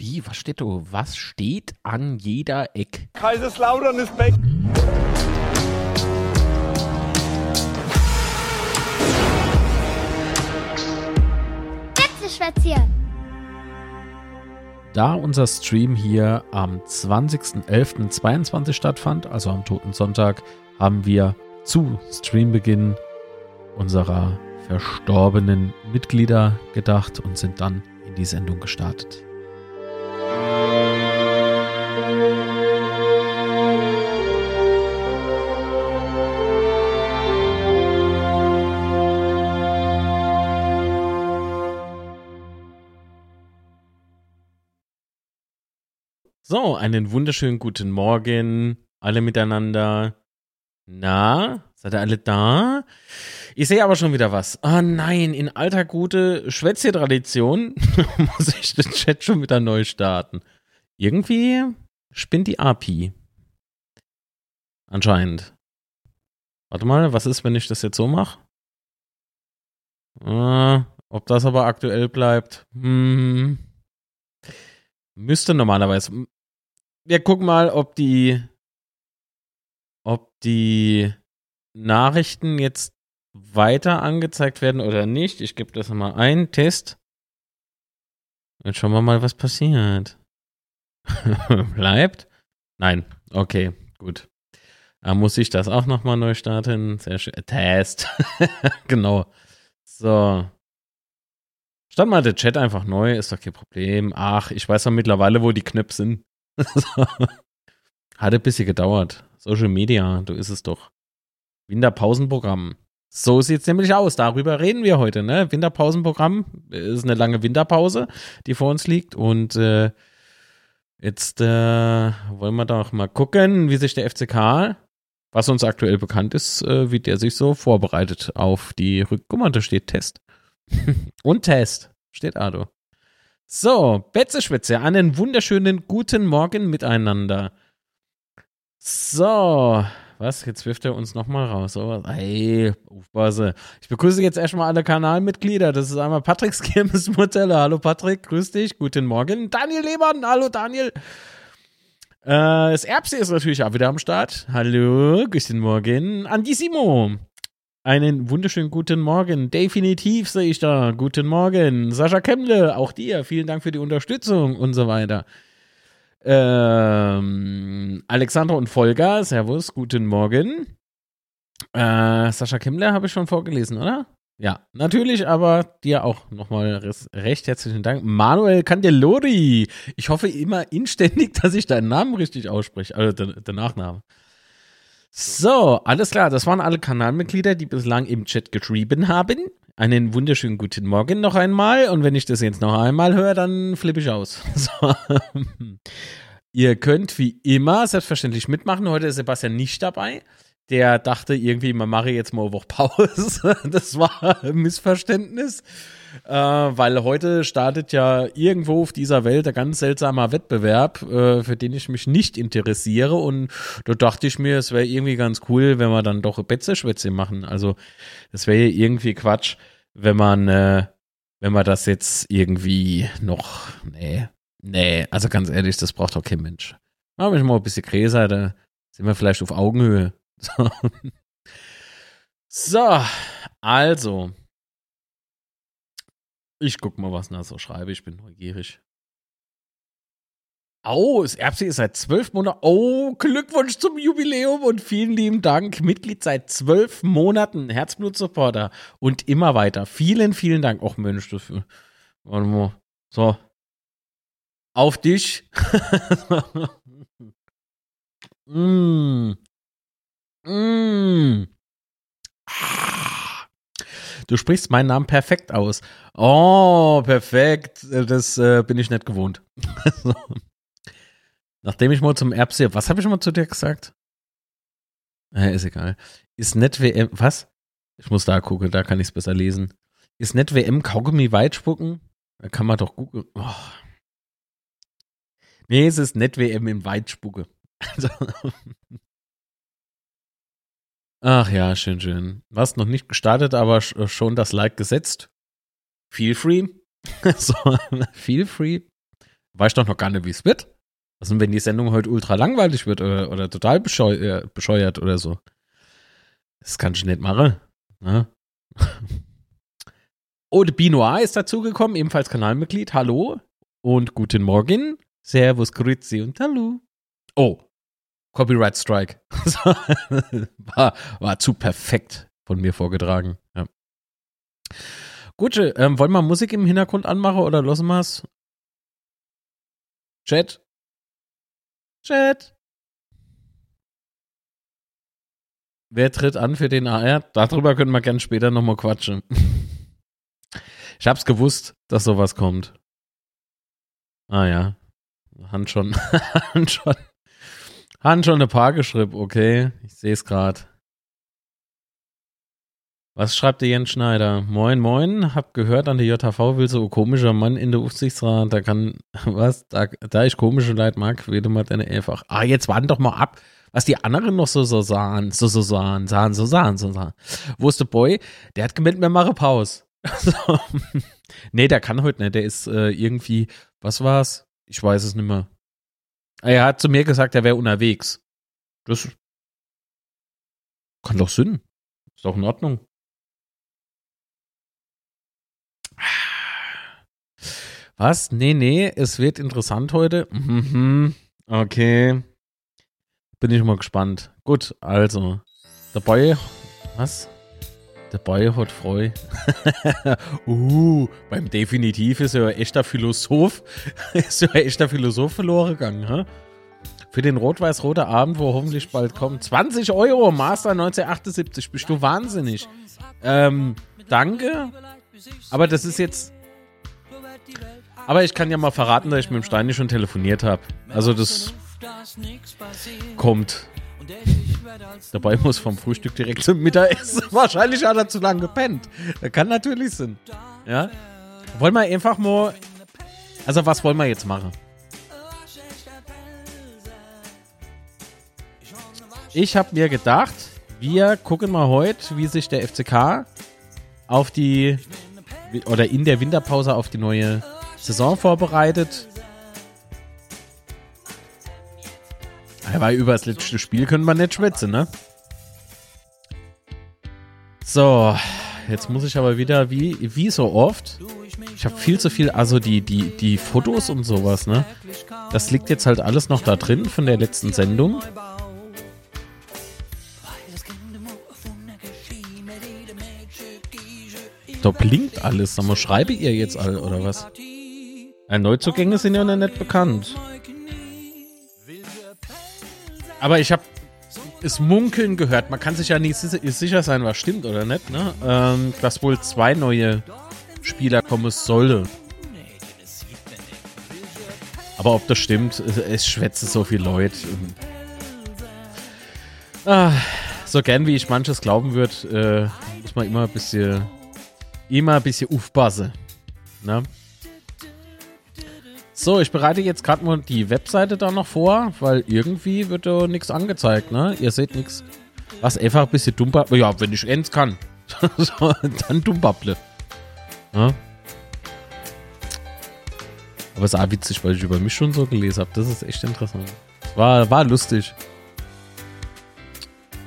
Wie, was steht da? Was steht an jeder Eck? Kaiserslautern ist weg. Schwätzchen. Da unser Stream hier am 20.11.22 stattfand, also am Toten Sonntag, haben wir zu Streambeginn unserer verstorbenen Mitglieder gedacht und sind dann in die Sendung gestartet. So, einen wunderschönen guten Morgen, alle miteinander. Na, seid ihr alle da? Ich sehe aber schon wieder was. Ah nein, in alter gute Schwätzchen-Tradition muss ich den Chat schon wieder neu starten. Irgendwie spinnt die API. Anscheinend. Warte mal, was ist, wenn ich das jetzt so mache? Ah, ob das aber aktuell bleibt? Hm. Müsste normalerweise wir gucken mal, ob die, ob die Nachrichten jetzt weiter angezeigt werden oder nicht. Ich gebe das mal ein. Test. Jetzt schauen wir mal, was passiert. Bleibt? Nein. Okay, gut. Da muss ich das auch nochmal neu starten. Sehr schön. Test. genau. So. Stand mal der Chat einfach neu, ist doch kein Problem. Ach, ich weiß doch mittlerweile, wo die Knöpfe sind. Hat ein bisschen gedauert. Social Media, du ist es doch. Winterpausenprogramm. So sieht es nämlich aus. Darüber reden wir heute, ne? Winterpausenprogramm ist eine lange Winterpause, die vor uns liegt. Und äh, jetzt äh, wollen wir doch mal gucken, wie sich der FCK, was uns aktuell bekannt ist, äh, wie der sich so vorbereitet auf die Rück. Guck mal, da steht Test. Und Test. Steht Ado. So, Betzeschwitze, einen wunderschönen guten Morgen miteinander. So, was? Jetzt wirft er uns nochmal raus. So, hey, Aufpasse. Ich begrüße jetzt erstmal alle Kanalmitglieder. Das ist einmal Patrick Skirmes Modelle. Hallo Patrick, grüß dich. Guten Morgen. Daniel Lehmann, hallo Daniel. Äh, das Erbse ist natürlich auch wieder am Start. Hallo, guten Morgen. Andi Simo. Einen wunderschönen guten Morgen. Definitiv sehe ich da. Guten Morgen. Sascha Kemmle, auch dir. Vielen Dank für die Unterstützung und so weiter. Ähm, Alexandra und Volker, Servus, guten Morgen. Äh, Sascha Kemmler habe ich schon vorgelesen, oder? Ja, natürlich, aber dir auch nochmal recht herzlichen Dank. Manuel Candelori. Ich hoffe immer inständig, dass ich deinen Namen richtig ausspreche, also der, der Nachname. So, alles klar. Das waren alle Kanalmitglieder, die bislang im Chat geschrieben haben. Einen wunderschönen guten Morgen noch einmal. Und wenn ich das jetzt noch einmal höre, dann flippe ich aus. So. Ihr könnt wie immer selbstverständlich mitmachen. Heute ist Sebastian nicht dabei. Der dachte irgendwie, man mache jetzt mal eine Woche Pause. Das war ein Missverständnis äh, weil heute startet ja irgendwo auf dieser Welt ein ganz seltsamer Wettbewerb, äh, für den ich mich nicht interessiere. Und da dachte ich mir, es wäre irgendwie ganz cool, wenn wir dann doch Betzeschwätze machen. Also, das wäre ja irgendwie Quatsch, wenn man, äh, wenn man das jetzt irgendwie noch, nee, nee, also ganz ehrlich, das braucht doch kein Mensch. Machen wir mal ein bisschen Gräser, da sind wir vielleicht auf Augenhöhe. So, so also, ich guck mal, was so schreibe. Ich bin neugierig. Oh, das Erbse ist seit zwölf Monaten. Oh, Glückwunsch zum Jubiläum und vielen lieben Dank. Mitglied seit zwölf Monaten. Herzblut-Supporter und immer weiter. Vielen, vielen Dank. Och, Mensch, dafür. Warte mal. So. Auf dich. mm. Mm. Du sprichst meinen Namen perfekt aus. Oh, perfekt. Das äh, bin ich nicht gewohnt. Nachdem ich mal zum Erbse, was habe ich mal zu dir gesagt? Äh, ist egal. Ist net WM, was? Ich muss da gucken, da kann ich es besser lesen. Ist net WM Kaugummi Weitspucken? Da kann man doch googeln. Oh. Nee, es ist net WM im Weitspucke. Also, Ach ja, schön, schön. Was noch nicht gestartet, aber äh, schon das Like gesetzt. Feel free. so, feel free. Weiß doch noch gar nicht, wie es wird. Was denn, wenn die Sendung heute ultra langweilig wird oder, oder total bescheu äh, bescheuert oder so? Das kann ich nicht machen. Ne? Der Binoir ist dazugekommen, ebenfalls Kanalmitglied. Hallo und guten Morgen. Servus, Grüezi und Hallo. Oh, Copyright Strike. war, war zu perfekt von mir vorgetragen. Ja. Gut, ähm, wollen wir Musik im Hintergrund anmachen oder lassen wir es? Chat? Chat? Wer tritt an für den AR? Darüber können wir gerne später nochmal quatschen. ich hab's gewusst, dass sowas kommt. Ah ja. Hand schon. Hand schon. Hand schon eine Paar geschrieben, okay. Ich sehe es gerade. Was schreibt der Jens Schneider? Moin, moin. Hab gehört, an der JHV will so ein komischer Mann in der Aufsichtsrat. Da kann, was? Da, da ich komische Leid mag, wähle mal deine einfach. Ah, jetzt warten doch mal ab, was die anderen noch so, so sahen. So, so sahen, sahen, so sahen, so sahen. Wo ist der Boy? Der hat gemeint, mir mache Pause. so. nee, der kann heute nicht. Der ist äh, irgendwie, was war's? Ich weiß es nicht mehr. Er hat zu mir gesagt, er wäre unterwegs. Das kann doch Sinn. Ist doch in Ordnung. Was? Nee, nee, es wird interessant heute. Mhm. Okay. Bin ich mal gespannt. Gut, also. Boy. Was? Der Boy hat Freu. uh, beim Definitiv ist er ein echter Philosoph. ist er ein echter Philosoph verloren gegangen, hä? Für den rot-weiß-rote Abend, wo hoffentlich bald kommt. 20 Euro, Master 1978. Bist du wahnsinnig? Ähm, danke. Aber das ist jetzt aber ich kann ja mal verraten, dass ich mit dem Steini schon telefoniert habe. Also das kommt. Dabei muss vom Frühstück direkt zum Mittagessen. Wahrscheinlich hat er zu lange gepennt. Das kann natürlich sein. Ja? Wollen wir einfach mal. Also, was wollen wir jetzt machen? Ich habe mir gedacht, wir gucken mal heute, wie sich der FCK auf die oder in der Winterpause auf die neue Saison vorbereitet. Aber über das letzte Spiel können wir nicht schwätzen, ne? So, jetzt muss ich aber wieder, wie, wie so oft, ich habe viel zu viel, also die, die, die Fotos und sowas, ne? Das liegt jetzt halt alles noch da drin von der letzten Sendung. Da blinkt alles. Mal, schreibe ihr jetzt all oder was? Neuzugänge sind ja noch nicht bekannt. Aber ich habe es munkeln gehört. Man kann sich ja nicht sicher sein, was stimmt oder nicht, ne? Ähm, dass wohl zwei neue Spieler kommen sollen. Aber ob das stimmt, es schwätze so viel Leute. Ah, so gern wie ich manches glauben würde, äh, muss man immer ein bisschen, immer ein bisschen aufpassen. Ne? So, ich bereite jetzt gerade mal die Webseite da noch vor, weil irgendwie wird da nichts angezeigt, ne? Ihr seht nichts. Was einfach ein bisschen dumm Ja, wenn ich eins kann. so, dann dumm babble. Ja? Aber es ist auch witzig, weil ich über mich schon so gelesen habe. Das ist echt interessant. War, war lustig.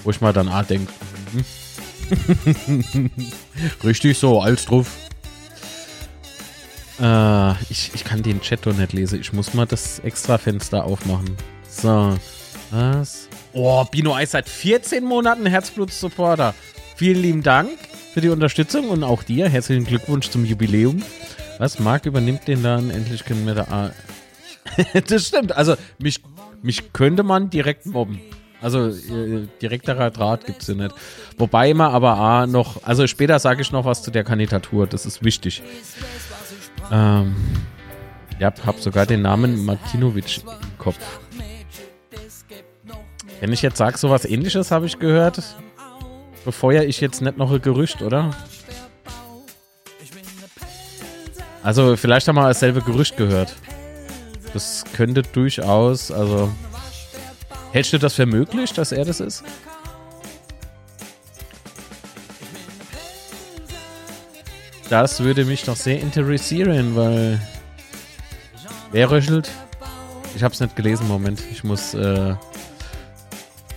Wo ich mal dann auch denke. Hm? Richtig so, alles drauf. Äh, ich, ich kann den Chat doch nicht lesen. Ich muss mal das extra Fenster aufmachen. So. Was? Oh, Bino Eis seit 14 Monaten Herzblut-Supporter. Vielen lieben Dank für die Unterstützung und auch dir. Herzlichen Glückwunsch zum Jubiläum. Was? Marc übernimmt den dann. Endlich können wir da. Ah. das stimmt. Also, mich, mich könnte man direkt mobben. Also äh, direkterer Draht gibt es ja nicht. Wobei immer aber A noch, also später sage ich noch was zu der Kandidatur, das ist wichtig. Ähm, ja, hab sogar den Namen Martinovic im Kopf. Wenn ich jetzt sage, sowas ähnliches habe ich gehört, befeuere ich jetzt nicht noch ein Gerücht, oder? Also, vielleicht haben wir dasselbe Gerücht gehört. Das könnte durchaus, also. Hältst du das für möglich, dass er das ist? Das würde mich doch sehr interessieren, weil Wer röchelt? Ich hab's nicht gelesen, Moment. Ich muss, äh.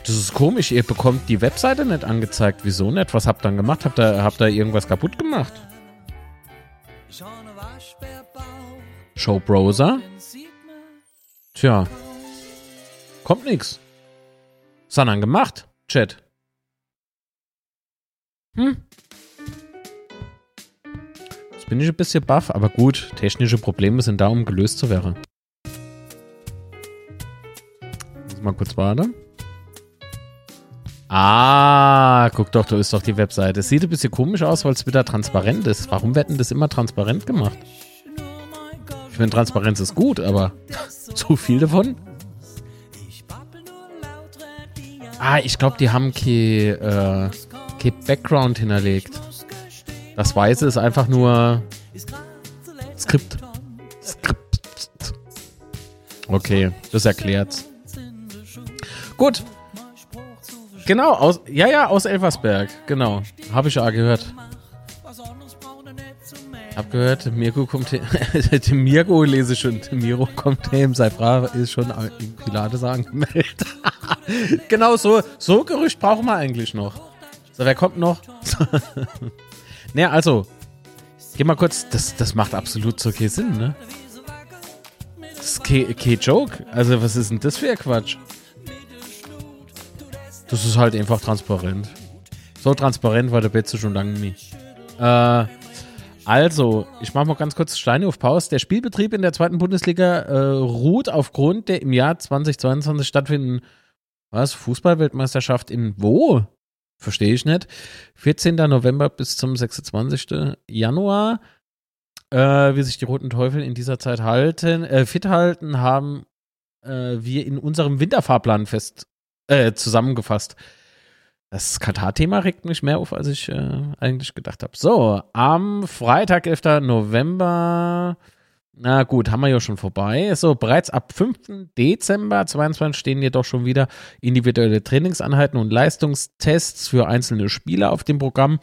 Das ist komisch, ihr bekommt die Webseite nicht angezeigt. Wieso nicht? Was habt ihr dann gemacht? Habt ihr, habt ihr irgendwas kaputt gemacht? Show Browser? Tja. Kommt nix. Was hat dann gemacht? Chat. Hm. Bin ich ein bisschen baff, aber gut, technische Probleme sind da, um gelöst zu werden. Muss mal kurz warten. Ah, guck doch, da ist doch die Webseite. Sieht ein bisschen komisch aus, weil es wieder transparent ist. Warum wird denn das immer transparent gemacht? Ich finde, Transparenz ist gut, aber zu viel davon? Ah, ich glaube, die haben kein, äh, kein Background hinterlegt. Das Weiße ist einfach nur Skript. Skript. Okay, das erklärt's. Gut. Genau, aus, ja, ja, aus Elversberg. Genau. Habe ich ja gehört. Hab gehört, Mirko kommt her. Mirko lese schon. Miro kommt her, sei brav, ist schon in Pilates angemeldet. genau so, so Gerücht brauchen wir eigentlich noch. So, wer kommt noch? naja, also, geh mal kurz, das, das macht absolut so keinen Sinn, ne? Das ist kein Joke. Also, was ist denn das für ein Quatsch? Das ist halt einfach transparent. So transparent war der Betze schon lange nicht. Äh, also, ich mache mal ganz kurz Steine auf Pause. Der Spielbetrieb in der zweiten Bundesliga äh, ruht aufgrund der im Jahr 2022 stattfindenden was? Fußballweltmeisterschaft in wo? Verstehe ich nicht. 14. November bis zum 26. Januar. Äh, wie sich die Roten Teufel in dieser Zeit halten, äh, fit halten, haben äh, wir in unserem Winterfahrplan fest äh, zusammengefasst. Das Katar-Thema regt mich mehr auf, als ich äh, eigentlich gedacht habe. So, am Freitag, 11. November na gut, haben wir ja schon vorbei. So, bereits ab 5. Dezember 22 stehen jedoch schon wieder individuelle Trainingseinheiten und Leistungstests für einzelne Spieler auf dem Programm.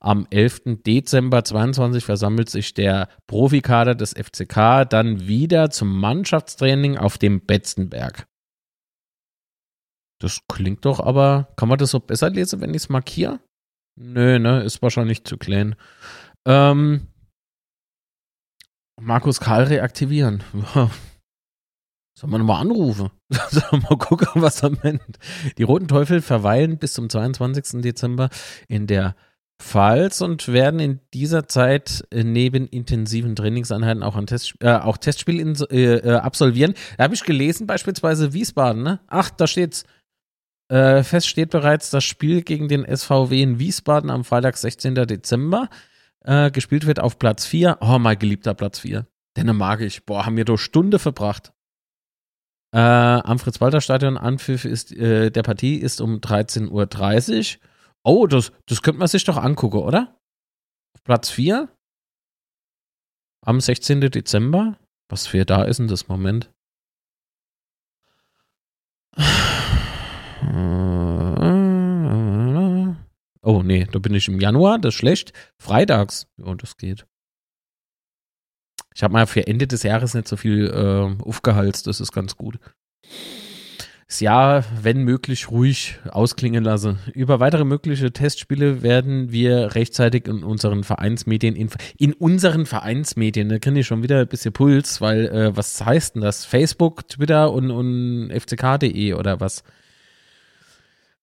Am 11. Dezember 22 versammelt sich der Profikader des FCK dann wieder zum Mannschaftstraining auf dem Betzenberg. Das klingt doch aber, kann man das so besser lesen, wenn ich es markiere? Nö, ne, ist wahrscheinlich zu klein. Ähm, Markus Karl reaktivieren. Soll man mal anrufen? Soll man mal gucken, was er meint? Die Roten Teufel verweilen bis zum 22. Dezember in der Pfalz und werden in dieser Zeit äh, neben intensiven Trainingseinheiten auch, Test, äh, auch Testspiel in, äh, äh, absolvieren. Da habe ich gelesen, beispielsweise Wiesbaden, ne? Ach, da steht's. Äh, fest steht bereits das Spiel gegen den SVW in Wiesbaden am Freitag, 16. Dezember äh, gespielt wird auf Platz 4. Oh, mein geliebter Platz 4. Den mag ich. Boah, haben wir doch Stunde verbracht. Äh, am Fritz-Walter-Stadion Anpfiff ist, äh, der Partie ist um 13.30 Uhr. Oh, das, das könnte man sich doch angucken, oder? Auf Platz 4? Am 16. Dezember? Was für da ist denn das Moment? Oh, nee, da bin ich im Januar, das ist schlecht. Freitags, ja, das geht. Ich habe mal für Ende des Jahres nicht so viel äh, aufgehalst, das ist ganz gut. Das Jahr, wenn möglich, ruhig ausklingen lassen. Über weitere mögliche Testspiele werden wir rechtzeitig in unseren Vereinsmedien, in, in unseren Vereinsmedien, da kriege ich schon wieder ein bisschen Puls, weil, äh, was heißt denn das? Facebook, Twitter und, und fck.de oder was?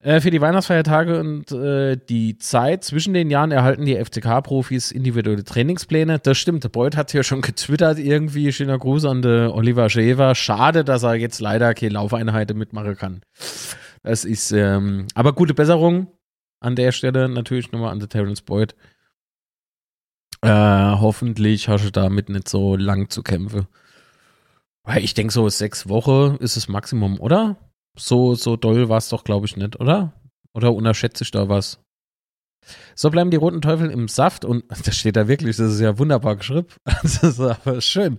Äh, für die Weihnachtsfeiertage und äh, die Zeit zwischen den Jahren erhalten die FCK-Profis individuelle Trainingspläne. Das stimmt, der Beuth hat ja schon getwittert irgendwie. Schöner Gruß an den Oliver Schäfer. Schade, dass er jetzt leider keine Laufeinheiten mitmachen kann. Das ist, ähm, aber gute Besserung an der Stelle natürlich nochmal an den Terence Boyd. Äh, hoffentlich hast du damit nicht so lang zu kämpfen. Ich denke, so sechs Wochen ist das Maximum, oder? So, so doll war es doch, glaube ich, nicht, oder? Oder unterschätze ich da was? So bleiben die roten Teufel im Saft und das steht da wirklich, das ist ja wunderbar geschrieben, das ist aber schön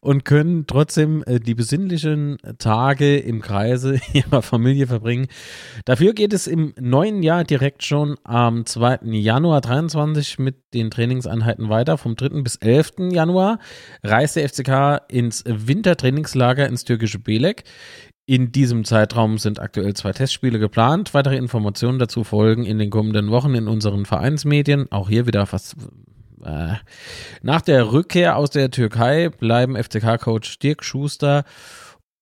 und können trotzdem äh, die besinnlichen Tage im Kreise ihrer Familie verbringen. Dafür geht es im neuen Jahr direkt schon am 2. Januar 23 mit den Trainingseinheiten weiter. Vom 3. bis 11. Januar reist der FCK ins Wintertrainingslager ins türkische Belek. In diesem Zeitraum sind aktuell zwei Testspiele geplant. Weitere Informationen dazu folgen in den kommenden Wochen in unseren Vereinsmedien. Auch hier wieder fast. Äh, nach der Rückkehr aus der Türkei bleiben FCK-Coach Dirk Schuster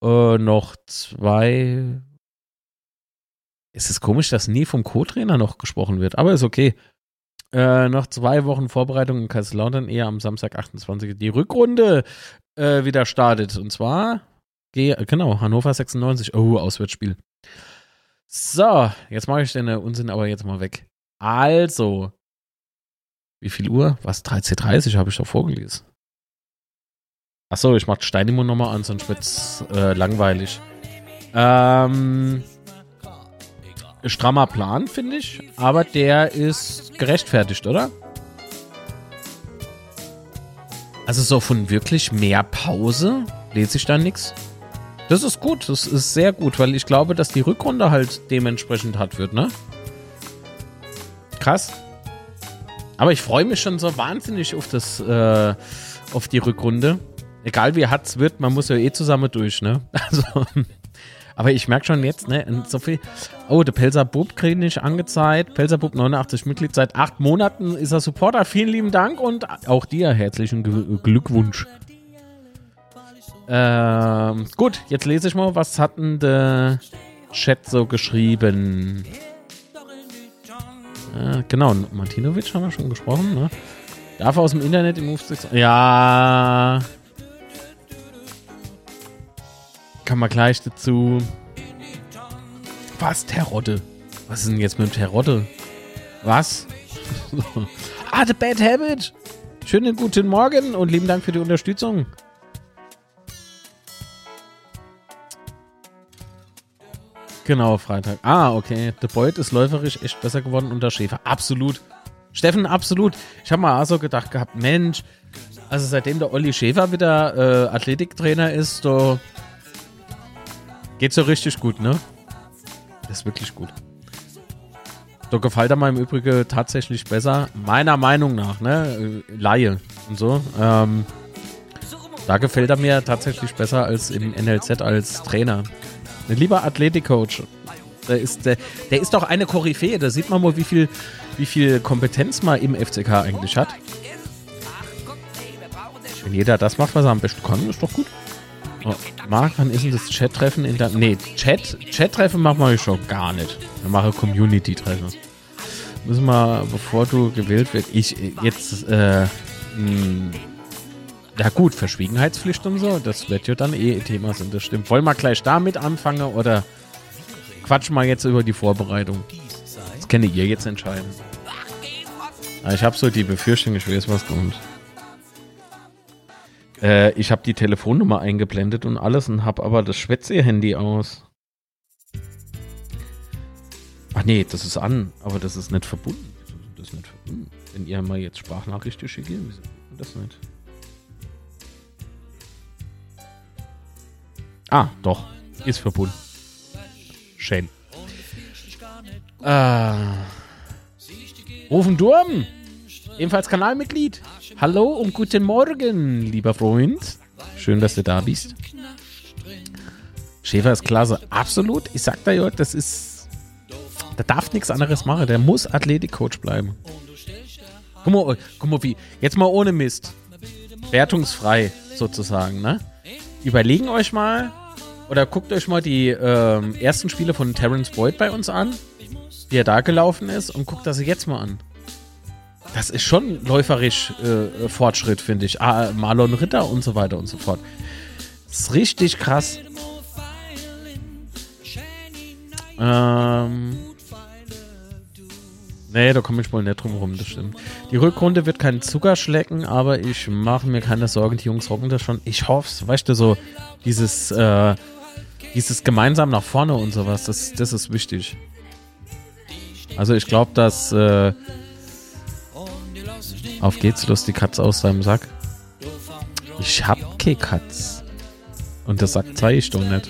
äh, noch zwei. Es ist komisch, dass nie vom Co-Trainer noch gesprochen wird, aber ist okay. Äh, noch zwei Wochen Vorbereitung in Kaiserslautern, eher am Samstag 28. die Rückrunde äh, wieder startet. Und zwar G genau, Hannover 96. Oh, Auswärtsspiel. So, jetzt mache ich den Unsinn aber jetzt mal weg. Also, wie viel Uhr? Was? 13.30 habe ich doch vorgelesen. Achso, ich mache Steinimo nochmal an, sonst wird es äh, langweilig. Ähm, strammer Plan, finde ich, aber der ist gerechtfertigt, oder? Also so von wirklich mehr Pause lese ich da nichts. Das ist gut, das ist sehr gut, weil ich glaube, dass die Rückrunde halt dementsprechend hart wird, ne? Krass. Aber ich freue mich schon so wahnsinnig auf das, äh, auf die Rückrunde. Egal wie hart es wird, man muss ja eh zusammen durch, ne? Also, aber ich merke schon jetzt, ne, so viel. Oh, der Pelzer Bub kriegt nicht angezeigt. Pelzer Bub 89 Mitglied. Seit acht Monaten ist er Supporter. Vielen lieben Dank und auch dir herzlichen Glückwunsch. Ähm, gut, jetzt lese ich mal, was hat denn der Chat so geschrieben? Äh, genau, Martinovic haben wir schon gesprochen, ne? Darf er aus dem Internet im Move 6. Ja. Kann man gleich dazu. Was? Terodde? Was ist denn jetzt mit Terodde? Was? ah, The Bad Habit! Schönen guten Morgen und lieben Dank für die Unterstützung. Genau, Freitag. Ah, okay. Der Beut ist läuferisch echt besser geworden unter Schäfer. Absolut. Steffen, absolut. Ich habe mal auch so gedacht gehabt, Mensch, also seitdem der Olli Schäfer wieder äh, Athletiktrainer ist, so geht's so richtig gut, ne? Das ist wirklich gut. Da gefällt er mir im Übrigen tatsächlich besser, meiner Meinung nach, ne? Laie und so. Ähm, da gefällt er mir tatsächlich besser als im NLZ als Trainer. Lieber Athletikcoach. Der ist, der, der ist doch eine Koryphäe. Da sieht man mal, wie viel, wie viel Kompetenz man im FCK eigentlich hat. Wenn jeder das macht, was er am besten kann, ist doch gut. Oh, Marc, wann ist denn das Chat-Treffen in der. Nee, Chat, Chat-Treffen machen wir schon gar nicht. Wir machen Community-Treffen. Müssen wir, bevor du gewählt wirst, ich jetzt, äh, mh, hm, ja gut, Verschwiegenheitspflicht und so, das wird ja dann eh Thema sein, das stimmt. Wollen wir gleich damit anfangen oder quatschen wir jetzt über die Vorbereitung? Das kenne ihr jetzt entscheiden. ich habe so die Befürchtung, ich weiß, was kommt. Äh, ich habe die Telefonnummer eingeblendet und alles und habe aber das Schwätze-Handy aus. Ach nee, das ist an, aber das ist nicht verbunden. Das ist nicht verbunden. Wenn ihr mal jetzt Sprachnachrichten schickt, wieso das nicht? Ah, doch. Ist verbunden. Schön. Äh, Rufen Durm. Ebenfalls Kanalmitglied. Hallo und guten Morgen, lieber Freund. Schön, dass du da bist. Schäfer ist klasse. Absolut. Ich sag da ja, das ist. Der darf nichts anderes machen. Der muss Athletikcoach bleiben. Guck mal, guck mal, wie. Jetzt mal ohne Mist. Wertungsfrei sozusagen, ne? Überlegen euch mal, oder guckt euch mal die ähm, ersten Spiele von Terence Boyd bei uns an, wie er da gelaufen ist, und guckt das jetzt mal an. Das ist schon läuferisch äh, Fortschritt, finde ich. Ah, Marlon Ritter und so weiter und so fort. Das ist richtig krass. Ähm. Nee, da komme ich wohl nicht drum rum, das stimmt. Die Rückrunde wird keinen Zucker schlecken, aber ich mache mir keine Sorgen, die Jungs rocken das schon. Ich hoffe es, weißt du, so dieses äh, dieses gemeinsam nach vorne und sowas, das, das ist wichtig. Also ich glaube, dass äh, auf geht's los die Katze aus seinem Sack. Ich hab keine Katz. Und der Sack zeige ich doch nicht.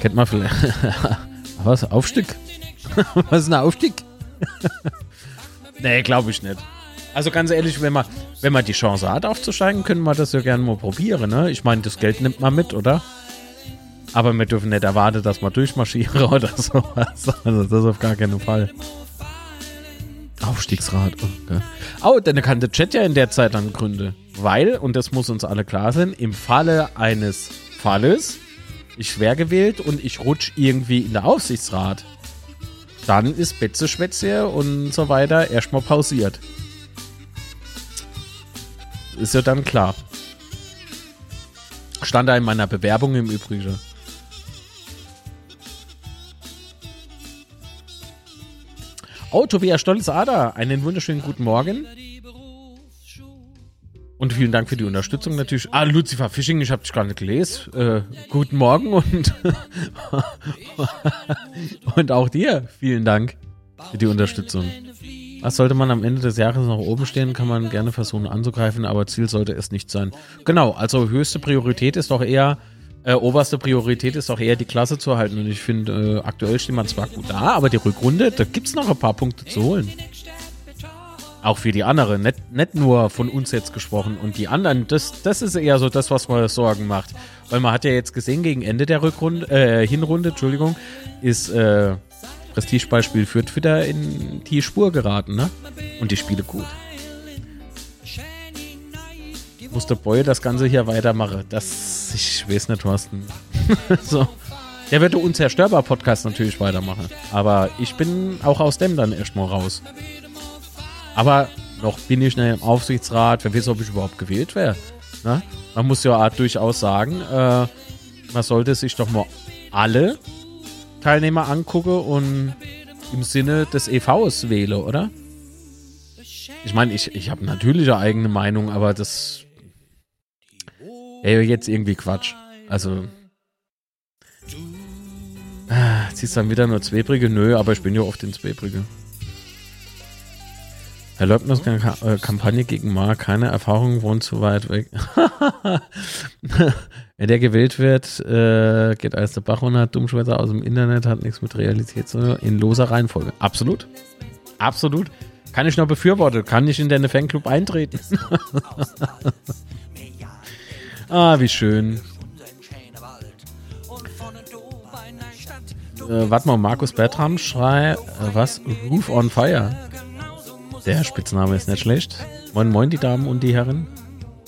Kennt man vielleicht. Was? Aufstieg? Was ist ein Aufstieg? nee, glaube ich nicht. Also ganz ehrlich, wenn man, wenn man die Chance hat aufzusteigen, können wir das ja gerne mal probieren. Ne? Ich meine, das Geld nimmt man mit, oder? Aber wir dürfen nicht erwarten, dass man durchmarschiere oder sowas. Also das auf gar keinen Fall. Aufstiegsrat. Oh, oh, dann kann der Chat ja in der Zeit dann gründen. Weil, und das muss uns alle klar sein, im Falle eines Falles, ich wäre gewählt und ich rutsche irgendwie in der Aufsichtsrat, dann ist Betze Schwätze und so weiter erstmal pausiert. Ist ja dann klar. Stand da in meiner Bewerbung im Übrigen. Oh, Tobias Stolz-Ader, einen wunderschönen guten Morgen. Und vielen Dank für die Unterstützung natürlich. Ah, Lucifer Fishing, ich habe dich gar nicht gelesen. Äh, guten Morgen und, und auch dir vielen Dank für die Unterstützung. Was sollte man am Ende des Jahres noch oben stehen, kann man gerne versuchen anzugreifen, aber Ziel sollte es nicht sein. Genau, also höchste Priorität ist doch eher, äh, oberste Priorität ist doch eher die Klasse zu halten. Und ich finde, äh, aktuell steht man zwar gut da, aber die Rückrunde, da gibt es noch ein paar Punkte zu holen. Auch für die anderen, nicht, nicht nur von uns jetzt gesprochen. Und die anderen, das, das ist eher so das, was mir Sorgen macht. Weil man hat ja jetzt gesehen, gegen Ende der Rückrunde, äh, Hinrunde, Entschuldigung, ist äh, Prestigebeispiel Fürth wieder in die Spur geraten, ne? Und die Spiele gut. Muss der Boy das Ganze hier weitermachen? Das, ich weiß nicht, Thorsten. so. Der wird Unzerstörbar Podcast natürlich weitermachen. Aber ich bin auch aus dem dann erstmal raus. Aber noch bin ich nicht im Aufsichtsrat. Wer weiß, ob ich überhaupt gewählt wäre. Ne? Man muss ja durchaus sagen, äh, man sollte sich doch mal alle Teilnehmer angucke und im Sinne des EVs wähle, oder? Ich meine, ich, ich habe natürlich eine eigene Meinung, aber das wäre jetzt irgendwie Quatsch. Also. Ah, ziehst dann wieder nur Zweibrige? Nö, aber ich bin ja oft in Zweibrige. Erlaubniskampagne gegen Ma, keine Erfahrung, wohnt zu weit weg. Wenn der gewählt wird, äh, geht alles der Bach runter, Dummschwätzer aus dem Internet, hat nichts mit Realität zu in loser Reihenfolge. Absolut. Absolut. Kann ich noch befürworten. Kann ich in den Fanclub eintreten? ah, wie schön. Äh, warte mal, Markus Bertram schrei, äh, was? Roof on Fire. Der Spitzname ist nicht schlecht. Moin, moin, die Damen und die Herren.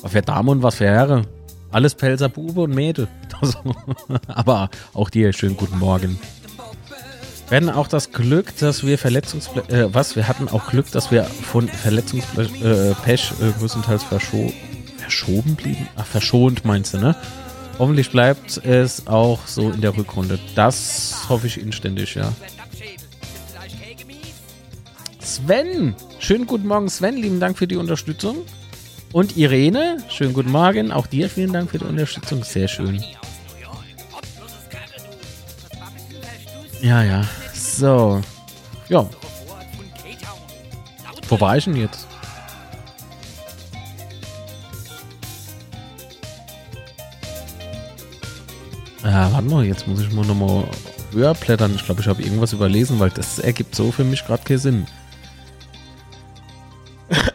Was für Damen und was für Herren. Alles Pelzer Bube und Mädel. Aber auch dir schönen guten Morgen. Wir hatten auch das Glück, dass wir Verletzungspech, äh, was? Wir hatten auch Glück, dass wir von Verletzungspech äh, äh, größtenteils verscho verschoben blieben. Ach, verschont meinst du, ne? Hoffentlich bleibt es auch so in der Rückrunde. Das hoffe ich inständig, ja. Sven! Schönen guten Morgen, Sven. Lieben Dank für die Unterstützung. Und Irene, schönen guten Morgen. Auch dir vielen Dank für die Unterstützung. Sehr schön. Ja, ja. So. Ja. Wo war ich denn jetzt? Ja, warte mal, jetzt muss ich mal nochmal höher blättern. Ich glaube, ich habe irgendwas überlesen, weil das ergibt so für mich gerade keinen Sinn.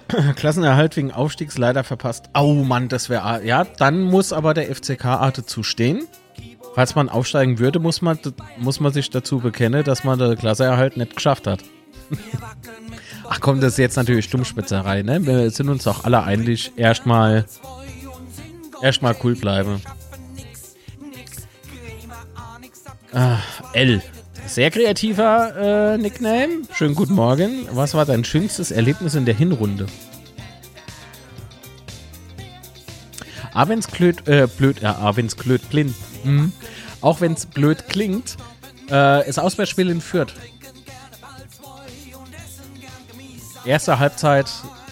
Klassenerhalt wegen Aufstiegs leider verpasst. Oh Mann, das wäre. Ja, dann muss aber der FCK Arte zustehen. Falls man aufsteigen würde, muss man, muss man sich dazu bekennen, dass man den Klassenerhalt nicht geschafft hat. Ach komm, das ist jetzt natürlich Stummspitzerei, ne? Wir sind uns doch alle einig, erstmal erstmal cool bleiben. Ah, L. Sehr kreativer äh, Nickname. Schönen guten Morgen. Was war dein schönstes Erlebnis in der Hinrunde? Es blöd, äh, blöd, wenn es blöd blind, hm, auch wenn es blöd klingt, äh, ist Auswärtsspiel in Fürth. Erste Halbzeit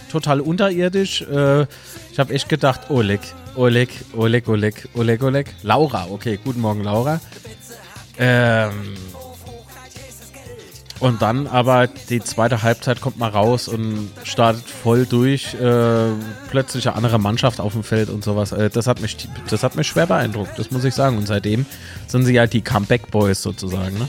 total unterirdisch. Äh, ich habe echt gedacht, Oleg, Oleg, Oleg, Oleg, Oleg, Oleg. Laura, okay, guten Morgen, Laura. Ähm, Und dann aber die zweite Halbzeit kommt mal raus und startet voll durch. Äh, plötzlich eine andere Mannschaft auf dem Feld und sowas. Äh, das, hat mich, das hat mich schwer beeindruckt, das muss ich sagen. Und seitdem sind sie halt die Comeback-Boys sozusagen. Ne?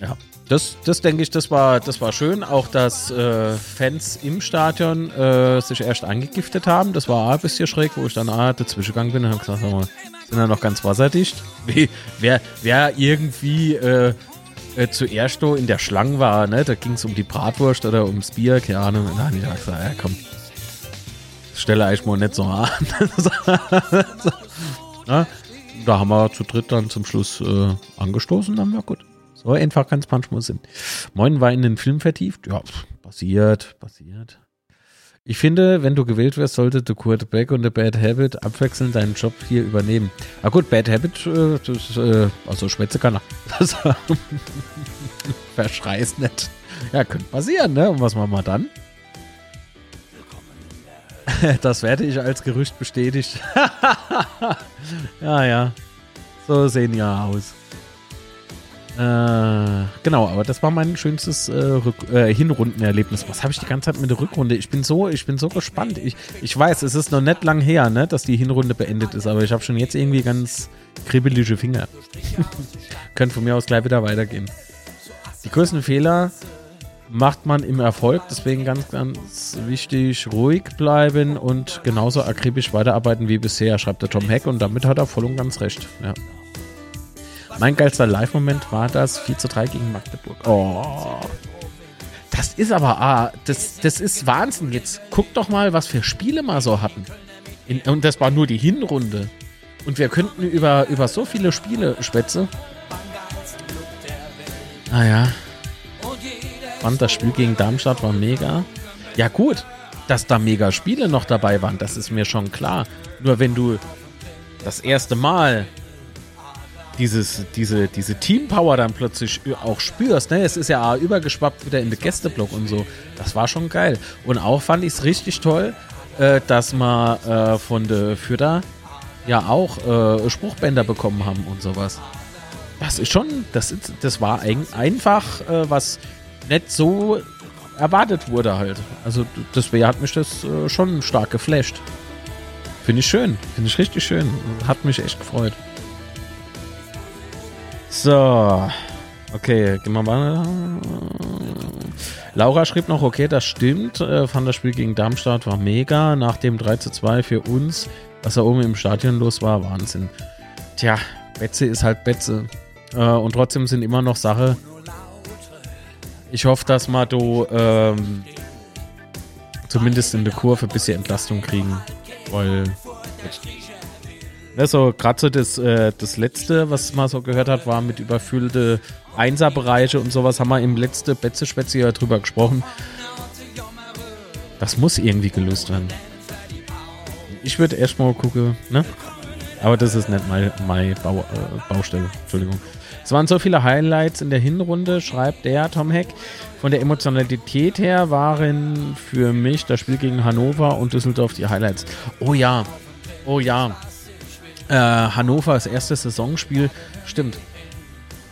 Ja, das, das denke ich, das war, das war schön. Auch, dass äh, Fans im Stadion äh, sich erst angegiftet haben. Das war ein bisschen schräg, wo ich dann ah, dazwischen gegangen bin und habe gesagt, sind ja noch ganz wasserdicht. Wie, wer, wer irgendwie äh, äh, zuerst so in der Schlange war, ne? Da ging es um die Bratwurst oder ums Bier, keine Ahnung. Und dann habe ich gesagt, ja komm, stelle eigentlich mal nicht so an. so, ja, da haben wir zu dritt dann zum Schluss äh, angestoßen, dann war gut. So einfach kann es manchmal sein. Moin war in den Film vertieft. Ja, passiert, passiert. Ich finde, wenn du gewählt wirst, sollte der Quarterback und der Bad Habit abwechselnd deinen Job hier übernehmen. Ah gut, Bad Habit, äh, das, äh, also Schwätze kann er. Das, verschreißt nicht. Ja, könnte passieren, ne? Und was machen wir dann? Das werde ich als Gerücht bestätigt. ja, ja. So sehen ja aus. Äh, genau, aber das war mein schönstes äh, äh, Hinrundenerlebnis. Was habe ich die ganze Zeit mit der Rückrunde? Ich bin so, ich bin so gespannt. Ich, ich weiß, es ist noch nicht lang her, ne, dass die Hinrunde beendet ist, aber ich habe schon jetzt irgendwie ganz kribbelige Finger. Könnte von mir aus gleich wieder weitergehen. Die größten Fehler macht man im Erfolg, deswegen ganz, ganz wichtig, ruhig bleiben und genauso akribisch weiterarbeiten wie bisher, schreibt der Tom Heck und damit hat er voll und ganz recht. Ja. Mein geilster Live-Moment war das 4 zu 3 gegen Magdeburg. Oh. Das ist aber, ah, das, das ist Wahnsinn. Jetzt guck doch mal, was für Spiele wir so hatten. In, und das war nur die Hinrunde. Und wir könnten über, über so viele Spiele schwätzen. Naja. Ah, und das Spiel gegen Darmstadt war mega. Ja, gut, dass da mega Spiele noch dabei waren, das ist mir schon klar. Nur wenn du das erste Mal dieses, diese, diese Teampower dann plötzlich auch spürst. Ne? Es ist ja übergeschwappt wieder in den Gästeblock und so. Das war schon geil. Und auch fand ich es richtig toll, äh, dass wir äh, von der Fürder ja auch äh, Spruchbänder bekommen haben und sowas. Das ist schon, das, ist, das war ein, einfach, äh, was nicht so erwartet wurde halt. Also deswegen hat mich das äh, schon stark geflasht. Finde ich schön. Finde ich richtig schön. Hat mich echt gefreut. So. Okay, gehen wir mal. Laura schrieb noch, okay, das stimmt. Äh, fand das Spiel gegen Darmstadt war mega. Nach dem 3 zu 2 für uns, was da oben im Stadion los war, Wahnsinn. Tja, Betze ist halt Betze. Äh, und trotzdem sind immer noch Sache. Ich hoffe, dass wir do, ähm, zumindest in der Kurve ein bisschen Entlastung kriegen. Weil Ne, so gerade so das, äh, das letzte, was man so gehört hat, war mit überfüllte Einserbereiche und sowas, haben wir im letzten Betze-Spätze ja drüber gesprochen. Das muss irgendwie gelöst werden. Ich würde erstmal gucken, ne? Aber das ist nicht meine, meine Bau, äh, Baustelle. Entschuldigung. Es waren so viele Highlights in der Hinrunde, schreibt der Tom Heck. Von der Emotionalität her waren für mich das Spiel gegen Hannover und Düsseldorf die Highlights. Oh ja, oh ja. Äh, Hannover, das erste Saisonspiel, stimmt.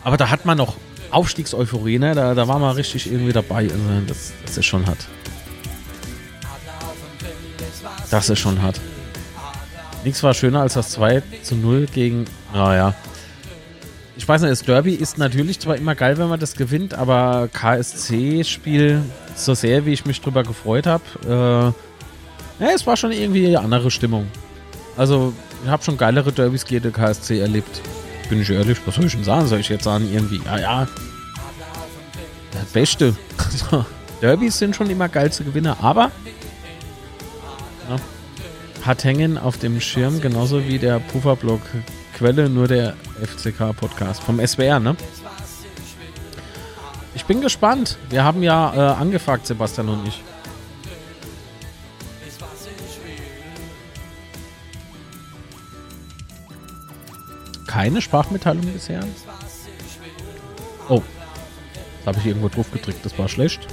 Aber da hat man noch Aufstiegseuphorie, ne? Da, da war man richtig irgendwie dabei. Also das, das ist schon hart. Das ist schon hart. Nichts war schöner als das 2 zu 0 gegen. Naja. Ich weiß nicht, das Derby ist natürlich zwar immer geil, wenn man das gewinnt, aber KSC-Spiel, so sehr wie ich mich drüber gefreut habe, äh, ja, es war schon irgendwie eine andere Stimmung. Also, ich habe schon geilere Derbys gegen KSC erlebt. Bin ich ehrlich, was soll ich denn sagen? Soll ich jetzt sagen, irgendwie, ja, ja, das Beste. Derbys sind schon immer geilste Gewinner, aber ja, hat hängen auf dem Schirm, genauso wie der Pufferblock Quelle, nur der FCK-Podcast vom SWR, ne? Ich bin gespannt. Wir haben ja äh, angefragt, Sebastian und ich. Keine Sprachmitteilung bisher. Oh. Da habe ich irgendwo drauf gedrückt, das war schlecht.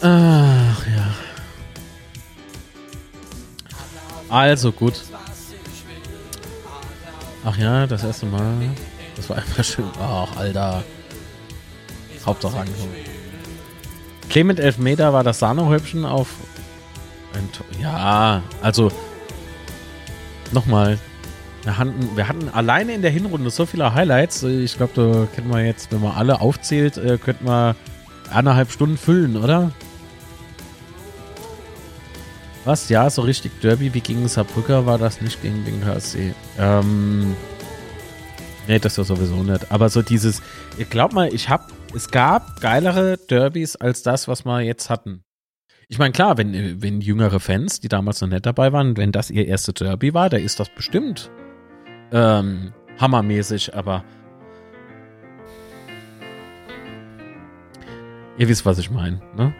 Ach ja. Also gut. Ach ja, das erste Mal. Das war einfach schön. Ach, Alter. Hauptsache angekommen. Clement Elfmeter war das Sahnehäubchen auf. Ja, also. Nochmal. Wir hatten, wir hatten alleine in der Hinrunde so viele Highlights. Ich glaube, da kennen wir jetzt, wenn man alle aufzählt, äh, könnten wir eineinhalb Stunden füllen, oder? Was? Ja, so richtig Derby wie gegen Saarbrücker war das nicht gegen den KSC. Ähm. Nee, das war sowieso nicht. Aber so dieses, ich glaub mal, ich hab, es gab geilere Derbys als das, was wir jetzt hatten. Ich meine, klar, wenn, wenn jüngere Fans, die damals noch nicht dabei waren, wenn das ihr erste Derby war, da ist das bestimmt ähm, hammermäßig, aber ihr wisst, was ich meine, ne?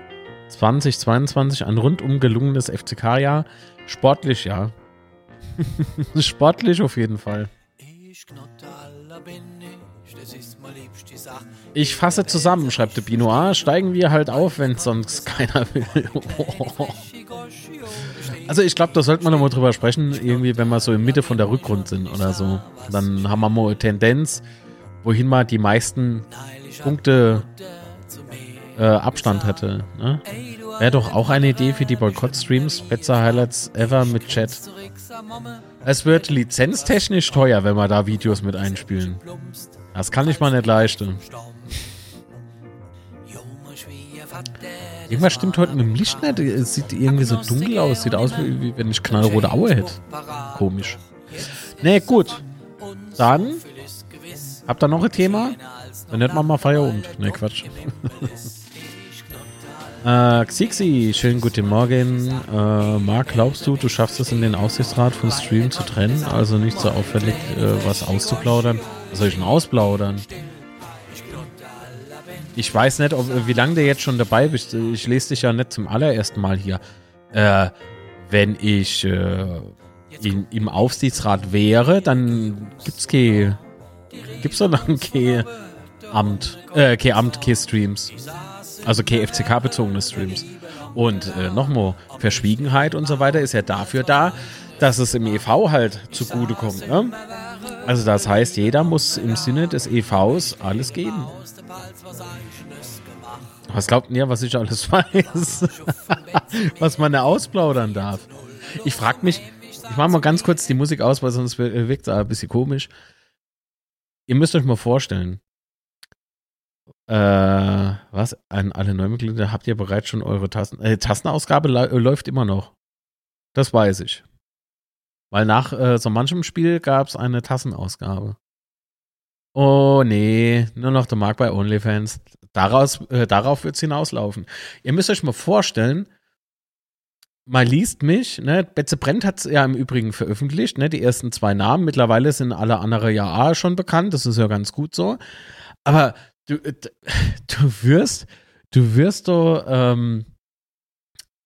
2022 ein rundum gelungenes FCK-Jahr. Sportlich, ja. Sportlich auf jeden Fall. Ich fasse zusammen, schreibt der Binoir. Steigen wir halt auf, wenn sonst keiner will. also ich glaube, da sollte man nochmal drüber sprechen, irgendwie, wenn wir so in Mitte von der Rückrunde sind oder so. Dann haben wir mal eine Tendenz, wohin man die meisten Punkte äh, Abstand hätte. Ne? Wäre doch auch eine Idee für die Boykott-Streams. Better Highlights ever mit Chat. Es wird lizenztechnisch teuer, wenn wir da Videos mit einspielen. Das kann ich mal nicht leisten. Irgendwas stimmt heute mit dem Licht nicht. Es sieht irgendwie so dunkel aus. Sieht aus, wie, wenn ich knallrote Aue hätte. Komisch. Nee, gut. Dann habt ihr noch ein Thema? Dann hätten wir mal Feierabend. Nee, Quatsch. Äh, Xixi, schönen guten Morgen. Äh, Marc, glaubst du, du schaffst es in den Aussichtsrat von Stream zu trennen? Also nicht so auffällig, äh, was auszuplaudern? Was soll ich denn ausplaudern? Ich weiß nicht, ob, wie lange du jetzt schon dabei bist. Ich lese dich ja nicht zum allerersten Mal hier. Äh, wenn ich äh, in, im Aufsichtsrat wäre, dann gibt's kein, gibt's doch dann kein Amt, äh, kein Amt, kein Streams. Also KFCK-bezogene Streams. Und äh, nochmal, Verschwiegenheit und so weiter ist ja dafür da, dass es im EV halt zugutekommt. Ne? Also das heißt, jeder muss im Sinne des EVs alles geben. Was glaubt ihr, was ich alles weiß? was man da ausplaudern darf. Ich frag mich, ich mache mal ganz kurz die Musik aus, weil sonst wirkt es ein bisschen komisch. Ihr müsst euch mal vorstellen, äh, was? An alle Neumitglieder habt ihr bereits schon eure Tassen. Äh, Tassenausgabe läuft immer noch. Das weiß ich. Weil nach äh, so manchem Spiel gab es eine Tassenausgabe. Oh nee, nur noch der Markt bei OnlyFans. Daraus, äh, darauf wird es hinauslaufen. Ihr müsst euch mal vorstellen, mal liest mich, ne? Betze Brent hat es ja im Übrigen veröffentlicht, ne? Die ersten zwei Namen. Mittlerweile sind alle andere ja schon bekannt, das ist ja ganz gut so. Aber du, äh, du wirst, du wirst doch ähm,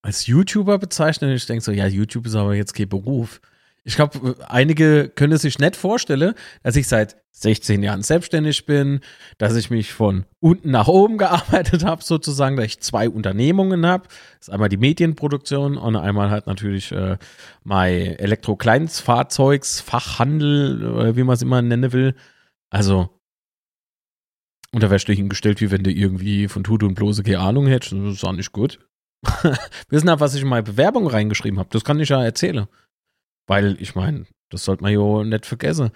als YouTuber bezeichnen. Ich denke so, ja, YouTube ist aber jetzt kein Beruf. Ich glaube, einige können sich nicht vorstellen, dass ich seit 16 Jahren selbstständig bin, dass ich mich von unten nach oben gearbeitet habe, sozusagen, dass ich zwei Unternehmungen habe. Das ist einmal die Medienproduktion und einmal halt natürlich äh, mein Elektro-Kleinstfahrzeugsfachhandel, wie man es immer nennen will. Also wärst du hingestellt, wie wenn du irgendwie von Tute und Blose keine Ahnung hättest. Das ist auch nicht gut. Wissen ab, was ich in meine Bewerbung reingeschrieben habe. Das kann ich ja erzählen. Weil, ich meine, das sollte man ja nicht vergessen.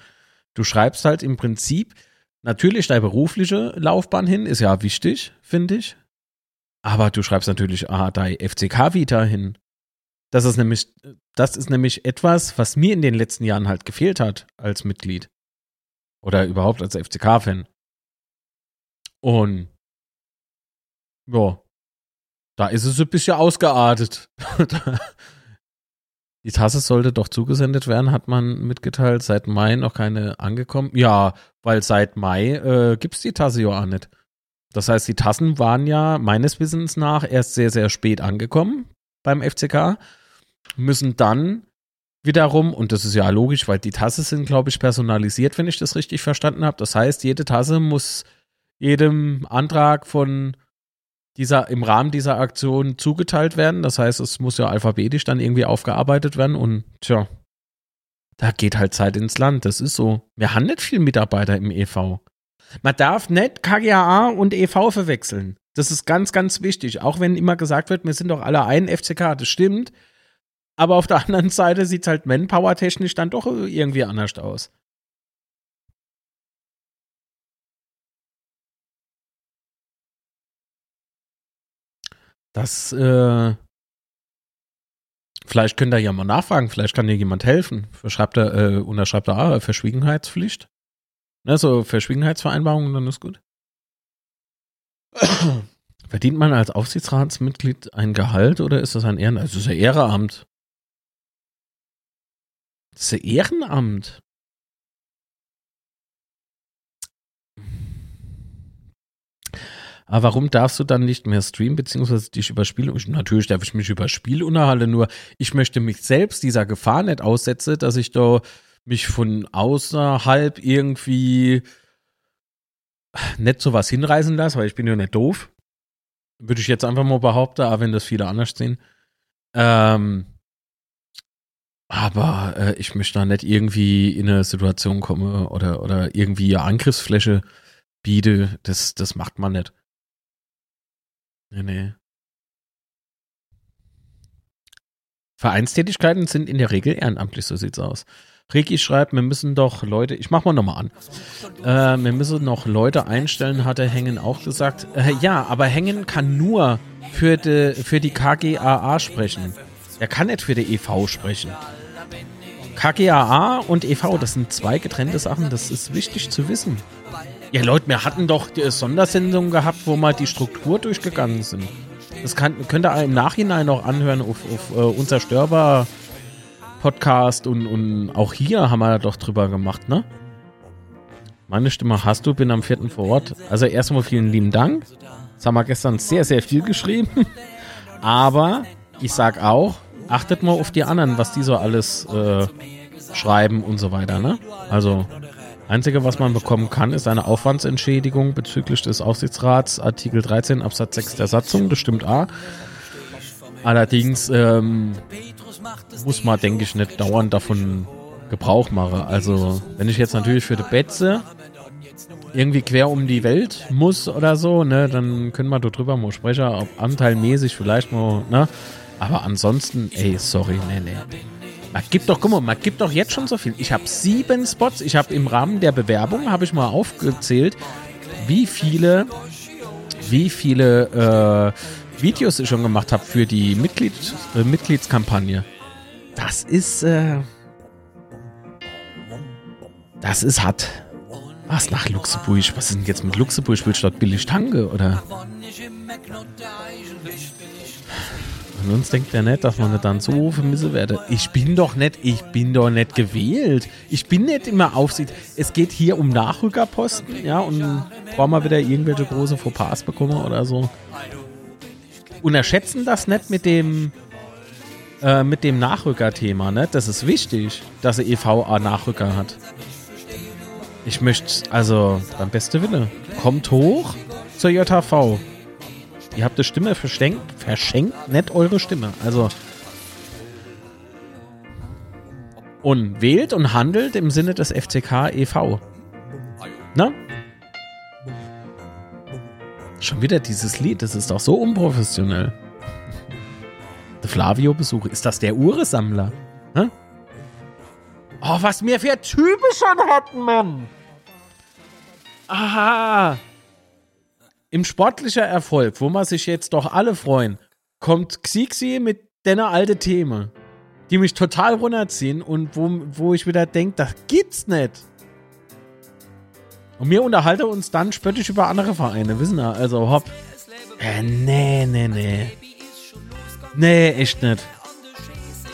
Du schreibst halt im Prinzip natürlich deine berufliche Laufbahn hin, ist ja wichtig, finde ich. Aber du schreibst natürlich ah, deine FCK-Vita hin. Das ist nämlich, das ist nämlich etwas, was mir in den letzten Jahren halt gefehlt hat als Mitglied. Oder überhaupt als FCK-Fan. Und ja, da ist es ein bisschen ausgeartet. die Tasse sollte doch zugesendet werden, hat man mitgeteilt. Seit Mai noch keine angekommen. Ja, weil seit Mai äh, gibt es die Tasse ja auch nicht. Das heißt, die Tassen waren ja meines Wissens nach erst sehr, sehr spät angekommen beim FCK, müssen dann wiederum, und das ist ja logisch, weil die Tasse sind, glaube ich, personalisiert, wenn ich das richtig verstanden habe. Das heißt, jede Tasse muss jedem Antrag von dieser, im Rahmen dieser Aktion zugeteilt werden. Das heißt, es muss ja alphabetisch dann irgendwie aufgearbeitet werden und tja, Da geht halt Zeit ins Land. Das ist so. Wir haben nicht viel Mitarbeiter im EV. Man darf nicht KGAA und EV verwechseln. Das ist ganz, ganz wichtig. Auch wenn immer gesagt wird, wir sind doch alle ein FCK. Das stimmt. Aber auf der anderen Seite sieht es halt manpower-technisch dann doch irgendwie anders aus. Das, äh, vielleicht könnt ihr ja mal nachfragen, vielleicht kann dir jemand helfen. Schreibt er, äh, unterschreibt er ah, Verschwiegenheitspflicht. Ne, so Verschwiegenheitsvereinbarungen, dann ist gut. Verdient man als Aufsichtsratsmitglied ein Gehalt oder ist das ein Ehrenamt? Also, das ist ja Ehrenamt. Das ist ja Ehrenamt. Aber warum darfst du dann nicht mehr streamen, beziehungsweise dich über Spiele? Natürlich darf ich mich über Spiele unterhalten, nur ich möchte mich selbst dieser Gefahr nicht aussetzen, dass ich da mich von außerhalb irgendwie nicht so was hinreißen lasse, weil ich bin ja nicht doof. Würde ich jetzt einfach mal behaupten, auch wenn das viele anders sehen. Ähm, aber äh, ich möchte da nicht irgendwie in eine Situation kommen oder, oder irgendwie eine Angriffsfläche biete. Das, das macht man nicht. Nee, nee. Vereinstätigkeiten sind in der Regel ehrenamtlich, so sieht's aus. Ricky schreibt, wir müssen doch Leute, ich mach mal nochmal an. Äh, wir müssen noch Leute einstellen, hat er Hängen auch gesagt. Äh, ja, aber Hängen kann nur für die, für die KGAA sprechen. Er kann nicht für die EV sprechen. KGAA und EV, das sind zwei getrennte Sachen, das ist wichtig zu wissen. Ja, Leute, wir hatten doch die Sondersendung gehabt, wo mal die Struktur durchgegangen sind. Das kann, könnt ihr im Nachhinein noch anhören auf, auf uh, Unzerstörbar Podcast und, und auch hier haben wir doch drüber gemacht, ne? Meine Stimme hast du, bin am vierten vor Ort. Also erstmal vielen lieben Dank. Das haben wir gestern sehr, sehr viel geschrieben. Aber ich sag auch, achtet mal auf die anderen, was die so alles äh, schreiben und so weiter, ne? Also Einzige, was man bekommen kann, ist eine Aufwandsentschädigung bezüglich des Aufsichtsrats, Artikel 13 Absatz 6 der Satzung. Das stimmt A. Allerdings ähm, muss man, denke ich, nicht dauernd davon Gebrauch machen. Also, wenn ich jetzt natürlich für die Betze irgendwie quer um die Welt muss oder so, ne, dann können wir darüber mal sprechen, ob anteilmäßig vielleicht mal, ne. Aber ansonsten, ey, sorry, nee, nee. Man gibt doch, guck mal, man gibt doch jetzt schon so viel. Ich habe sieben Spots. Ich habe im Rahmen der Bewerbung, habe ich mal aufgezählt, wie viele, wie viele äh, Videos ich schon gemacht habe für die Mitglied, äh, Mitgliedskampagne. Das ist, äh, das ist hart. Was nach Luxemburg? Was ist denn jetzt mit Luxemburg? Willst du dort billig tanke, oder? Und uns denkt er nicht, dass man nicht dann so vermissen werde. Ich bin doch nicht, ich bin doch nicht gewählt. Ich bin nicht immer Aufsicht. Es geht hier um Nachrückerposten, ja, und brauchen wir wieder irgendwelche große Fauxpas bekommen oder so. Unterschätzen das nicht mit dem, äh, mit dem Nachrückerthema, ne? Das ist wichtig, dass er EVA Nachrücker hat. Ich möchte, also, beim beste Wille, kommt hoch zur JHV. Ihr habt die Stimme verschenkt, verschenkt nicht eure Stimme. Also. Und wählt und handelt im Sinne des FCK e.V. Ne? Schon wieder dieses Lied, das ist doch so unprofessionell. Der Flavio-Besuch, ist das der Uhresammler? Ne? Oh, was mir für Typen schon hatten, Mann! Aha! Im sportlicher Erfolg, wo man sich jetzt doch alle freuen, kommt Xixi mit deiner alte Thema, die mich total runterziehen und wo, wo ich wieder denke, das gibt's nicht. Und wir unterhalten uns dann spöttisch über andere Vereine, wissen wir? Also hopp. Äh, nee, nee, nee. Nee, echt nicht.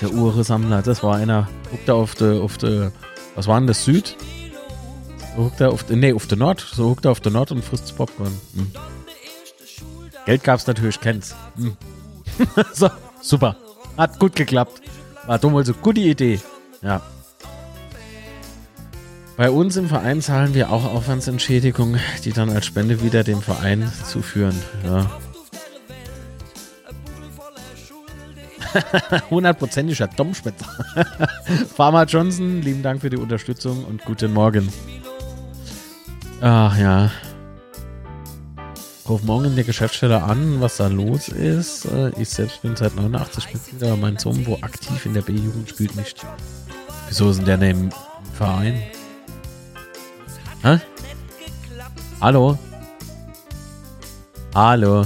Der Uhrensammler, das war einer. Guckt er auf der, auf der, was war denn das, Süd? So huckt er auf, nee, auf der Nord. So huckt er auf der Nord und frisst Popcorn. Hm. Geld gab's natürlich, kennt's. Hm. so, super. Hat gut geklappt. War dumm, also gute Idee. Ja. Bei uns im Verein zahlen wir auch Aufwandsentschädigungen, die dann als Spende wieder dem Verein zuführen. Ja. Hundertprozentiger Domspitzer. Farmer Johnson, lieben Dank für die Unterstützung und guten Morgen. Ach ja. Ruf morgen in der Geschäftsstelle an, was da los ist. Äh, ich selbst bin seit 89 Mitglied, aber mein Sohn, wo aktiv in der B-Jugend spielt, nicht. Wieso ist denn der denn im Verein? Hä? Hallo? Hallo?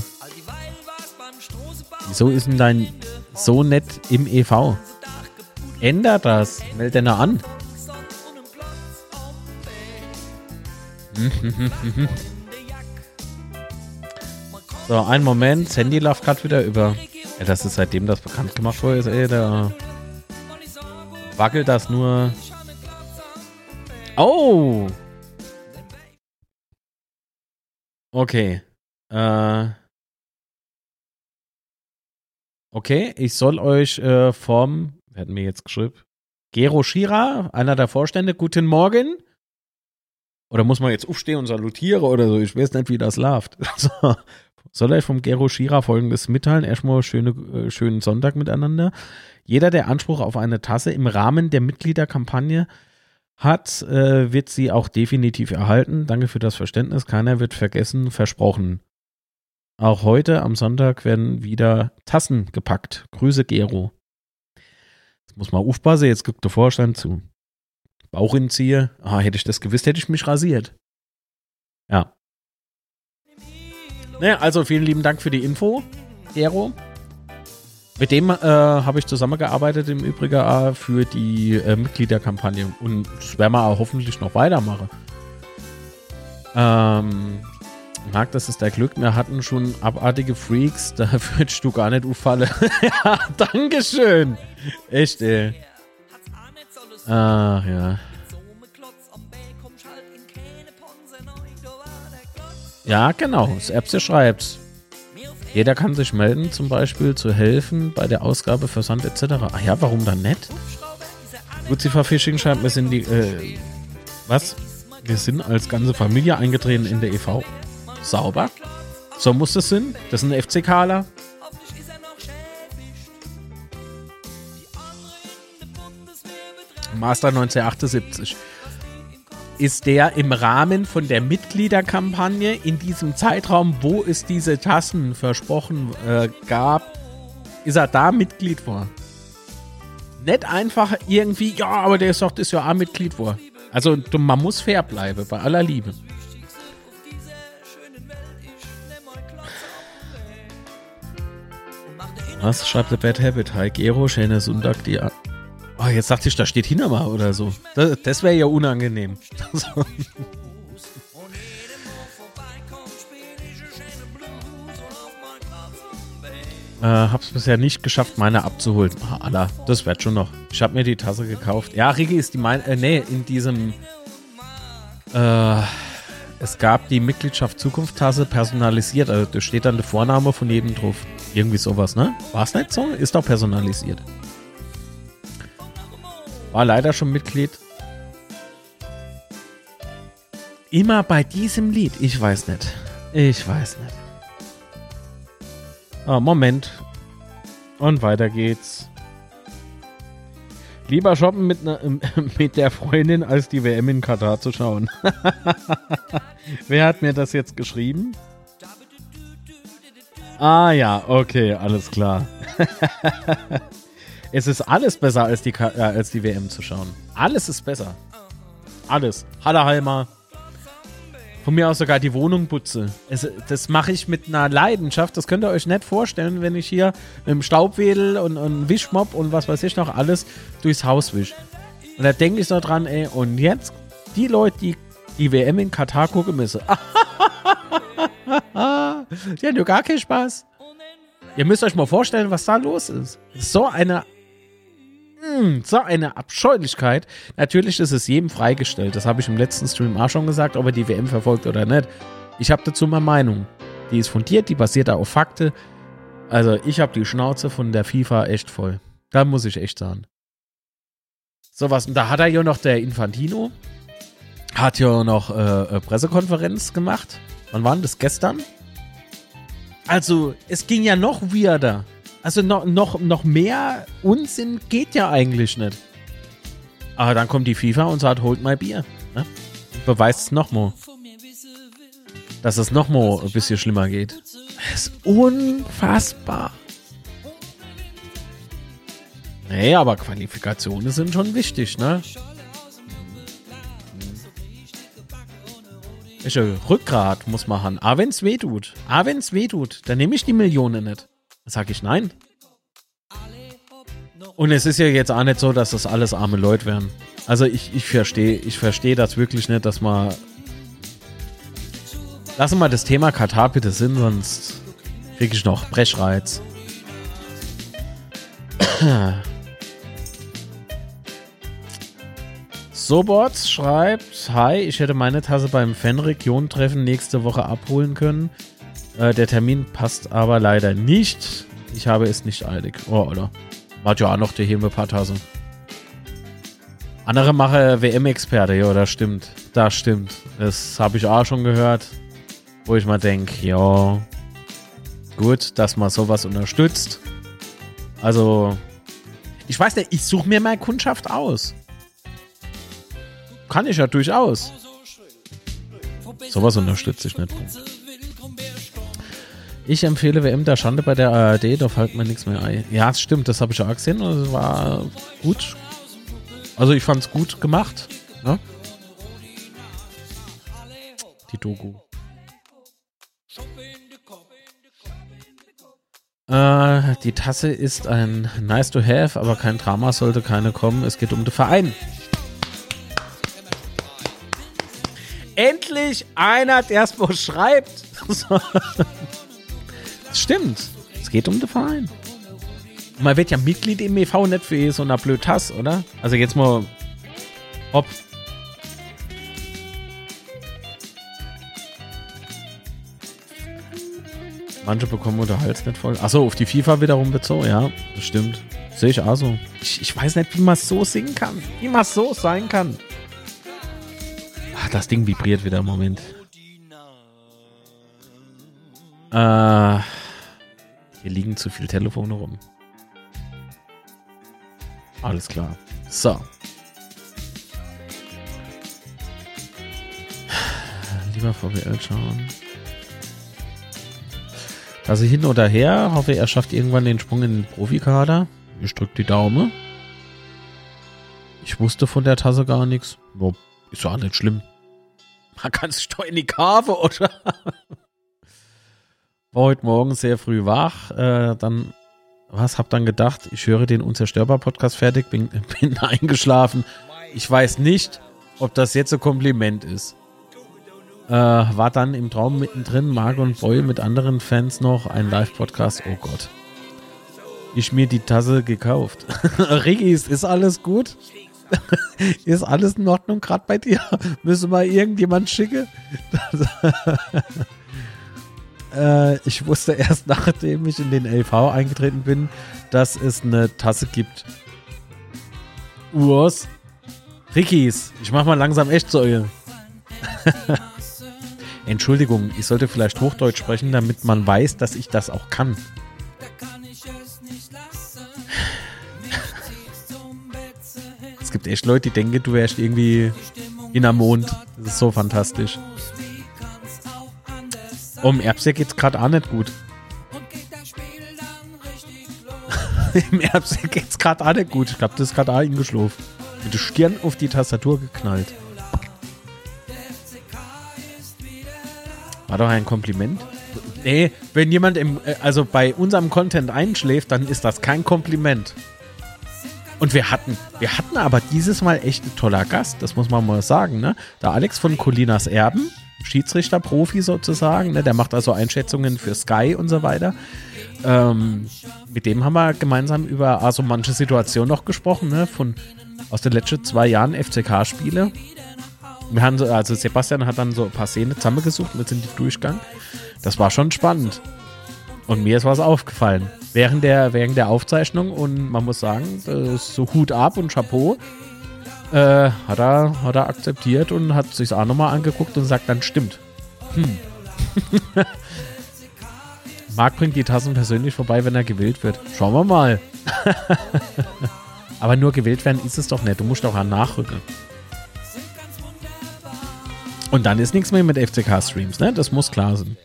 Wieso ist denn dein so nett im EV? Ändert das. Meld den an. so, einen Moment. Sandy läuft gerade wieder über. Ja, das ist seitdem das bekannt gemacht wurde, ey, da wackelt das nur. Oh! Okay. Äh. Okay, ich soll euch äh, vom, wer hat mir jetzt geschrieben? Gero Schira, einer der Vorstände, guten Morgen. Oder muss man jetzt aufstehen und salutieren oder so? Ich weiß nicht, wie das läuft. So. Soll euch vom Gero Schira folgendes mitteilen? Erstmal schöne, äh, schönen Sonntag miteinander. Jeder, der Anspruch auf eine Tasse im Rahmen der Mitgliederkampagne hat, äh, wird sie auch definitiv erhalten. Danke für das Verständnis. Keiner wird vergessen, versprochen. Auch heute am Sonntag werden wieder Tassen gepackt. Grüße, Gero. Jetzt muss man aufpassen, jetzt guckt der Vorstand zu. Bauch hinziehe. Ah, hätte ich das gewusst, hätte ich mich rasiert. Ja. Naja, also vielen lieben Dank für die Info, Gero. Mit dem äh, habe ich zusammengearbeitet im Übrigen für die äh, Mitgliederkampagne und das werden wir hoffentlich noch weitermachen. Ähm, Marc, das ist der Glück. Wir hatten schon abartige Freaks, da würdest du gar nicht auffallen. ja, Dankeschön. Echt, ey. Ach ja. Ja, genau. Das Erbse schreibt. Jeder kann sich melden, zum Beispiel zu helfen bei der Ausgabe, Versand etc. Ach ja, warum dann nicht? Lucifer Fishing schreibt, wir sind die, äh, was? Wir sind als ganze Familie eingetreten in der EV. Sauber. So muss es sein. Das ist ein FCKler. Master 1978. Ist der im Rahmen von der Mitgliederkampagne in diesem Zeitraum, wo es diese Tassen versprochen äh, gab, ist er da Mitglied vor? Nicht einfach irgendwie, ja, aber der ist doch das Jahr Mitglied vor. Also man muss fair bleiben, bei aller Liebe. Was schreibt der Bad Habit? Hi Gero, schöner Sonntag die. Oh, jetzt dachte ich, da steht Hinama oder so. Das, das wäre ja unangenehm. äh, hab's bisher nicht geschafft, meine abzuholen. Ah, Allah, das wird schon noch. Ich habe mir die Tasse gekauft. Ja, Rigi ist die meine. Äh, nee, in diesem. Äh, es gab die Mitgliedschaft Zukunft-Tasse personalisiert. Also da steht dann der Vorname von jedem drauf. Irgendwie sowas, ne? War es nicht so? Ist doch personalisiert. War leider schon Mitglied. Immer bei diesem Lied. Ich weiß nicht. Ich weiß nicht. Oh, Moment. Und weiter geht's. Lieber shoppen mit, ne, mit der Freundin, als die WM in Katar zu schauen. Wer hat mir das jetzt geschrieben? Ah ja, okay, alles klar. es ist alles besser, als die, äh, als die WM zu schauen. Alles ist besser. Alles. Hallerheimer. Von mir aus sogar die Wohnung putze. Es, das mache ich mit einer Leidenschaft. Das könnt ihr euch nicht vorstellen, wenn ich hier im Staubwedel und, und Wischmopp und was weiß ich noch alles durchs Haus wisch. Und da denke ich so dran, ey, und jetzt die Leute, die die WM in Katar gucken müssen. die haben ja gar keinen Spaß. Ihr müsst euch mal vorstellen, was da los ist. So eine hm, so eine Abscheulichkeit. Natürlich ist es jedem freigestellt. Das habe ich im letzten Stream auch schon gesagt, ob er die WM verfolgt oder nicht. Ich habe dazu meine Meinung. Die ist fundiert, die basiert auf Fakte. Also ich habe die Schnauze von der FIFA echt voll. Da muss ich echt sagen. So was, und da hat er ja noch der Infantino, hat ja noch äh, äh, Pressekonferenz gemacht. Wann war denn das gestern? Also, es ging ja noch weirder. Also noch, noch, noch mehr Unsinn geht ja eigentlich nicht. Aber dann kommt die FIFA und sagt, holt mal Bier. Ne? Beweist es nochmal. Dass es nochmal ein bisschen schlimmer geht. Das ist unfassbar. Nee, aber Qualifikationen sind schon wichtig, ne? Welche Rückgrat muss man haben. Ah, wenn's weh tut. Ah, wenn's weh tut. Dann nehme ich die Millionen nicht. Dann sag ich nein. Und es ist ja jetzt auch nicht so, dass das alles arme Leute wären. Also ich, ich verstehe, ich verstehe das wirklich nicht, dass man. Lassen wir das Thema Katar bitte sind, sonst kriege ich noch Brechreiz. Sobots schreibt, Hi, ich hätte meine Tasse beim Fan-Region-Treffen nächste Woche abholen können. Äh, der Termin passt aber leider nicht. Ich habe es nicht eilig. Oh, oder? Hat ja auch noch die Himmel paar Tassen. Andere mache WM-Experte, ja, das stimmt. Das stimmt. Das habe ich auch schon gehört. Wo ich mal denke, ja, gut, dass man sowas unterstützt. Also, ich weiß nicht, ich suche mir mal Kundschaft aus. Kann ich ja durchaus. Sowas unterstütze ich nicht. Ich empfehle WM der Schande bei der ARD, da fällt mir nichts mehr ein. Ja, das stimmt, das habe ich auch gesehen und es war gut. Also ich fand es gut gemacht. Ne? Die Doku. Äh, die Tasse ist ein nice to have, aber kein Drama sollte keine kommen. Es geht um den Verein. endlich einer, der es wo schreibt. Stimmt. Es geht um den Verein. Man wird ja Mitglied im EV nicht für so eine blöd Tass, oder? Also jetzt mal ob. Manche bekommen unter Hals nicht voll. Achso, auf die FIFA wiederum bezogen, ja, das stimmt. Sehe ich auch so. Ich, ich weiß nicht, wie man so singen kann. Wie man so sein kann das Ding vibriert wieder im Moment. Äh, hier liegen zu viele Telefone rum. Alles klar. So. Lieber VWL schauen. Also hin oder her, hoffe er schafft irgendwann den Sprung in den Profikader. Ich drücke die Daumen. Ich wusste von der Tasse gar nichts. Ist ja nicht schlimm. Man kann sich doch in die Kave, oder? War heute Morgen sehr früh wach. Äh, dann, was, hab dann gedacht, ich höre den Unzerstörbar-Podcast fertig, bin, bin eingeschlafen. Ich weiß nicht, ob das jetzt ein Kompliment ist. Äh, war dann im Traum mittendrin, Marc und Boy mit anderen Fans noch, ein Live-Podcast. Oh Gott. Ich mir die Tasse gekauft. Ricky, ist alles gut? Ist alles in Ordnung gerade bei dir? Müssen wir irgendjemand schicken? Äh, ich wusste erst nachdem ich in den LV eingetreten bin, dass es eine Tasse gibt. Urs. Rickies, ich mach mal langsam echt zu euch. Entschuldigung, ich sollte vielleicht Hochdeutsch sprechen, damit man weiß, dass ich das auch kann. Es gibt echt Leute, die denken, du wärst irgendwie in am Mond. Das ist so fantastisch. Um Erbse geht's gerade auch nicht gut. Im Erbse geht's gerade auch nicht gut. Ich glaube, das ist gerade auch eingeschlafen. Mit der Stirn auf die Tastatur geknallt. War doch ein Kompliment. Nee, wenn jemand im, äh, also bei unserem Content einschläft, dann ist das kein Kompliment. Und wir hatten, wir hatten aber dieses Mal echt ein toller Gast, das muss man mal sagen, ne? Der Alex von Colinas Erben, Schiedsrichter-Profi sozusagen, ne? Der macht also Einschätzungen für Sky und so weiter. Ähm, mit dem haben wir gemeinsam über also manche Situationen noch gesprochen, ne? Von aus den letzten zwei Jahren FCK-Spiele. Wir haben so, also Sebastian hat dann so ein paar Szenen zusammengesucht, sind die Durchgang. Das war schon spannend. Und mir ist was aufgefallen während der, während der Aufzeichnung und man muss sagen, so Hut ab und Chapeau. Äh, hat, er, hat er akzeptiert und hat sich auch nochmal angeguckt und sagt dann stimmt. Hm. Marc bringt die Tassen persönlich vorbei, wenn er gewählt wird. Schauen wir mal. Aber nur gewählt werden ist es doch nicht. Du musst doch nachrücken. Und dann ist nichts mehr mit FCK-Streams, ne? Das muss klar sein.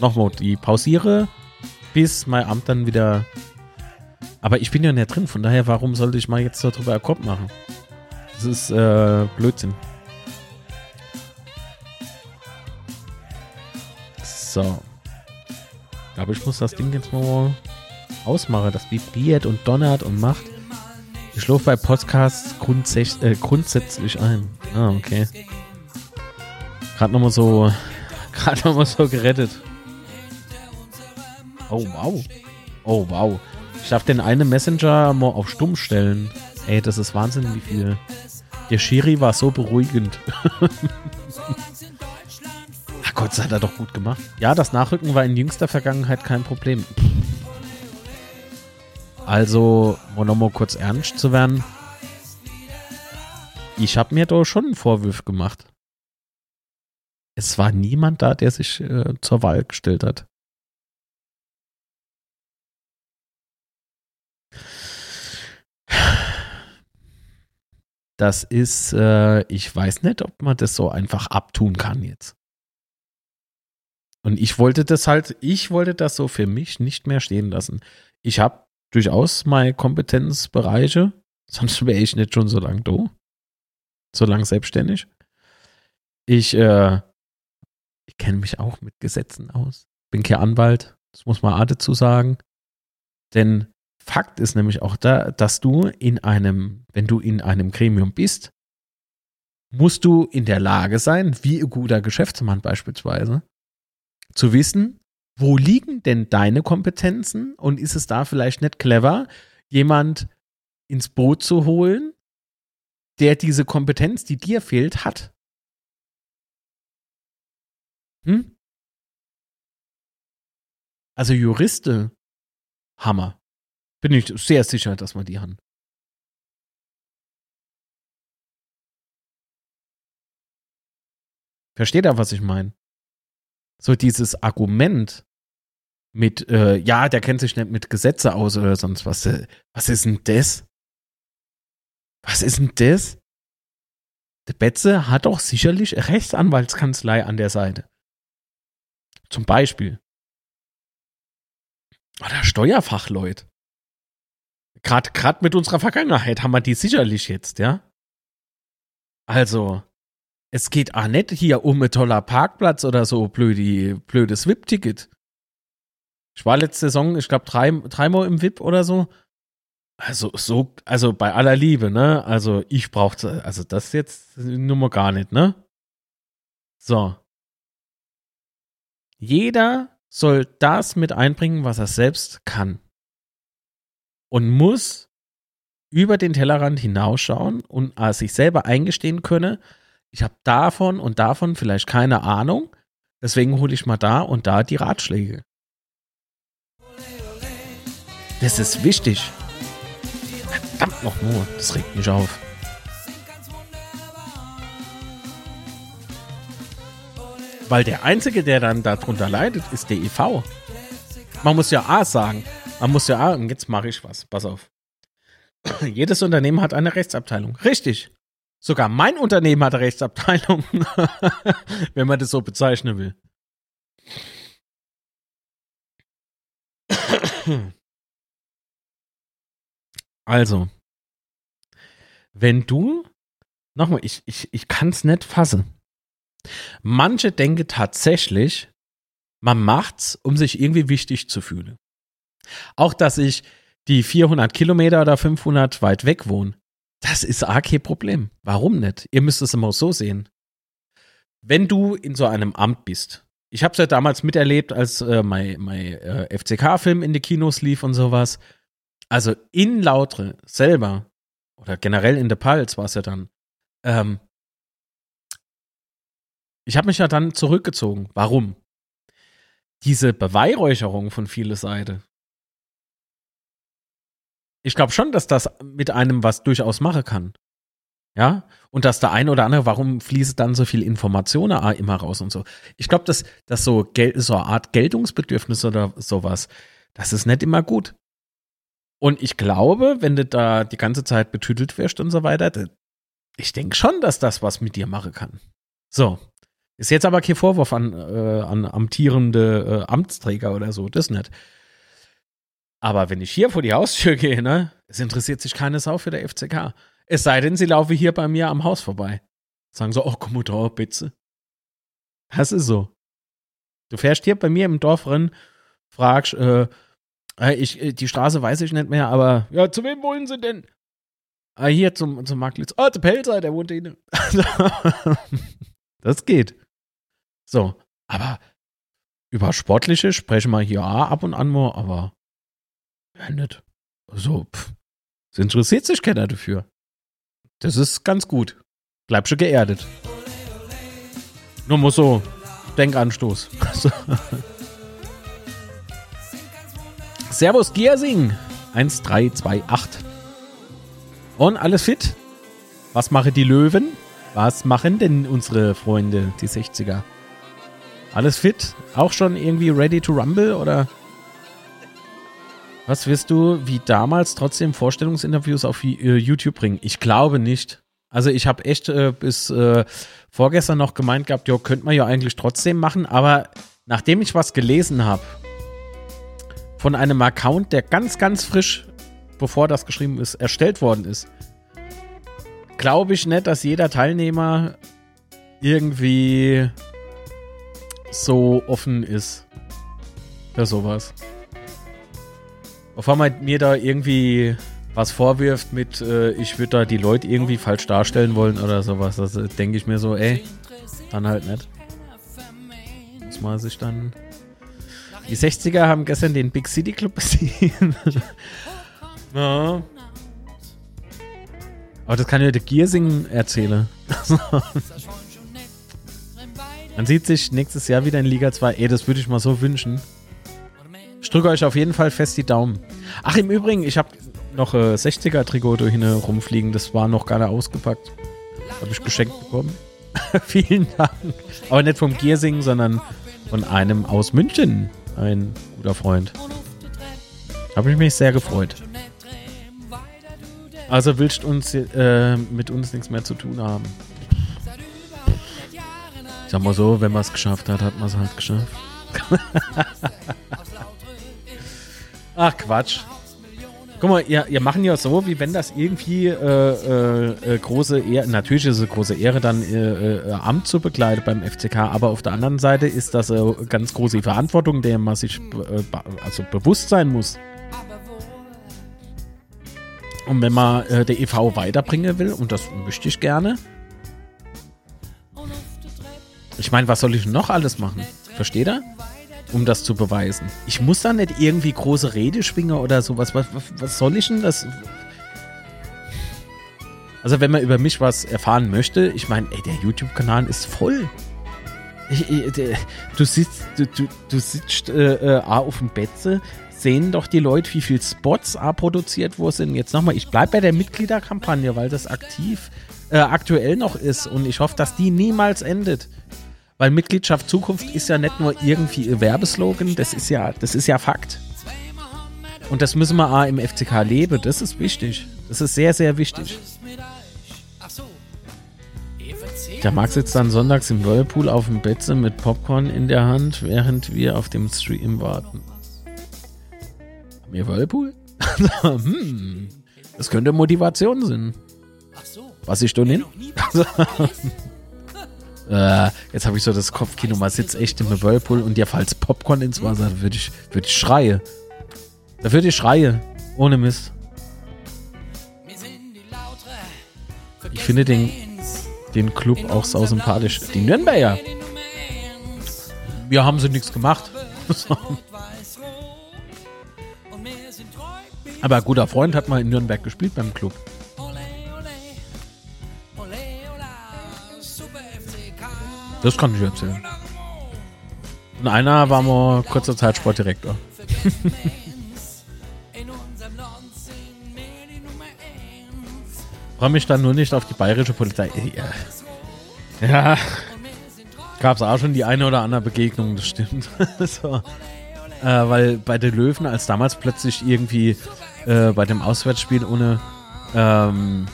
Nochmal, die pausiere, bis mein Amt dann wieder. Aber ich bin ja nicht drin, von daher, warum sollte ich mal jetzt darüber Kopf machen? Das ist äh, Blödsinn. So. Ich glaube, ich muss das Ding jetzt mal ausmachen. Das vibriert und donnert und macht. Ich schlafe bei Podcasts grundsätzlich, äh, grundsätzlich ein. Ah, okay. Gerade nochmal so, gerade nochmal so gerettet. Oh, wow. Oh, wow. Ich darf den einen Messenger mal auf stumm stellen. Ey, das ist Wahnsinn, wie viel. Der Schiri war so beruhigend. Ach Gott, das hat er doch gut gemacht. Ja, das Nachrücken war in jüngster Vergangenheit kein Problem. Also, um nochmal kurz ernst zu werden. Ich habe mir doch schon einen Vorwurf gemacht. Es war niemand da, der sich äh, zur Wahl gestellt hat. Das ist, äh, ich weiß nicht, ob man das so einfach abtun kann jetzt. Und ich wollte das halt, ich wollte das so für mich nicht mehr stehen lassen. Ich habe durchaus meine Kompetenzbereiche, sonst wäre ich nicht schon so lange da. So lange selbstständig. Ich äh, ich kenne mich auch mit Gesetzen aus. Bin kein Anwalt, das muss man auch dazu sagen. Denn Fakt ist nämlich auch da, dass du in einem, wenn du in einem Gremium bist, musst du in der Lage sein, wie ein guter Geschäftsmann beispielsweise, zu wissen, wo liegen denn deine Kompetenzen und ist es da vielleicht nicht clever, jemand ins Boot zu holen, der diese Kompetenz, die dir fehlt, hat. Hm? Also Juriste, Hammer. Bin ich sehr sicher, dass wir die haben. Versteht er, was ich meine? So dieses Argument mit, äh, ja, der kennt sich nicht mit Gesetze aus oder sonst was. Äh, was ist denn das? Was ist denn das? Der Betze hat doch sicherlich Rechtsanwaltskanzlei an der Seite. Zum Beispiel. Oder Steuerfachleute. Gerade grad mit unserer Vergangenheit haben wir die sicherlich jetzt, ja? Also, es geht auch nicht hier um ein toller Parkplatz oder so blöd, blödes VIP-Ticket. Ich war letzte Saison, ich glaube, drei, dreimal im VIP oder so. Also, so, also bei aller Liebe, ne? Also, ich brauchte, also das jetzt nun mal gar nicht, ne? So. Jeder soll das mit einbringen, was er selbst kann. Und muss über den Tellerrand hinausschauen und sich selber eingestehen könne, ich habe davon und davon vielleicht keine Ahnung, deswegen hole ich mal da und da die Ratschläge. Das ist wichtig. Verdammt noch nur, das regt mich auf. Weil der Einzige, der dann darunter leidet, ist der EV. Man muss ja A sagen. Man muss ja A, und jetzt mache ich was. Pass auf. Jedes Unternehmen hat eine Rechtsabteilung. Richtig. Sogar mein Unternehmen hat eine Rechtsabteilung. Wenn man das so bezeichnen will. Also, wenn du, nochmal, ich, ich, ich kann es nicht fassen. Manche denken tatsächlich, man macht's, um sich irgendwie wichtig zu fühlen. Auch, dass ich die 400 Kilometer oder 500 weit weg wohne, das ist auch kein Problem. Warum nicht? Ihr müsst es immer so sehen. Wenn du in so einem Amt bist, ich habe es ja damals miterlebt, als äh, mein, mein äh, FCK-Film in die Kinos lief und sowas. Also in Lautre selber oder generell in der Pals war es ja dann, ähm, ich habe mich ja dann zurückgezogen. Warum? Diese Beweihräucherung von viele Seite. Ich glaube schon, dass das mit einem was durchaus machen kann. Ja, und dass der eine oder andere, warum fließt dann so viel Informationen immer raus und so. Ich glaube, dass, dass so, Gel so eine Art Geltungsbedürfnis oder sowas, das ist nicht immer gut. Und ich glaube, wenn du da die ganze Zeit betütelt wirst und so weiter, ich denke schon, dass das was mit dir machen kann. So. Ist jetzt aber kein Vorwurf an, äh, an amtierende äh, Amtsträger oder so, das nicht. Aber wenn ich hier vor die Haustür gehe, ne, es interessiert sich keine Sau für der FCK. Es sei denn, sie laufe hier bei mir am Haus vorbei. Sagen so, oh, komm mal da, bitte. Das ist so. Du fährst hier bei mir im Dorf rein, fragst, äh, ich, äh, die Straße weiß ich nicht mehr, aber ja, zu wem wollen sie denn? Ah, hier zum, zum Marktplatz. Oh, der Pelzer, der wohnt inne. das geht. So, aber über Sportliche sprechen wir hier ab und an mal, aber ja, nicht. So, pff. Es interessiert sich keiner dafür. Das ist ganz gut. Bleib schon geerdet. Nur muss so Denkanstoß. Servus Giersing 1328. Und alles fit? Was machen die Löwen? Was machen denn unsere Freunde, die 60er? Alles fit? Auch schon irgendwie ready to rumble oder? Was wirst du wie damals trotzdem Vorstellungsinterviews auf äh, YouTube bringen? Ich glaube nicht. Also ich habe echt äh, bis äh, vorgestern noch gemeint gehabt, ja, könnte man ja eigentlich trotzdem machen, aber nachdem ich was gelesen habe von einem Account, der ganz, ganz frisch, bevor das geschrieben ist, erstellt worden ist, glaube ich nicht, dass jeder Teilnehmer irgendwie so offen ist für sowas. Bevor man mir da irgendwie was vorwirft mit, äh, ich würde da die Leute irgendwie falsch darstellen wollen oder sowas, das äh, denke ich mir so, ey, dann halt nicht. Muss man sich dann. Die 60er haben gestern den Big City Club gesehen. ja. Aber das kann ja der Giersing erzählen. Man sieht sich nächstes Jahr wieder in Liga 2. Ey, das würde ich mal so wünschen. Ich drücke euch auf jeden Fall fest die Daumen. Ach, im Übrigen, ich habe noch äh, 60er-Trikot hin rumfliegen. Das war noch gar nicht ausgepackt. Habe ich geschenkt bekommen. Vielen Dank. Aber nicht vom Giersing, sondern von einem aus München. Ein guter Freund. Habe ich mich sehr gefreut. Also willst du uns äh, mit uns nichts mehr zu tun haben? Sag mal so, wenn man es geschafft hat, hat man es halt geschafft. Ach Quatsch. Guck mal, ihr, ihr machen ja so, wie wenn das irgendwie äh, äh, äh, große Ehre, natürlich ist es eine große Ehre, dann äh, äh, Amt zu begleiten beim FCK, aber auf der anderen Seite ist das eine ganz große Verantwortung, der man sich äh, also bewusst sein muss. Und wenn man der EV weiterbringen will, und das möchte ich gerne, ich meine, was soll ich noch alles machen? Versteht ihr? um das zu beweisen. Ich muss da nicht irgendwie große Rede schwingen oder sowas. Was, was, was soll ich denn das? Also, wenn man über mich was erfahren möchte, ich meine, ey, der YouTube-Kanal ist voll. Ich, ich, du sitzt, du, du, sitzt äh, äh, auf dem Betze, sehen doch die Leute, wie viele Spots A produziert wo sind. Jetzt nochmal, ich bleibe bei der Mitgliederkampagne, weil das aktiv äh, aktuell noch ist und ich hoffe, dass die niemals endet. Weil Mitgliedschaft Zukunft ist ja nicht nur irgendwie ihr Werbeslogan, das ist ja, das ist ja Fakt. Und das müssen wir auch im FCK leben, das ist wichtig. Das ist sehr, sehr wichtig. Der Max sitzt dann sonntags im Whirlpool auf dem Betze mit Popcorn in der Hand, während wir auf dem Stream warten. Haben wir Whirlpool? hm, das könnte Motivation sein. Was ich da hin? Äh, jetzt habe ich so das Kopfkino, man sitzt echt im Whirlpool und dir fällt Popcorn ins Wasser, da würde ich, würd ich schreie. Da würde ich schreie. Ohne Mist. Ich finde den, den Club auch sau sympathisch. Die Nürnberger. Wir haben sie nichts gemacht. Aber ein guter Freund hat mal in Nürnberg gespielt beim Club. Das kann ich erzählen. Und einer war mal kurzer Zeit Sportdirektor. freue mich dann nur nicht auf die bayerische Polizei. Ja, ja. gab es auch schon die eine oder andere Begegnung, das stimmt. so. äh, weil bei den Löwen, als damals plötzlich irgendwie äh, bei dem Auswärtsspiel ohne ähm,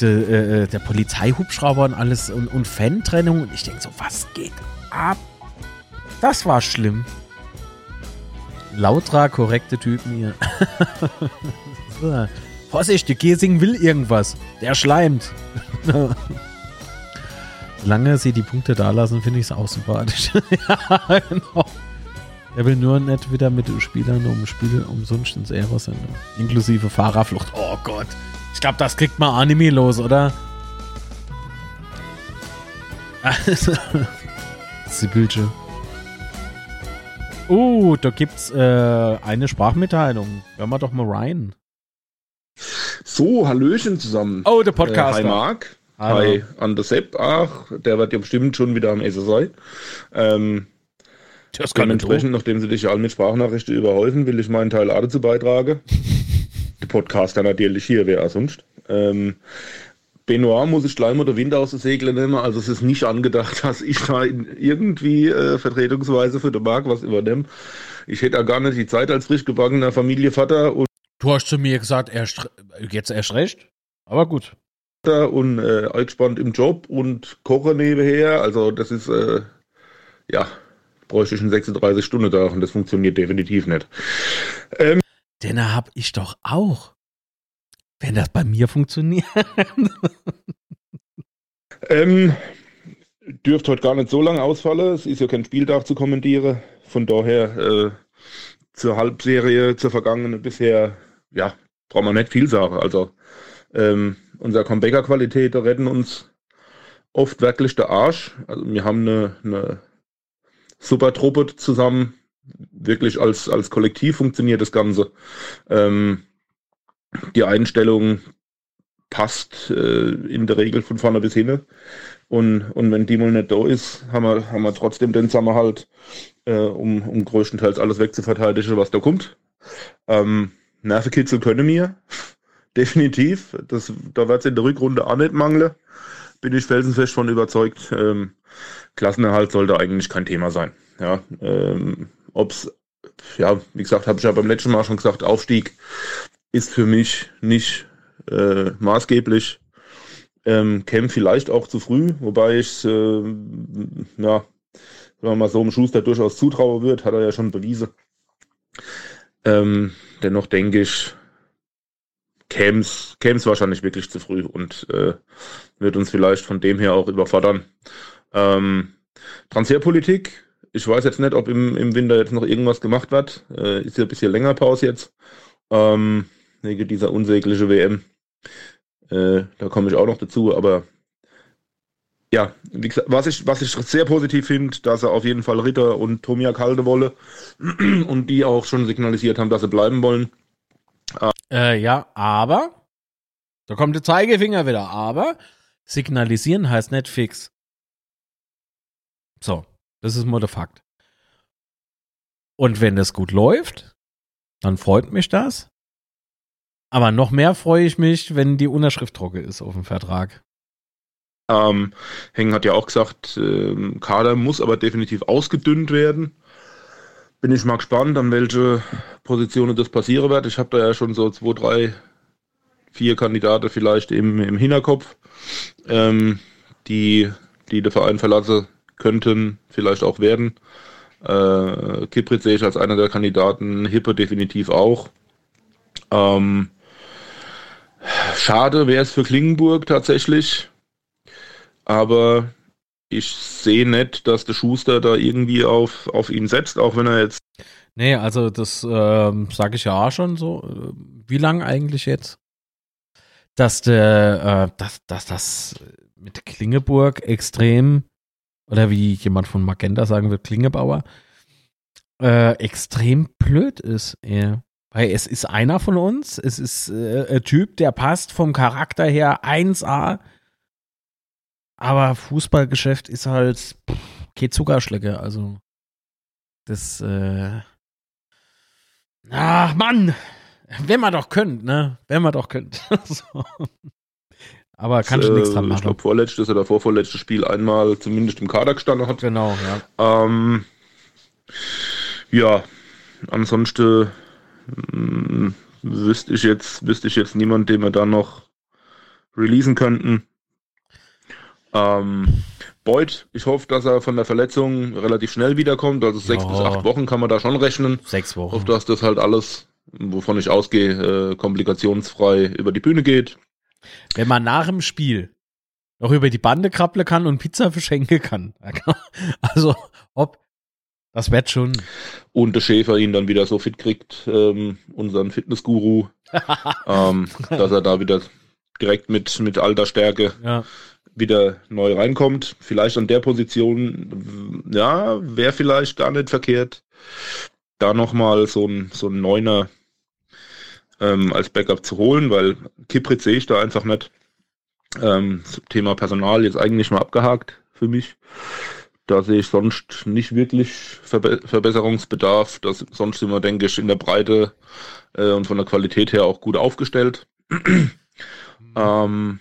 de, äh, der Polizeihubschrauber und alles und, und Fan-Trennung und ich denke so, was geht ab? Das war schlimm. Lauter, korrekte Typen hier. Vorsicht, die Gesing will irgendwas. Der schleimt. Solange sie die Punkte da lassen, finde ich es auch sympathisch. ja, genau. Er will nur nicht wieder mit den Spielern um Spiel umsonst ins Aero senden. Inklusive Fahrerflucht. Oh Gott. Ich glaube, das kriegt man Anime los, oder? Sibylte. Uh, da gibt's äh, eine Sprachmitteilung. Hören wir doch mal rein. So, Hallöchen zusammen. Oh, der Podcast. Äh, hi Marc. Hallo. Hi Anders Sepp. Ach, der wird ja bestimmt schon wieder am SSI. Ähm, das kann Dementsprechend, nachdem sie dich ja alle mit Sprachnachrichten überhäufen, will ich meinen Teil auch dazu beitragen. Der Podcaster natürlich hier, auch sonst. Ähm, Benoit muss ich gleich mal der Wind aus der Segel nehmen. Also es ist nicht angedacht, dass ich da irgendwie äh, vertretungsweise für den Marc was übernehme. Ich hätte ja gar nicht die Zeit als frisch gebackener Familienvater und Du hast zu mir gesagt, erst, jetzt erst recht. Aber gut. Und äh, eingespannt im Job und koche nebenher. Also das ist, äh, ja, bräuchte ich einen 36-Stunden-Tag und das funktioniert definitiv nicht. Ähm, Den hab ich doch auch. Wenn das bei mir funktioniert. ähm, dürfte heute gar nicht so lange ausfallen. Es ist ja kein Spieltag zu kommentieren. Von daher äh, zur Halbserie, zur vergangenen bisher ja, braucht man nicht viel sagen. Also ähm, unsere Comebacker-Qualität retten uns oft wirklich der Arsch. Also wir haben eine, eine super Truppe zusammen. Wirklich als, als Kollektiv funktioniert das Ganze. Ähm, die Einstellung passt äh, in der Regel von vorne bis hinten. Und, und wenn die mal nicht da ist, haben wir, haben wir trotzdem den Zusammenhalt, äh, um, um größtenteils alles wegzuverteidigen, was da kommt. Ähm, Nervenkitzel können mir. Definitiv. Das, da wird es in der Rückrunde auch nicht mangeln. Bin ich felsenfest von überzeugt. Ähm, Klassenerhalt sollte eigentlich kein Thema sein. Ja, ähm, ob's, ja, wie gesagt, habe ich ja beim letzten Mal schon gesagt, Aufstieg ist für mich nicht äh, maßgeblich. Ähm, Cam vielleicht auch zu früh, wobei ich, äh, ja, wenn man mal so im Schuster durchaus zutrauen wird, hat er ja schon bewiesen. Ähm, dennoch denke ich, käme es wahrscheinlich wirklich zu früh und äh, wird uns vielleicht von dem her auch überfordern. Ähm, Transferpolitik, ich weiß jetzt nicht, ob im, im Winter jetzt noch irgendwas gemacht wird. Äh, ist ja ein bisschen länger Pause jetzt. Ähm, wegen dieser unsägliche WM. Äh, da komme ich auch noch dazu, aber ja, wie gesagt, was ich, was ich sehr positiv finde, dass er auf jeden Fall Ritter und Tomiak halten wolle und die auch schon signalisiert haben, dass sie bleiben wollen. Äh, ja, aber, da kommt der Zeigefinger wieder, aber signalisieren heißt nicht fix. So, das ist mal der Fakt. Und wenn es gut läuft, dann freut mich das. Aber noch mehr freue ich mich, wenn die Unterschrift trocken ist auf dem Vertrag. Ähm, Hengen hat ja auch gesagt, äh, Kader muss aber definitiv ausgedünnt werden. Bin ich mal gespannt, an welche Positionen das passieren wird. Ich habe da ja schon so zwei, drei, vier Kandidaten vielleicht im, im Hinterkopf, ähm, die, die den Verein verlassen könnten, vielleicht auch werden. Äh, Kiprit sehe ich als einer der Kandidaten, Hippe definitiv auch. Ähm, schade wäre es für Klingenburg tatsächlich. Aber ich sehe nicht, dass der Schuster da irgendwie auf, auf ihn setzt, auch wenn er jetzt. Nee, also das ähm, sage ich ja auch schon so. Wie lang eigentlich jetzt? Dass der, äh, dass, dass das mit Klingeburg extrem, oder wie jemand von Magenta sagen wird, Klingebauer, äh, extrem blöd ist. Ja. Weil es ist einer von uns, es ist äh, ein Typ, der passt vom Charakter her 1A aber Fußballgeschäft ist halt pff, Zuckerschlecke. Also das, äh, ach Mann, wenn man doch könnt, ne? Wenn man doch könnt. so. Aber kann ich nichts dran machen. Ich glaube, vorletztes oder vorvorletztes Spiel einmal zumindest im Kader gestanden hat. Genau, ja. Ähm, ja, ansonsten mh, wüsste ich jetzt, wüsste ich jetzt niemand, den wir da noch releasen könnten. Ähm, Boyd, ich hoffe, dass er von der Verletzung relativ schnell wiederkommt. Also sechs ja. bis acht Wochen kann man da schon rechnen. Sechs Wochen. Ich hoffe, dass das halt alles, wovon ich ausgehe, äh, komplikationsfrei über die Bühne geht. Wenn man nach dem Spiel noch über die Bande krabbeln kann und Pizza verschenken kann. Also, ob, das wird schon. Und der Schäfer ihn dann wieder so fit kriegt, ähm, unseren Fitnessguru, ähm, dass er da wieder direkt mit, mit alter Stärke ja. wieder neu reinkommt. Vielleicht an der Position, ja, wäre vielleicht gar nicht verkehrt, da nochmal so ein, so ein Neuner ähm, als Backup zu holen, weil Kiprit sehe ich da einfach nicht. Ähm, Thema Personal jetzt eigentlich mal abgehakt für mich. Da sehe ich sonst nicht wirklich Verbe Verbesserungsbedarf. Das, sonst sind wir, denke ich, in der Breite äh, und von der Qualität her auch gut aufgestellt. ähm,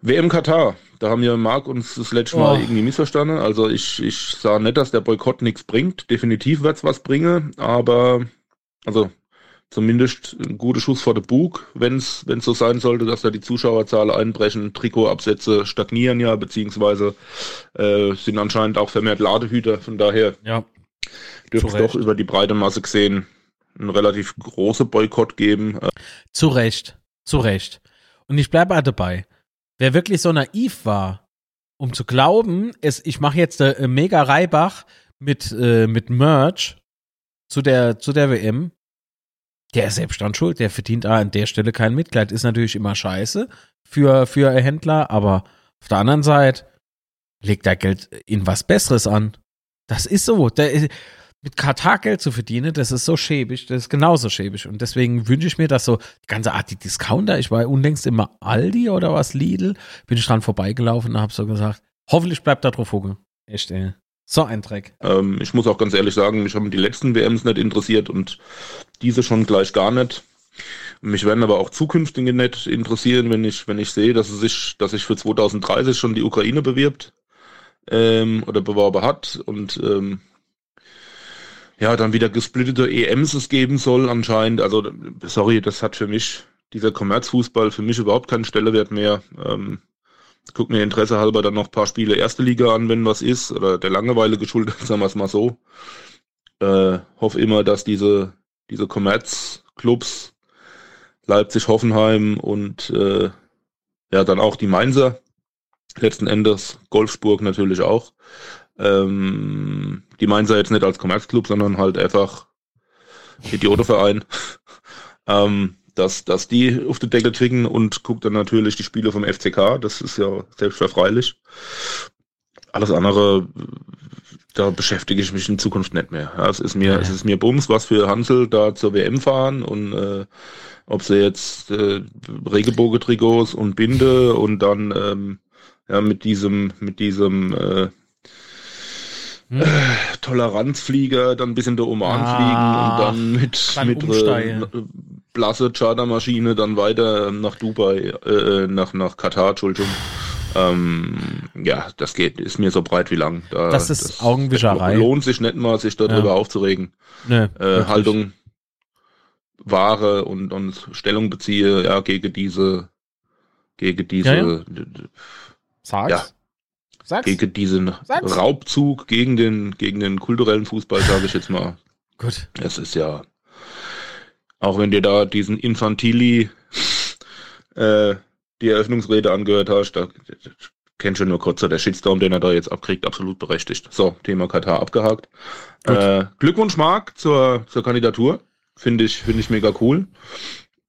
WM Katar, da haben ja Marc uns das letzte Mal oh. irgendwie missverstanden. Also ich, ich sah nicht, dass der Boykott nichts bringt. Definitiv wird es was bringen, aber also zumindest ein guter Schuss vor der Bug, wenn es so sein sollte, dass da die Zuschauerzahlen einbrechen, Trikotabsätze stagnieren ja, beziehungsweise äh, sind anscheinend auch vermehrt Ladehüter, von daher ja, dürfte es doch über die breite Masse gesehen einen relativ großen Boykott geben. Zu Recht, zu Recht. Und ich bleibe dabei. Wer wirklich so naiv war, um zu glauben, es, ich mache jetzt äh, mega Reibach mit, äh, mit Merch zu der, zu der WM, der ist selbst dran schuld, der verdient an der Stelle kein Mitglied. Ist natürlich immer scheiße für, für Händler, aber auf der anderen Seite legt er Geld in was Besseres an. Das ist so. Der, mit Katar Geld zu verdienen, das ist so schäbig, das ist genauso schäbig. Und deswegen wünsche ich mir, dass so die ganze Art die Discounter, ich war unlängst immer Aldi oder was, Lidl, bin ich dran vorbeigelaufen und habe so gesagt, hoffentlich bleibt da drauf Hucke. Echt, ey. So ein Dreck. Ähm, ich muss auch ganz ehrlich sagen, mich haben die letzten WMs nicht interessiert und diese schon gleich gar nicht. Mich werden aber auch zukünftige nicht interessieren, wenn ich, wenn ich sehe, dass es sich, dass sich für 2030 schon die Ukraine bewirbt ähm, oder beworben hat und ähm, ja, dann wieder gesplittete EMs es geben soll anscheinend. Also, sorry, das hat für mich, dieser Kommerzfußball für mich überhaupt keinen Stellewert mehr. Ähm, guck mir Interesse halber dann noch ein paar Spiele erste Liga an, wenn was ist, oder der Langeweile geschuldet, sagen wir es mal so. Äh, hoffe immer, dass diese, diese Commerz-Clubs, Leipzig, Hoffenheim und äh, ja, dann auch die Mainzer, letzten Endes Golfsburg natürlich auch. Ähm, die Mainzer jetzt nicht als Commerzclub, sondern halt einfach Idiotenverein. ähm, dass, dass die auf den Deckel kriegen und guckt dann natürlich die Spiele vom FCK. Das ist ja selbstverfreilich. Alles andere, da beschäftige ich mich in Zukunft nicht mehr. Ja, es ist mir, ja. es ist mir Bums, was für Hansel da zur WM fahren und äh, ob sie jetzt äh, Regenbogen-Trikots und Binde und dann ähm, ja mit diesem, mit diesem äh, hm. Toleranzflieger dann bis in der Oman ah, fliegen und dann mit, dann mit äh, blasse Chartermaschine dann weiter nach Dubai, äh, nach, nach Katar, Entschuldigung. Ähm, ja, das geht, ist mir so breit wie lang. Da, das ist das Augenwischerei. Lohnt sich nicht mal, sich darüber ja. aufzuregen. Nee, äh, Haltung, Ware und, und Stellung beziehe, ja, gegen diese, gegen diese, ja, ja. Sag's. Ja, Sag's. Gegen diesen Sag's. Raubzug gegen den, gegen den kulturellen Fußball, sage ich jetzt mal. Gut. Es ist ja, auch wenn dir da diesen Infantili äh, die Eröffnungsrede angehört hast, da kennst du nur kurz der Shitstorm, den er da jetzt abkriegt, absolut berechtigt. So, Thema Katar abgehakt. Äh, Glückwunsch, Marc, zur, zur Kandidatur. Finde ich, finde ich mega cool.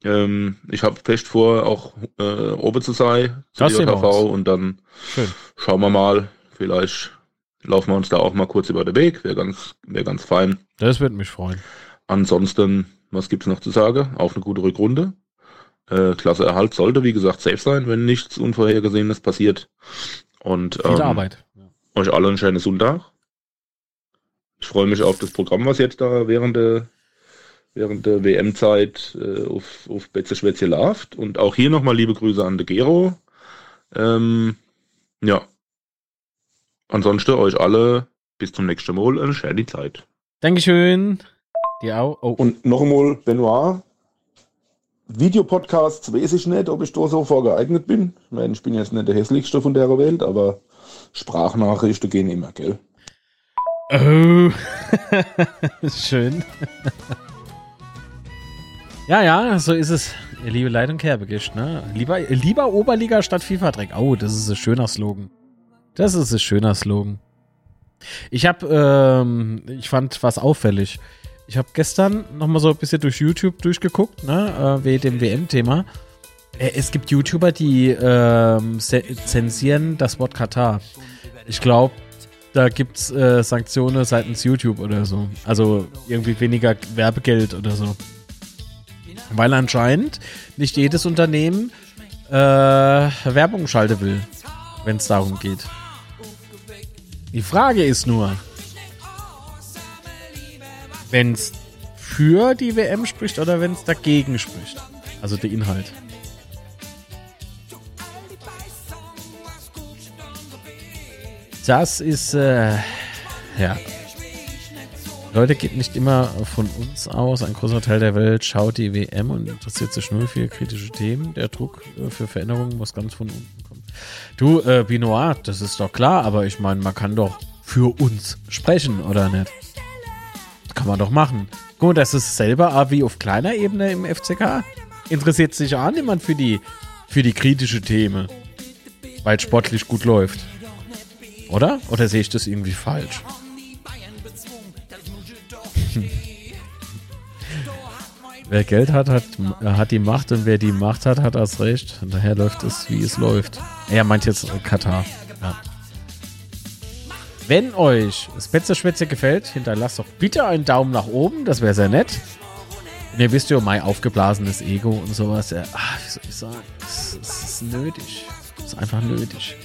Ähm, ich habe fest vor, auch äh, oben zu sein, zu das JV und dann Schön. schauen wir mal, vielleicht laufen wir uns da auch mal kurz über den Weg, wäre ganz, wäre ganz fein. Das würde mich freuen. Ansonsten, was gibt's noch zu sagen? Auch eine gute Rückrunde. Äh, Klasse Erhalt sollte, wie gesagt, safe sein, wenn nichts Unvorhergesehenes passiert. Und Viel ähm, Arbeit. euch alle einen schönen Sonntag. Ich freue mich auf das Programm, was jetzt da während der während der WM-Zeit äh, auf, auf Betze Schwätze läuft. Und auch hier nochmal liebe Grüße an De Gero. Ähm, ja. Ansonsten euch alle bis zum nächsten Mal eine schöne Zeit. Dankeschön. Dir auch. Oh. Und noch einmal, Benoit, Videopodcasts weiß ich nicht, ob ich da so vorgeeignet bin. Ich meine, ich bin jetzt nicht der hässlichste von der Welt, aber Sprachnachrichten gehen immer, gell? Oh. Schön. ja, ja, so ist es. Liebe Leid und Kerbegischt, ne? Lieber, lieber Oberliga statt FIFA-Dreck. Oh, das ist ein schöner Slogan. Das ist ein schöner Slogan. Ich habe, ähm, ich fand was auffällig. Ich habe gestern nochmal so ein bisschen durch YouTube durchgeguckt, ne, äh, wegen dem WM-Thema. Äh, es gibt YouTuber, die ähm, zensieren das Wort Katar. Ich glaube, da gibt es äh, Sanktionen seitens YouTube oder so. Also irgendwie weniger Werbegeld oder so. Weil anscheinend nicht jedes Unternehmen äh, Werbung schalten will, wenn es darum geht. Die Frage ist nur, wenn es für die WM spricht oder wenn es dagegen spricht. Also der Inhalt. Das ist, äh, ja. Leute, geht nicht immer von uns aus. Ein großer Teil der Welt schaut die WM und interessiert sich nur für kritische Themen. Der Druck äh, für Veränderungen muss ganz von unten kommen. Du, äh, Binoir, das ist doch klar, aber ich meine, man kann doch für uns sprechen, oder nicht? Kann man doch machen. Gut, das ist selber wie auf kleiner Ebene im FCK. Interessiert sich auch niemand für die, für die kritische Themen. Weil sportlich gut läuft. Oder? Oder sehe ich das irgendwie falsch? Wer Geld hat, hat, hat die Macht und wer die Macht hat, hat das Recht. Und daher läuft es, wie es läuft. Er meint jetzt Katar. Ja. Wenn euch Spencer Schwätze gefällt, hinterlasst doch bitte einen Daumen nach oben, das wäre sehr nett. Und ihr wisst ja, mein aufgeblasenes Ego und sowas. Ach, wie soll ich sagen? Es ist nötig. Es ist einfach nötig.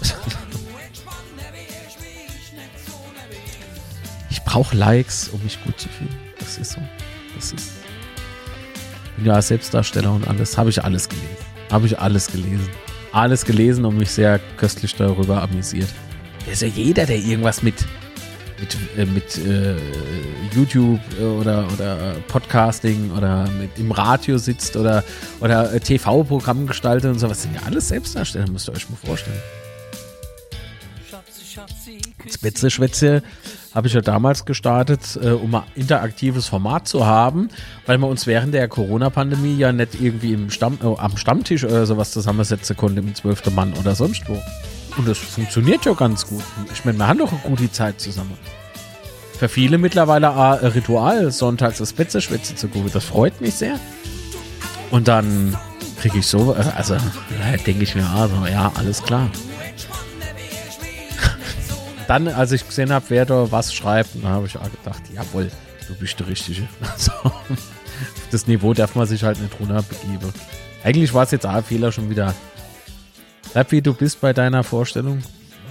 brauche Likes, um mich gut zu fühlen. Das ist so. Das ist. Bin ja Selbstdarsteller und alles. Habe ich alles gelesen. Habe ich alles gelesen. Alles gelesen und mich sehr köstlich darüber amüsiert. Also jeder, der irgendwas mit, mit, äh, mit äh, YouTube äh, oder, oder Podcasting oder mit, im Radio sitzt oder, oder äh, TV-Programm gestaltet und sowas, sind ja alles Selbstdarsteller, müsst ihr euch mal vorstellen. Spätze Schwätze habe ich ja damals gestartet, äh, um ein interaktives Format zu haben, weil man uns während der Corona-Pandemie ja nicht irgendwie im Stamm, äh, am Stammtisch oder sowas zusammensetzen konnte mit zwölften Mann oder sonst wo. Und das funktioniert ja ganz gut. Ich meine, wir haben doch eine gute Zeit zusammen. Für viele mittlerweile ein Ritual, sonntags das Betzeschwätze zu gucken. Das freut mich sehr. Und dann kriege ich so, also denke ich mir, also ja, alles klar. Dann, als ich gesehen habe, wer da was schreibt, dann habe ich auch gedacht, jawohl, du bist der Richtige. Also, das Niveau darf man sich halt nicht runterbegeben. Eigentlich war es jetzt auch ein Fehler schon wieder Bleib wie du bist bei deiner Vorstellung.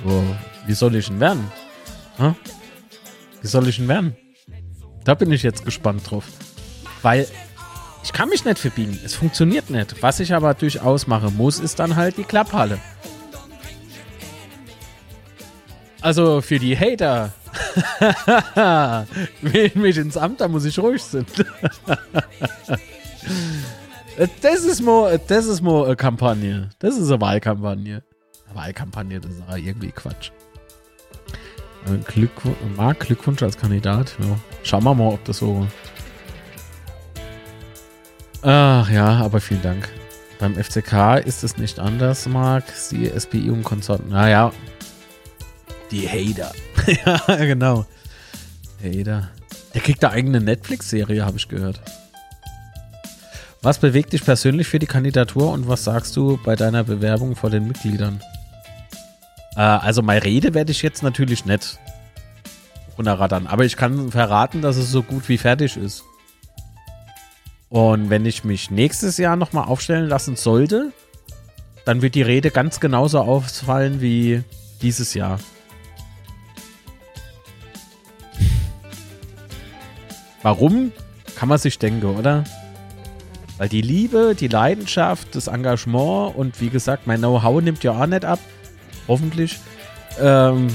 Oh, wie soll ich denn werden? Hm? Wie soll ich denn werden? Da bin ich jetzt gespannt drauf. Weil ich kann mich nicht verbiegen. Es funktioniert nicht. Was ich aber durchaus machen muss, ist dann halt die Klapphalle. Also für die Hater. Wählen mich ins Amt, da muss ich ruhig sein. Das ist mal, das ist mal eine Kampagne. Das ist eine Wahlkampagne. Eine Wahlkampagne, das ist aber irgendwie Quatsch. Äh, Glückwunsch, Marc, Glückwunsch als Kandidat. Ja. Schauen wir mal, ob das so. Ach ja, aber vielen Dank. Beim FCK ist es nicht anders, Marc. Die SPI und Konsorten. Naja. Die Hater. ja, genau. Hater. Der kriegt da eigene Netflix-Serie, habe ich gehört. Was bewegt dich persönlich für die Kandidatur und was sagst du bei deiner Bewerbung vor den Mitgliedern? Äh, also, meine Rede werde ich jetzt natürlich nicht runterrattern, aber ich kann verraten, dass es so gut wie fertig ist. Und wenn ich mich nächstes Jahr nochmal aufstellen lassen sollte, dann wird die Rede ganz genauso ausfallen wie dieses Jahr. Warum? Kann man sich denken, oder? Weil die Liebe, die Leidenschaft, das Engagement und wie gesagt, mein Know-how nimmt ja auch nicht ab. Hoffentlich. Ähm,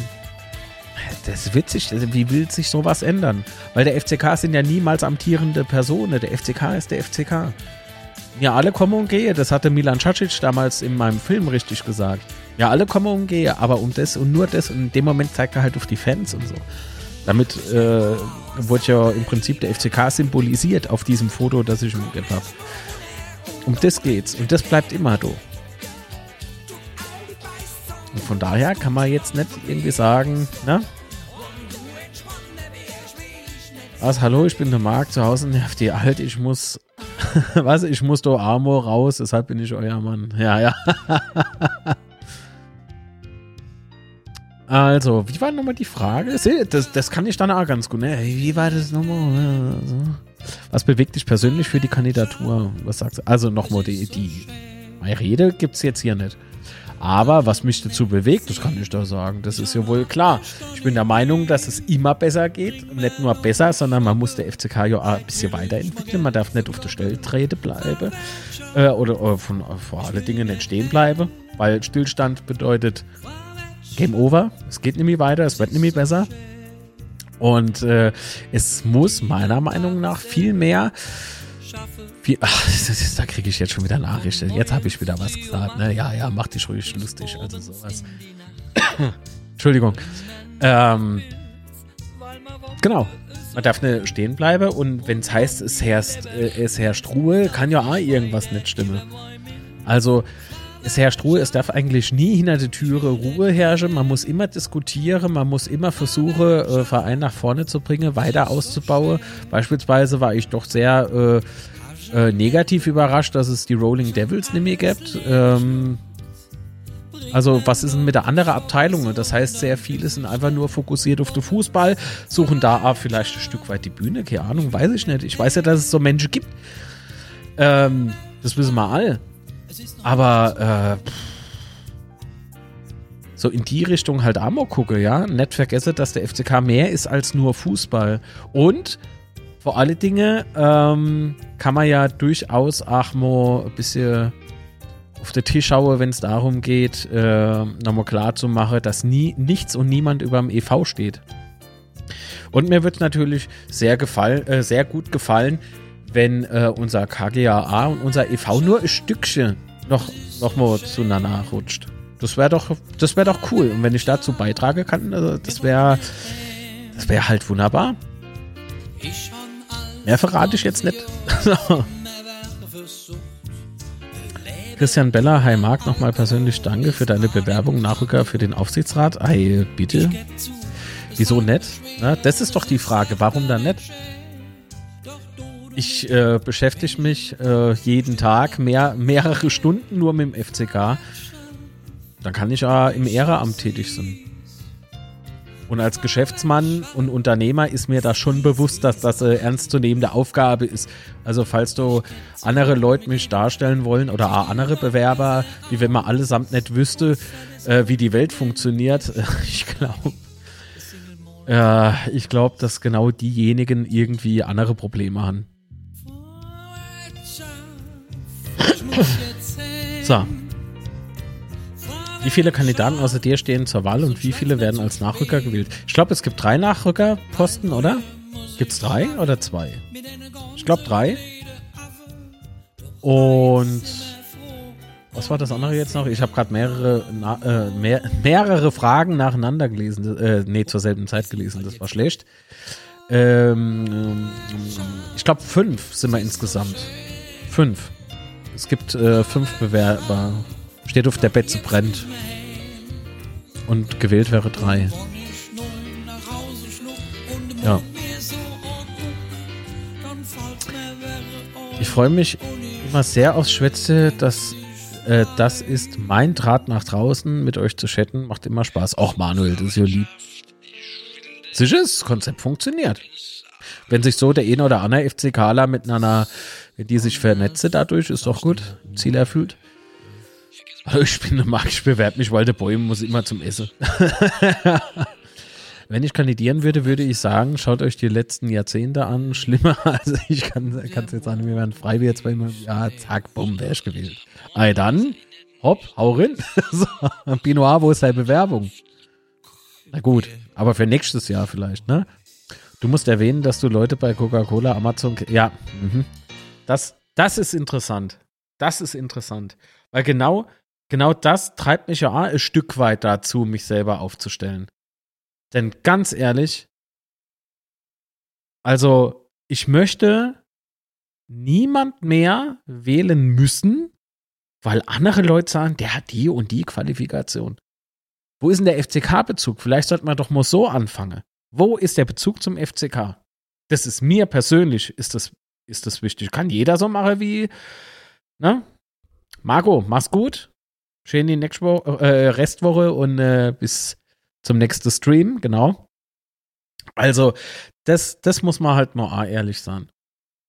das wird sich, also wie will sich sowas ändern? Weil der FCK sind ja niemals amtierende Personen. Der FCK ist der FCK. Ja, alle kommen und gehen. Das hatte Milan Cacic damals in meinem Film richtig gesagt. Ja, alle kommen und gehen, aber um das und nur das und in dem Moment zeigt er halt auf die Fans und so. Damit äh, wurde ja im Prinzip der FCK symbolisiert auf diesem Foto, das ich umgegeben habe. Um das geht's und das bleibt immer so. Und von daher kann man jetzt nicht irgendwie sagen, ne? Was, hallo, ich bin der Marc, zu Hause nervt die alt, ich muss, was, ich muss da Amor raus, deshalb bin ich euer Mann. Ja, ja. Also, wie war nochmal die Frage? Das, das kann ich dann auch ganz gut. Ne? Wie war das nochmal? Was bewegt dich persönlich für die Kandidatur? Was sagst du? Also nochmal, die, die Rede gibt es jetzt hier nicht. Aber was mich dazu bewegt, das kann ich da sagen, das ist ja wohl klar. Ich bin der Meinung, dass es immer besser geht. Nicht nur besser, sondern man muss der FCK ja auch ein bisschen weiterentwickeln. Man darf nicht auf der Stelltrede bleiben äh, oder, oder von, vor allen Dingen nicht stehen bleiben, weil Stillstand bedeutet Game Over. Es geht nämlich weiter, es wird nämlich besser. Und äh, es muss meiner Meinung nach viel mehr. Viel, ach, ist, da kriege ich jetzt schon wieder Nachrichten. Jetzt habe ich wieder was gesagt. Ne? Ja, ja, mach dich ruhig lustig. Also sowas. Entschuldigung. Ähm, genau. Man darf nicht stehen bleiben und wenn es heißt, es herrscht, äh, es herrscht Ruhe, kann ja auch irgendwas nicht stimmen. Also es herrscht Ruhe, es darf eigentlich nie hinter der Türe Ruhe herrschen. Man muss immer diskutieren, man muss immer versuchen, äh, Verein nach vorne zu bringen, weiter auszubauen. Beispielsweise war ich doch sehr äh, äh, negativ überrascht, dass es die Rolling Devils nicht mehr gibt. Ähm, also, was ist denn mit der anderen Abteilung? Das heißt, sehr viele sind einfach nur fokussiert auf den Fußball, suchen da vielleicht ein Stück weit die Bühne, keine Ahnung, weiß ich nicht. Ich weiß ja, dass es so Menschen gibt. Ähm, das wissen wir alle. Aber äh, so in die Richtung halt Amok gucke, ja. Nicht vergesse, dass der FCK mehr ist als nur Fußball. Und vor alle Dinge ähm, kann man ja durchaus auch mal ein bisschen auf den Tisch schauen, wenn es darum geht, äh, nochmal klar zu machen, dass nie, nichts und niemand über dem EV steht. Und mir wird natürlich sehr, gefall, äh, sehr gut gefallen, wenn äh, unser KGAA und unser EV nur ein Stückchen noch, noch mal zueinander rutscht. Das wäre doch, das wäre doch cool. Und wenn ich dazu beitragen kann, also das wäre, das wäre halt wunderbar. Mehr verrate ich jetzt nicht. Christian Beller, hi Marc, nochmal persönlich danke für deine Bewerbung, Nachrücker für den Aufsichtsrat. Ei, bitte. Wieso nett? Na, das ist doch die Frage. Warum dann nicht? Ich äh, beschäftige mich äh, jeden Tag mehr, mehrere Stunden nur mit dem FCK. Dann kann ich ja im Ehrenamt tätig sein. Und als Geschäftsmann und Unternehmer ist mir da schon bewusst, dass das eine ernstzunehmende Aufgabe ist. Also falls du andere Leute mich darstellen wollen oder andere Bewerber, wie wenn man allesamt nicht wüsste, äh, wie die Welt funktioniert, ich glaube, äh, ich glaube, dass genau diejenigen irgendwie andere Probleme haben. So. Wie viele Kandidaten außer dir stehen zur Wahl und wie viele werden als Nachrücker gewählt? Ich glaube, es gibt drei Nachrückerposten, oder? Gibt es drei oder zwei? Ich glaube drei. Und was war das andere jetzt noch? Ich habe gerade mehrere, äh, mehr, mehrere Fragen nacheinander gelesen. Äh, nee, zur selben Zeit gelesen. Das war schlecht. Ähm, ich glaube, fünf sind wir insgesamt. Fünf. Es gibt äh, fünf Bewerber. Steht auf der Betze brennt. Und gewählt wäre drei. Ja. Ich freue mich immer sehr aufs Schwätze, dass äh, das ist mein Draht nach draußen, mit euch zu chatten. Macht immer Spaß. Auch Manuel, das ist ja lieb. Sicher, das Konzept funktioniert. Wenn sich so der eine oder andere FCKler miteinander wenn die sich vernetze dadurch, ist doch gut. Ziel erfüllt. Also ich bin der Marc, ich bewerbe mich, weil der Bäume muss immer zum Essen. wenn ich kandidieren würde, würde ich sagen, schaut euch die letzten Jahrzehnte an. Schlimmer, also ich kann es jetzt sagen, wir wären frei wie jetzt bei ihm. Ja, zack, bumm, wäre ich gewählt. Ey, dann, hopp, hau rein. so, Pinot, wo ist deine Bewerbung? Na gut, aber für nächstes Jahr vielleicht, ne? Du musst erwähnen, dass du Leute bei Coca-Cola, Amazon, ja, mhm. das, das ist interessant. Das ist interessant. Weil genau, genau das treibt mich ja ein Stück weit dazu, mich selber aufzustellen. Denn ganz ehrlich, also ich möchte niemand mehr wählen müssen, weil andere Leute sagen, der hat die und die Qualifikation. Wo ist denn der FCK-Bezug? Vielleicht sollte man doch mal so anfangen. Wo ist der Bezug zum FCK? Das ist mir persönlich, ist das, ist das wichtig. Kann jeder so machen wie, ne? Marco, mach's gut. Schön die nächste Woche, äh, Restwoche und äh, bis zum nächsten Stream, genau. Also, das, das muss man halt mal ehrlich sein.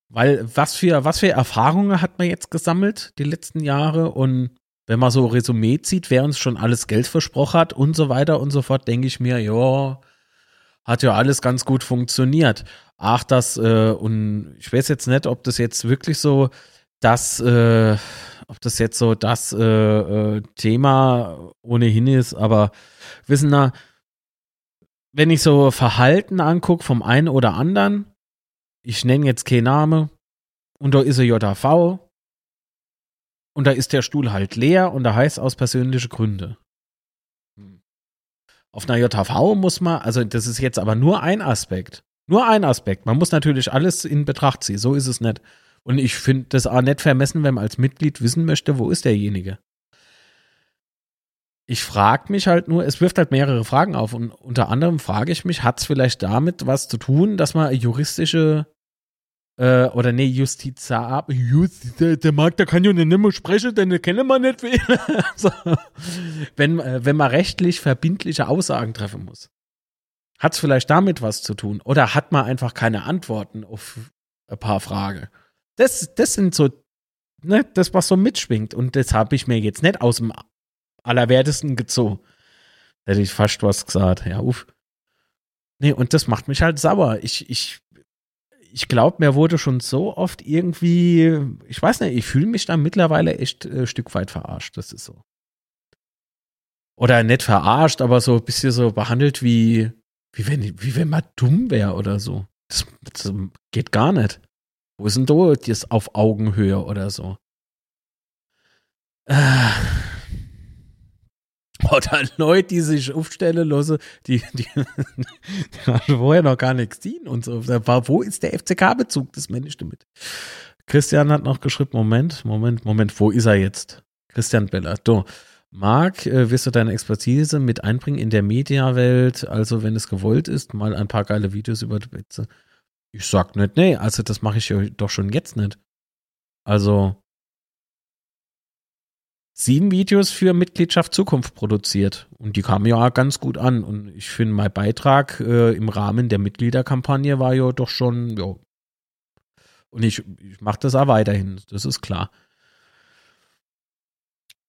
Weil was für, was für Erfahrungen hat man jetzt gesammelt die letzten Jahre und wenn man so Resümee zieht, wer uns schon alles Geld versprochen hat und so weiter und so fort, denke ich mir, ja, hat ja alles ganz gut funktioniert. Ach, das, äh, und ich weiß jetzt nicht, ob das jetzt wirklich so das, äh, ob das jetzt so das äh, äh, Thema ohnehin ist, aber wissen da, wenn ich so Verhalten angucke vom einen oder anderen, ich nenne jetzt keinen Namen, und da ist ein JV, und da ist der Stuhl halt leer und da heißt aus persönlichen Gründen. Auf einer JV muss man, also das ist jetzt aber nur ein Aspekt. Nur ein Aspekt. Man muss natürlich alles in Betracht ziehen. So ist es nicht. Und ich finde das auch nicht vermessen, wenn man als Mitglied wissen möchte, wo ist derjenige. Ich frage mich halt nur, es wirft halt mehrere Fragen auf. Und unter anderem frage ich mich, hat es vielleicht damit was zu tun, dass man juristische äh, oder nee, Justizar, Just, der, Markt, der kann ja nicht mehr sprechen, denn kennen wir nicht wen. so. wenn, äh, wenn man rechtlich verbindliche Aussagen treffen muss. Hat es vielleicht damit was zu tun? Oder hat man einfach keine Antworten auf ein paar Fragen? Das, das sind so, ne, das, was so mitschwingt. Und das habe ich mir jetzt nicht aus dem Allerwertesten gezogen. Hätte ich fast was gesagt. Ja, uff. Nee, und das macht mich halt sauer. Ich, ich ich glaube, mir wurde schon so oft irgendwie, ich weiß nicht, ich fühle mich da mittlerweile echt ein äh, Stück weit verarscht. Das ist so. Oder nicht verarscht, aber so ein bisschen so behandelt wie, wie wenn, wie wenn man dumm wäre oder so. Das, das, geht gar nicht. Wo ist denn da das auf Augenhöhe oder so? Äh, oder Leute, die sich aufstellen lassen, die, die, die haben vorher noch gar nichts dienen und so. Wo ist der FCK-Bezug? Das meine ich damit. Christian hat noch geschrieben, Moment, Moment, Moment, wo ist er jetzt? Christian Beller. Do. Marc, äh, wirst du deine Expertise mit einbringen in der Mediawelt, also wenn es gewollt ist, mal ein paar geile Videos über die Witze? Ich sag nicht, nee, also das mache ich doch schon jetzt nicht. Also, sieben Videos für Mitgliedschaft Zukunft produziert. Und die kamen ja auch ganz gut an. Und ich finde, mein Beitrag äh, im Rahmen der Mitgliederkampagne war ja doch schon, ja. Und ich, ich mache das auch weiterhin, das ist klar.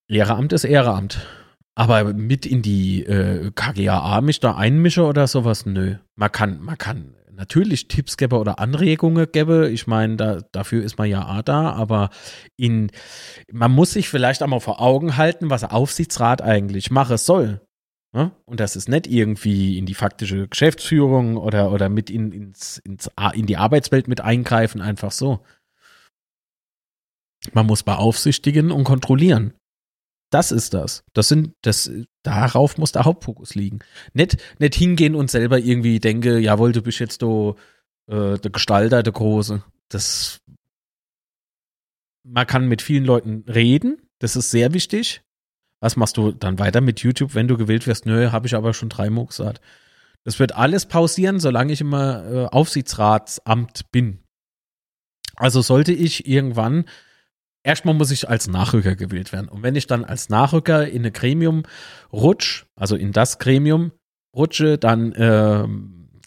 Ehrenamt ist Ehrenamt. Aber mit in die äh, KGAA mich da einmische oder sowas, nö. Man kann, man kann natürlich Tipps gäbe oder Anregungen gäbe. Ich meine, da, dafür ist man ja da, aber in, man muss sich vielleicht einmal vor Augen halten, was Aufsichtsrat eigentlich machen soll. Ne? Und das ist nicht irgendwie in die faktische Geschäftsführung oder, oder mit in, ins, ins, in die Arbeitswelt mit eingreifen, einfach so. Man muss beaufsichtigen und kontrollieren. Das ist das. Das sind, das, darauf muss der Hauptfokus liegen. Nicht, nicht hingehen und selber irgendwie denke, jawohl, du bist jetzt do, äh, der Gestalter, der Große. Das, man kann mit vielen Leuten reden. Das ist sehr wichtig. Was machst du dann weiter mit YouTube, wenn du gewählt wirst? Nö, habe ich aber schon dreimal gesagt. Das wird alles pausieren, solange ich immer äh, Aufsichtsratsamt bin. Also sollte ich irgendwann erstmal muss ich als Nachrücker gewählt werden. Und wenn ich dann als Nachrücker in ein Gremium rutsch, also in das Gremium rutsche, dann, äh,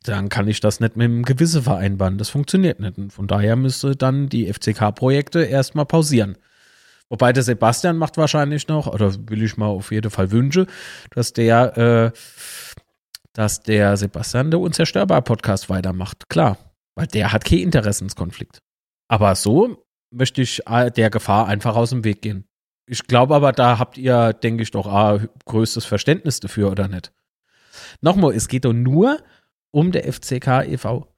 dann kann ich das nicht mit einem Gewisse vereinbaren. Das funktioniert nicht. Und von daher müsste dann die FCK-Projekte erstmal pausieren. Wobei der Sebastian macht wahrscheinlich noch, oder will ich mal auf jeden Fall wünsche, dass der, äh, dass der Sebastian der Unzerstörbar-Podcast weitermacht. Klar, weil der hat keinen Interessenskonflikt. Aber so möchte ich äh, der Gefahr einfach aus dem Weg gehen. Ich glaube aber, da habt ihr, denke ich, doch ah, größtes Verständnis dafür, oder nicht? Nochmal, es geht doch nur um der FCK e.V.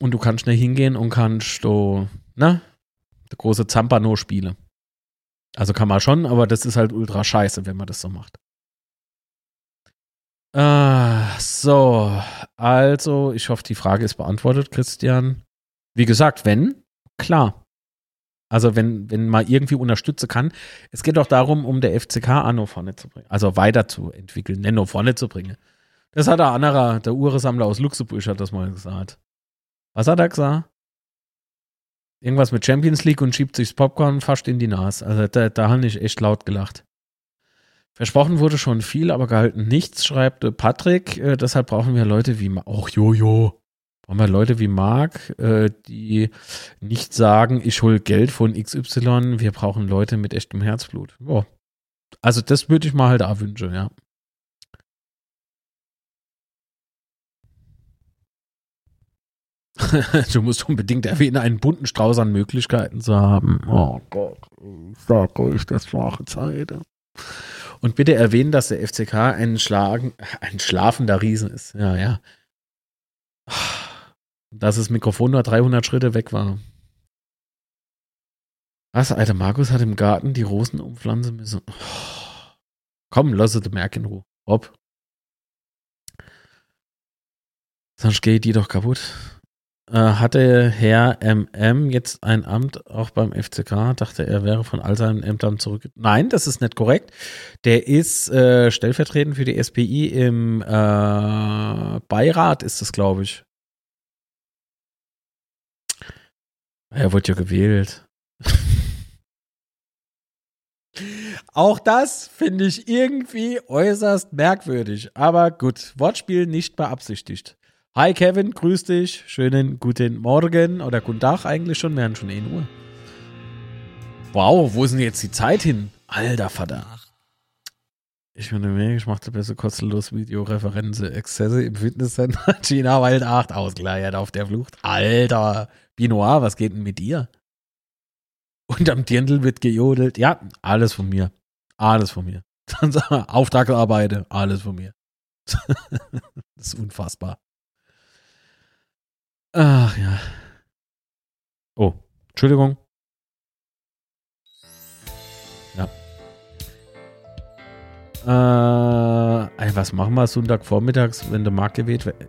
Und du kannst schnell hingehen und kannst so, ne, der große Zampano spielen. Also kann man schon, aber das ist halt ultra scheiße, wenn man das so macht. Ah, so, also, ich hoffe, die Frage ist beantwortet, Christian. Wie gesagt, wenn, klar. Also, wenn, wenn man irgendwie unterstützen kann. Es geht doch darum, um der FCK Anno vorne zu bringen. Also weiterzuentwickeln, Nenno vorne zu bringen. Das hat der anderer, der Uhresammler aus Luxemburg, hat das mal gesagt. Was hat er gesagt? Irgendwas mit Champions League und schiebt sich das Popcorn fast in die Nase. Also da, da habe ich echt laut gelacht. Versprochen wurde schon viel, aber gehalten nichts, schreibt Patrick. Äh, deshalb brauchen wir Leute wie, auch Jojo, brauchen wir Leute wie Marc, äh, die nicht sagen, ich hole Geld von XY. Wir brauchen Leute mit echtem Herzblut. Boah. Also das würde ich mal halt auch wünschen, ja. du musst unbedingt erwähnen, einen bunten Strauß an Möglichkeiten zu haben. Oh Gott, ich sag euch, das war Zeit. Und bitte erwähnen, dass der FCK ein, Schlagen, ein schlafender Riesen ist. Ja, ja. Dass das Mikrofon nur 300 Schritte weg war. Was, Alter, Markus hat im Garten die Rosen umpflanzen müssen. Komm, lass es merken in Ruhe. Hopp. Sonst geht die doch kaputt. Äh, hatte Herr MM jetzt ein Amt auch beim FCK? Dachte, er wäre von all seinen Ämtern zurück. Nein, das ist nicht korrekt. Der ist äh, stellvertretend für die SPI im äh, Beirat, ist das, glaube ich. Er wurde ja gewählt. Auch das finde ich irgendwie äußerst merkwürdig. Aber gut, Wortspiel nicht beabsichtigt. Hi Kevin, grüß dich. Schönen guten Morgen oder guten Tag eigentlich schon. Wir haben schon 1 Uhr. Wow, wo ist denn jetzt die Zeit hin? Alter Vater. Ich bin mega, ich machte besser kostenlos Videoreferenze. Exzesse im Fitnesscenter. China Wild 8 ausgeleiert auf der Flucht. Alter. Binoir, was geht denn mit dir? Und am Dirndl wird gejodelt. Ja, alles von mir. Alles von mir. Auftragsarbeite, alles von mir. das ist unfassbar. Ach ja. Oh, Entschuldigung. Ja. Äh, ey, was machen wir Sonntagvormittags, wenn der Markt gewählt wird?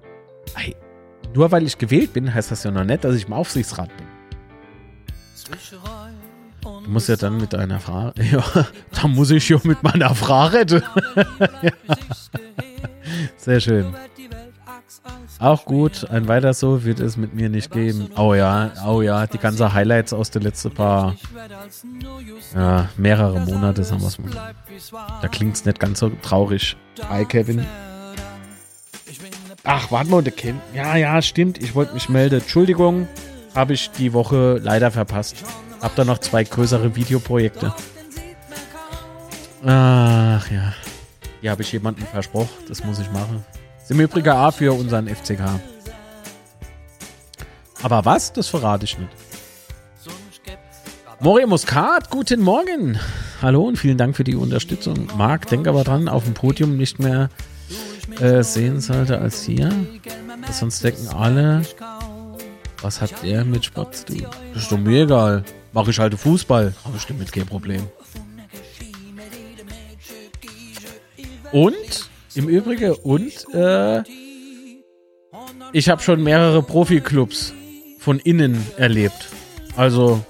Ey, nur weil ich gewählt bin, heißt das ja noch nicht, dass ich im Aufsichtsrat bin. Du musst ja dann mit deiner Frage. Ja, da muss ich ja mit meiner Frage. ja. Sehr schön. Auch gut, ein weiter so wird es mit mir nicht geben. Oh ja, oh ja, die ganzen Highlights aus den letzten paar, ja, mehrere Monate, sagen wir es mal. Da klingt es nicht ganz so traurig. Hi, Kevin. Ach, warte mal, Kevin. Ja, ja, stimmt, ich wollte mich melden. Entschuldigung, habe ich die Woche leider verpasst. Hab da noch zwei größere Videoprojekte. Ach ja. Die habe ich jemandem versprochen, das muss ich machen. Ist im Übrigen A für unseren FCK. Aber was? Das verrate ich nicht. Mori Muscat, guten Morgen. Hallo und vielen Dank für die Unterstützung. Marc, denk aber dran, auf dem Podium nicht mehr äh, sehen sollte als hier. Sonst denken alle, was hat der mit Sport zu tun? Das ist doch mir egal. Mache ich halt Fußball. Habe ich damit kein Problem. Und im Übrigen, und äh, ich habe schon mehrere Profi-Clubs von innen erlebt. Also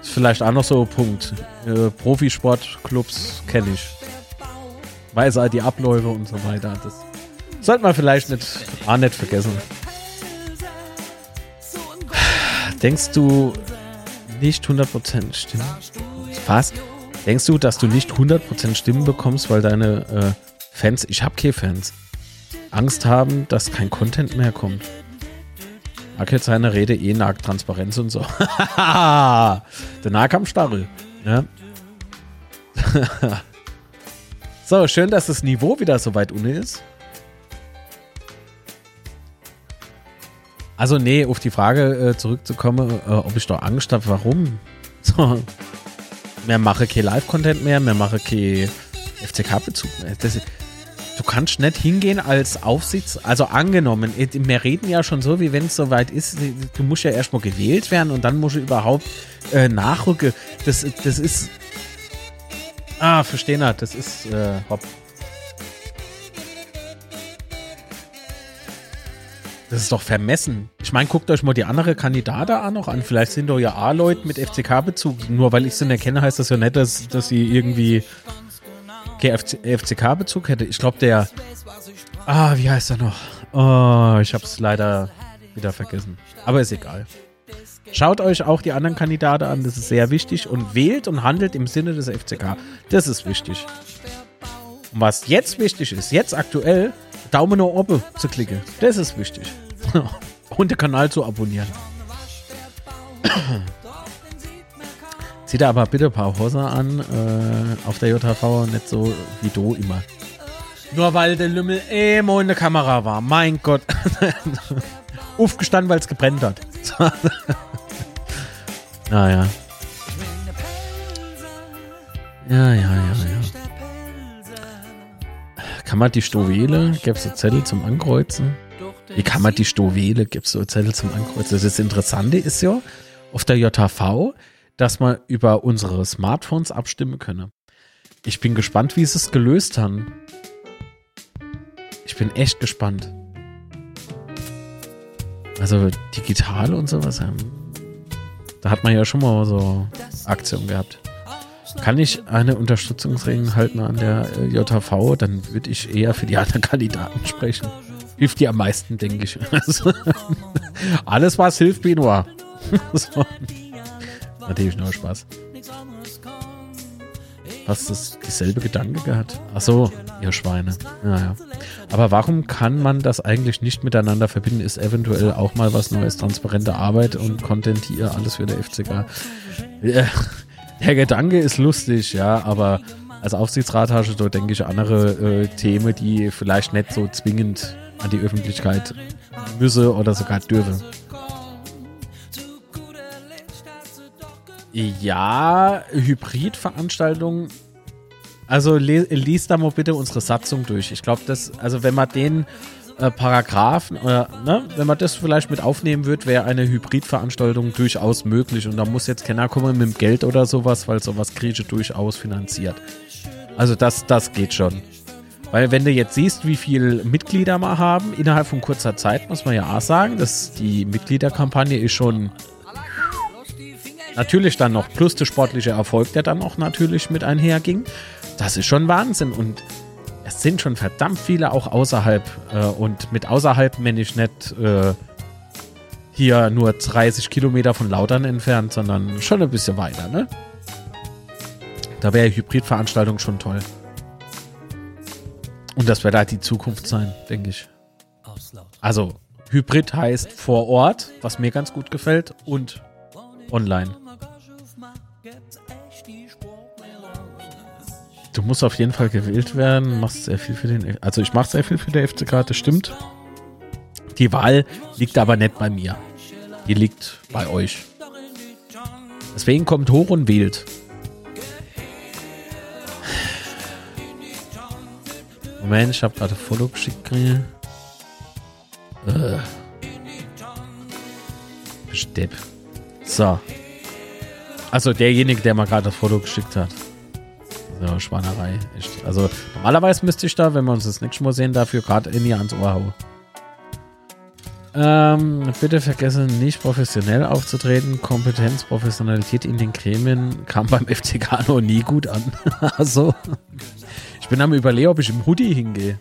ist vielleicht auch noch so ein Punkt. Äh, Profisportclubs kenne ich. Weiß halt die Abläufe und so weiter. Das sollte man vielleicht nicht, auch nicht vergessen. Denkst du nicht 100% Stimmen? Was? Denkst du, dass du nicht 100% Stimmen bekommst, weil deine äh, Fans, ich habe keine Fans, Angst haben, dass kein Content mehr kommt. Mag jetzt seine Rede eh nagt Transparenz und so. Der Nahkampfstachel. Ja. So, schön, dass das Niveau wieder so weit ohne ist. Also, nee, auf die Frage äh, zurückzukommen, äh, ob ich doch Angst habe, warum? So. Mehr mache kein Live-Content mehr, mehr mache kein FCK-Bezug mehr. Das, du kannst nicht hingehen als Aufsichts-, also angenommen, wir reden ja schon so, wie wenn es soweit ist, du musst ja erstmal gewählt werden und dann musst du überhaupt äh, nachrücken. Das, das ist Ah, verstehen hat, das ist äh, hopp. Das ist doch vermessen. Ich meine, guckt euch mal die andere Kandidaten an noch an. Vielleicht sind doch ja A-Leute mit FCK-Bezug. Nur weil ich sie nicht kenne, heißt das ja nicht, dass, dass sie irgendwie FCK-Bezug hätte. Ich glaube, der. Ah, wie heißt er noch? Oh, ich habe es leider wieder vergessen. Aber ist egal. Schaut euch auch die anderen Kandidaten an, das ist sehr wichtig. Und wählt und handelt im Sinne des FCK. Das ist wichtig. Und was jetzt wichtig ist, jetzt aktuell, Daumen nach oben zu klicken. Das ist wichtig. Und den Kanal zu abonnieren. Zieht da aber bitte ein paar Hosen an äh, auf der JHV, nicht so wie du immer. Nur weil der Lümmel immer in der Kamera war. Mein Gott. Aufgestanden, weil es gebrennt hat. naja. Ja, ja, ja, ja. Kann man die Stowele, gäbe es so Zettel zum Ankreuzen? Wie kann man die Stowele, gibt es so Zettel zum Ankreuzen? Das Interessante ist ja, auf der JHV, dass man über unsere Smartphones abstimmen könne. Ich bin gespannt, wie sie es gelöst haben. Ich bin echt gespannt. Also digital und sowas. Da hat man ja schon mal so Aktionen gehabt. Kann ich eine Unterstützungsring halten an der äh, JHV, dann würde ich eher für die anderen Kandidaten sprechen. Hilft dir am meisten, denke ich. Alles, was hilft, Benoit. Natürlich nur Spaß. Hast du dieselbe Gedanke gehabt? Ach so, ihr Schweine. Naja. Aber warum kann man das eigentlich nicht miteinander verbinden? Ist eventuell auch mal was Neues, transparente Arbeit und Content hier, alles für der FCK. Ja, der Gedanke ist lustig, ja, aber als Aufsichtsrat hast du, denke ich, andere äh, Themen, die vielleicht nicht so zwingend an die Öffentlichkeit müsse oder sogar dürfe. Ja, Hybridveranstaltungen. Also liest da mal bitte unsere Satzung durch. Ich glaube, das, also wenn man den äh, Paragraphen oder ne, wenn man das vielleicht mit aufnehmen wird, wäre eine Hybridveranstaltung durchaus möglich. Und da muss jetzt keiner kommen mit dem Geld oder sowas, weil sowas ich durchaus finanziert. Also das, das geht schon. Weil wenn du jetzt siehst, wie viele Mitglieder wir haben, innerhalb von kurzer Zeit, muss man ja auch sagen, dass die Mitgliederkampagne ist schon natürlich dann noch plus der sportliche Erfolg, der dann auch natürlich mit einherging. Das ist schon Wahnsinn und es sind schon verdammt viele auch außerhalb äh, und mit außerhalb meine ich nicht äh, hier nur 30 Kilometer von Lautern entfernt, sondern schon ein bisschen weiter, ne? Da wäre Hybridveranstaltung schon toll. Und das wird halt die Zukunft sein, denke ich. Also, Hybrid heißt vor Ort, was mir ganz gut gefällt, und online. Du musst auf jeden Fall gewählt werden, machst sehr viel für den, also ich mache sehr viel für der FCK, das stimmt. Die Wahl liegt aber nicht bei mir. Die liegt bei euch. Deswegen kommt hoch und wählt. Moment, ich habe gerade Foto geschickt. Äh. Stepp. So. Also derjenige, der mir gerade das Foto geschickt hat. So, Schwanerei. Echt. Also normalerweise müsste ich da, wenn wir uns das nächste Mal sehen, dafür gerade in ihr ans Ohr hauen. Ähm, bitte vergessen nicht professionell aufzutreten. Kompetenz, Professionalität in den Gremien kam beim FCK noch nie gut an. also, ich bin am überlegen, ob ich im Hoodie hingehe.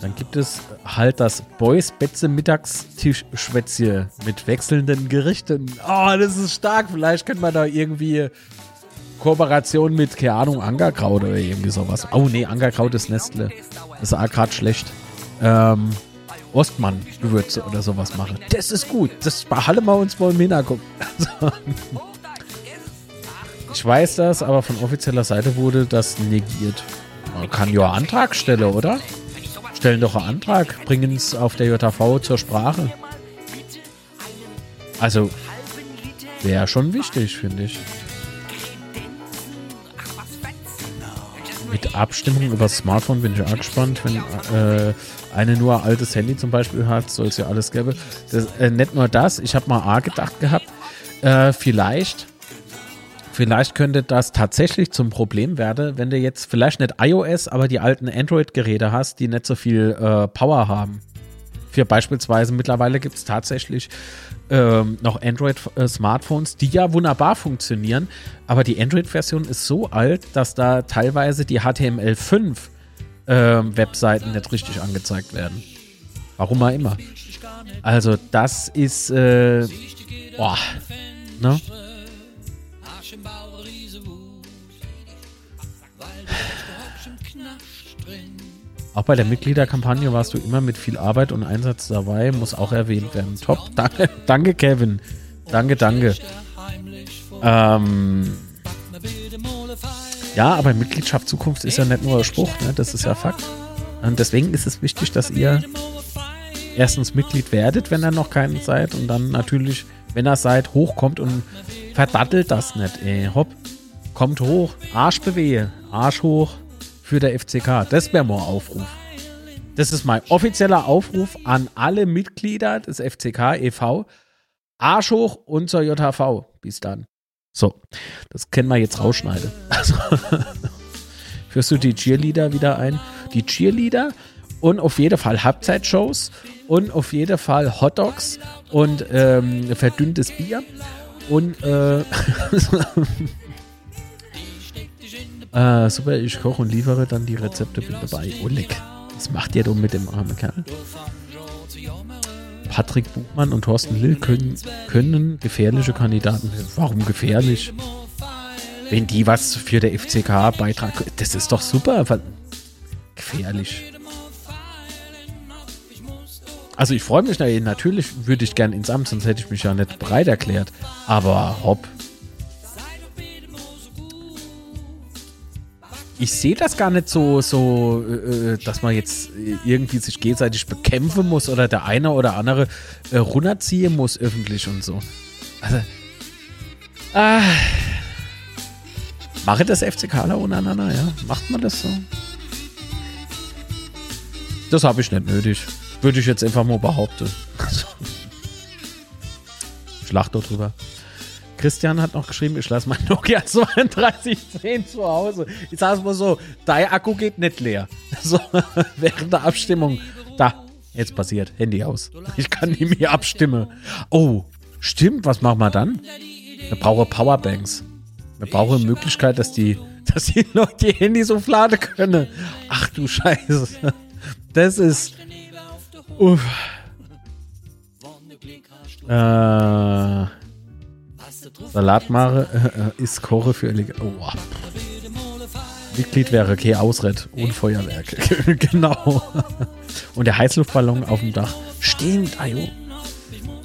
Dann gibt es halt das Boys Betze Mittagstischschwätzchen mit wechselnden Gerichten. Oh, das ist stark. Vielleicht könnte man da irgendwie Kooperation mit, keine Ahnung, Angerkraut oder irgendwie sowas. Oh nee, Angerkraut ist Nestle. Das ist auch gerade schlecht ähm, Ostmann-Gewürze oder sowas mache. Das ist gut. Das behalten wir uns mal im Hinterkopf. ich weiß das, aber von offizieller Seite wurde das negiert. Man kann ja Antrag stellen, oder? Stellen doch einen Antrag, bringen es auf der JV zur Sprache. Also, wäre schon wichtig, finde ich. Mit Abstimmung über das Smartphone bin ich auch gespannt. Wenn äh, eine nur ein altes Handy zum Beispiel hat, soll es ja alles geben. Das, äh, nicht nur das, ich habe mal A gedacht gehabt, äh, vielleicht, vielleicht könnte das tatsächlich zum Problem werden, wenn du jetzt vielleicht nicht iOS, aber die alten Android-Geräte hast, die nicht so viel äh, Power haben. Für beispielsweise mittlerweile gibt es tatsächlich ähm, noch Android-Smartphones, die ja wunderbar funktionieren, aber die Android-Version ist so alt, dass da teilweise die HTML5 ähm, Webseiten nicht richtig angezeigt werden. Warum auch immer. Also das ist, äh, boah, ne? Auch bei der Mitgliederkampagne warst du immer mit viel Arbeit und Einsatz dabei, muss auch erwähnt werden. Top, danke, danke Kevin. Danke, danke. Ähm, ja, aber Mitgliedschaft Zukunft ist ja nicht nur Spruch, ne? das ist ja Fakt. Und deswegen ist es wichtig, dass ihr erstens Mitglied werdet, wenn ihr noch keinen seid, und dann natürlich, wenn ihr seid, hochkommt und verdattelt das nicht, ey. Hopp, kommt hoch, Arsch bewehe, Arsch hoch für der FCK. Das wäre mal ein Aufruf. Das ist mein offizieller Aufruf an alle Mitglieder des FCK e.V. Arsch hoch und zur JHV. Bis dann. So, das können wir jetzt rausschneiden. Also, führst du die Cheerleader wieder ein? Die Cheerleader und auf jeden Fall Halbzeitshows und auf jeden Fall Hotdogs und ähm, verdünntes Bier und äh, äh, super, ich koche und liefere dann die Rezepte bin dabei. Oh, leck. Was macht ihr denn mit dem armen Kerl? Patrick Buchmann und Thorsten Lill können, können gefährliche Kandidaten. Warum gefährlich? Wenn die was für der FCK beitragen, das ist doch super. Gefährlich. Also ich freue mich natürlich, würde ich gern ins Amt, sonst hätte ich mich ja nicht bereit erklärt. Aber hopp, ich sehe das gar nicht so, so äh, dass man jetzt irgendwie sich gegenseitig bekämpfen muss oder der eine oder andere äh, runterziehen muss öffentlich und so. Also, ah, mache das FCKler untereinander, ja? Macht man das so? Das habe ich nicht nötig. Würde ich jetzt einfach mal behaupten. Schlacht drüber. Christian hat noch geschrieben, ich lasse mein Nokia 3210 zu Hause. Ich sage es mal so, dein Akku geht nicht leer. So, während der Abstimmung. Da, jetzt passiert. Handy aus. Ich kann nie mehr abstimmen. Oh, stimmt, was machen wir dann? Wir brauchen Powerbanks. Wir brauchen eine Möglichkeit, dass die, dass die Leute die Handys aufladen können. Ach du Scheiße. Das ist. Uff. Äh. Salatmare äh, ist Koche für Eleg oh. Mitglied wäre okay, Ausrett und Feuerwerk. genau. Und der Heißluftballon auf dem Dach. Stimmt, ayo.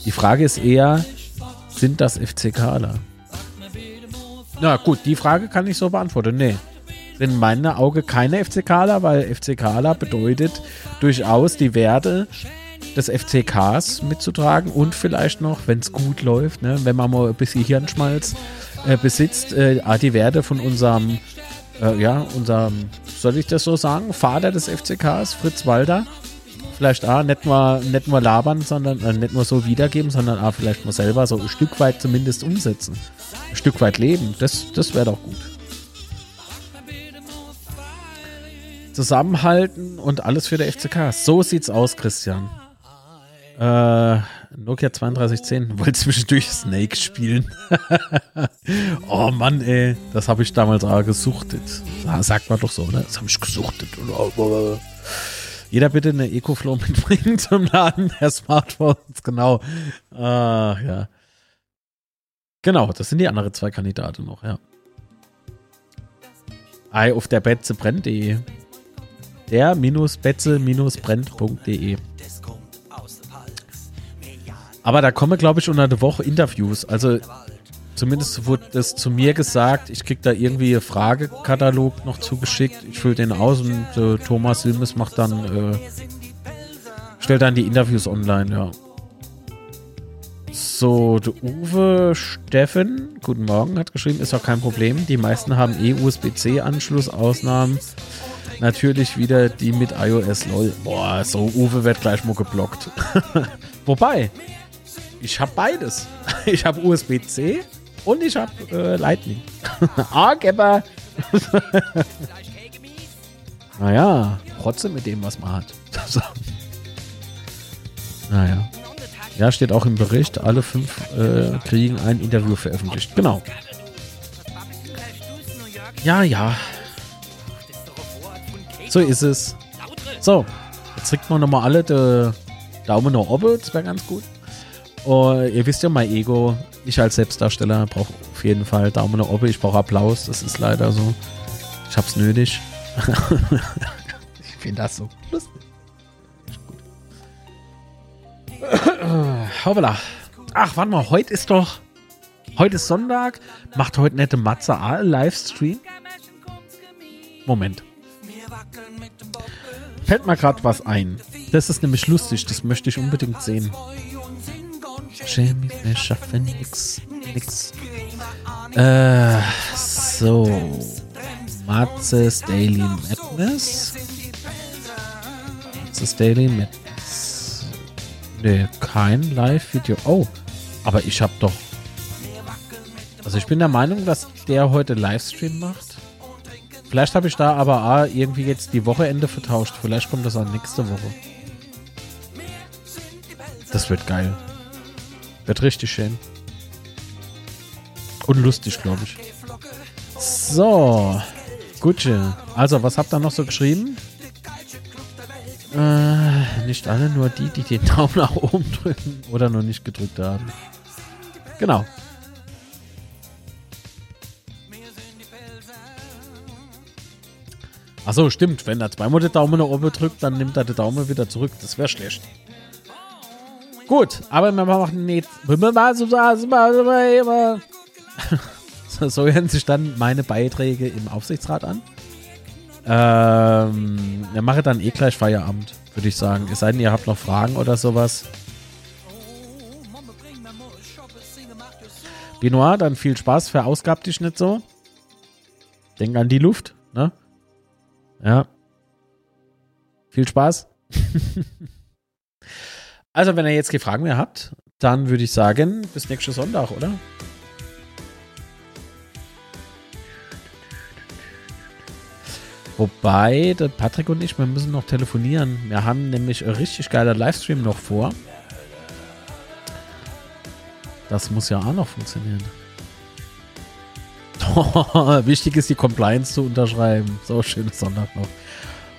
Die Frage ist eher, sind das FCKler? Na gut, die Frage kann ich so beantworten. Nee. Sind in meinen Augen keine FCKler, weil FCKler bedeutet durchaus die Werte des FCKs mitzutragen und vielleicht noch, wenn es gut läuft, ne, wenn man mal ein bisschen Hirnschmalz äh, besitzt, äh, die Werte von unserem, äh, ja, unserem, soll ich das so sagen, Vater des FCKs, Fritz Walter. Vielleicht auch nicht nur, nicht nur labern, sondern äh, nicht nur so wiedergeben, sondern auch vielleicht mal selber so ein Stück weit zumindest umsetzen. Ein Stück weit leben. Das, das wäre doch gut. Zusammenhalten und alles für der FCK. So sieht's aus, Christian. Äh, Nokia 3210 wollte zwischendurch Snake spielen. oh Mann, ey, das habe ich damals auch gesuchtet. Sagt man doch so, ne? Das habe ich gesuchtet. Jeder bitte eine EcoFlow mitbringen zum Laden der Smartphones. Genau. Äh, ja. Genau, das sind die anderen zwei Kandidaten noch, ja. Ei auf der Betze brennt.de. Der minus betze minus brennt.de. Aber da kommen, glaube ich, unter der Woche Interviews. Also zumindest wurde das zu mir gesagt. Ich krieg da irgendwie einen Fragekatalog noch zugeschickt. Ich fülle den aus und äh, Thomas Silmes macht dann, äh, stellt dann die Interviews online, ja. So, der Uwe Steffen, guten Morgen, hat geschrieben, ist auch kein Problem. Die meisten haben eh USB-C-Anschluss, Ausnahmen. Natürlich wieder die mit iOS, lol. Boah, so Uwe wird gleich mal geblockt. Wobei, ich habe beides. Ich habe USB-C und ich habe äh, Lightning. ah, Gepper. naja, trotzdem mit dem, was man hat. naja. Ja, steht auch im Bericht, alle fünf äh, kriegen ein Interview veröffentlicht. Genau. Ja, ja. So ist es. So, jetzt kriegt man nochmal alle den Daumen nach oben, das wäre ganz gut. Und ihr wisst ja, mein Ego, ich als Selbstdarsteller brauche auf jeden Fall Daumen nach oben, ich brauche Applaus, das ist leider so. Ich hab's nötig. ich finde das so lustig. Hoppala. Ach, warte mal, heute ist doch. Heute ist Sonntag. Macht heute nette Matze A Livestream? Moment. Fällt mir gerade was ein. Das ist nämlich lustig, das möchte ich unbedingt sehen. Jamie, wir schaffen nix. Nix. Äh, so. Matzes Daily Madness. Matzes Daily Madness. Nee, kein Live-Video. Oh, aber ich hab doch. Also ich bin der Meinung, dass der heute Livestream macht. Vielleicht habe ich da aber ah, irgendwie jetzt die Wochenende vertauscht. Vielleicht kommt das auch nächste Woche. Das wird geil. Wird richtig schön. Und lustig, glaube ich. So. Gutje. Also, was habt ihr noch so geschrieben? Äh, nicht alle, nur die, die den Daumen nach oben drücken oder noch nicht gedrückt haben. Genau. Achso, stimmt. Wenn er zweimal den Daumen nach oben drückt, dann nimmt er den Daumen wieder zurück. Das wäre schlecht. Gut, aber wir machen nicht. So hören sich dann meine Beiträge im Aufsichtsrat an. Ähm, wir machen dann eh gleich Feierabend, würde ich sagen. Es sei denn, ihr habt noch Fragen oder sowas. Benoit, dann viel Spaß, verausgab dich nicht so. Denk an die Luft, ne? Ja. Viel Spaß. also, wenn ihr jetzt keine Fragen mehr habt, dann würde ich sagen, bis nächsten Sonntag, oder? Wobei, der Patrick und ich, wir müssen noch telefonieren. Wir haben nämlich ein richtig geiler Livestream noch vor. Das muss ja auch noch funktionieren. Wichtig ist, die Compliance zu unterschreiben. So, schönes Sonntag noch.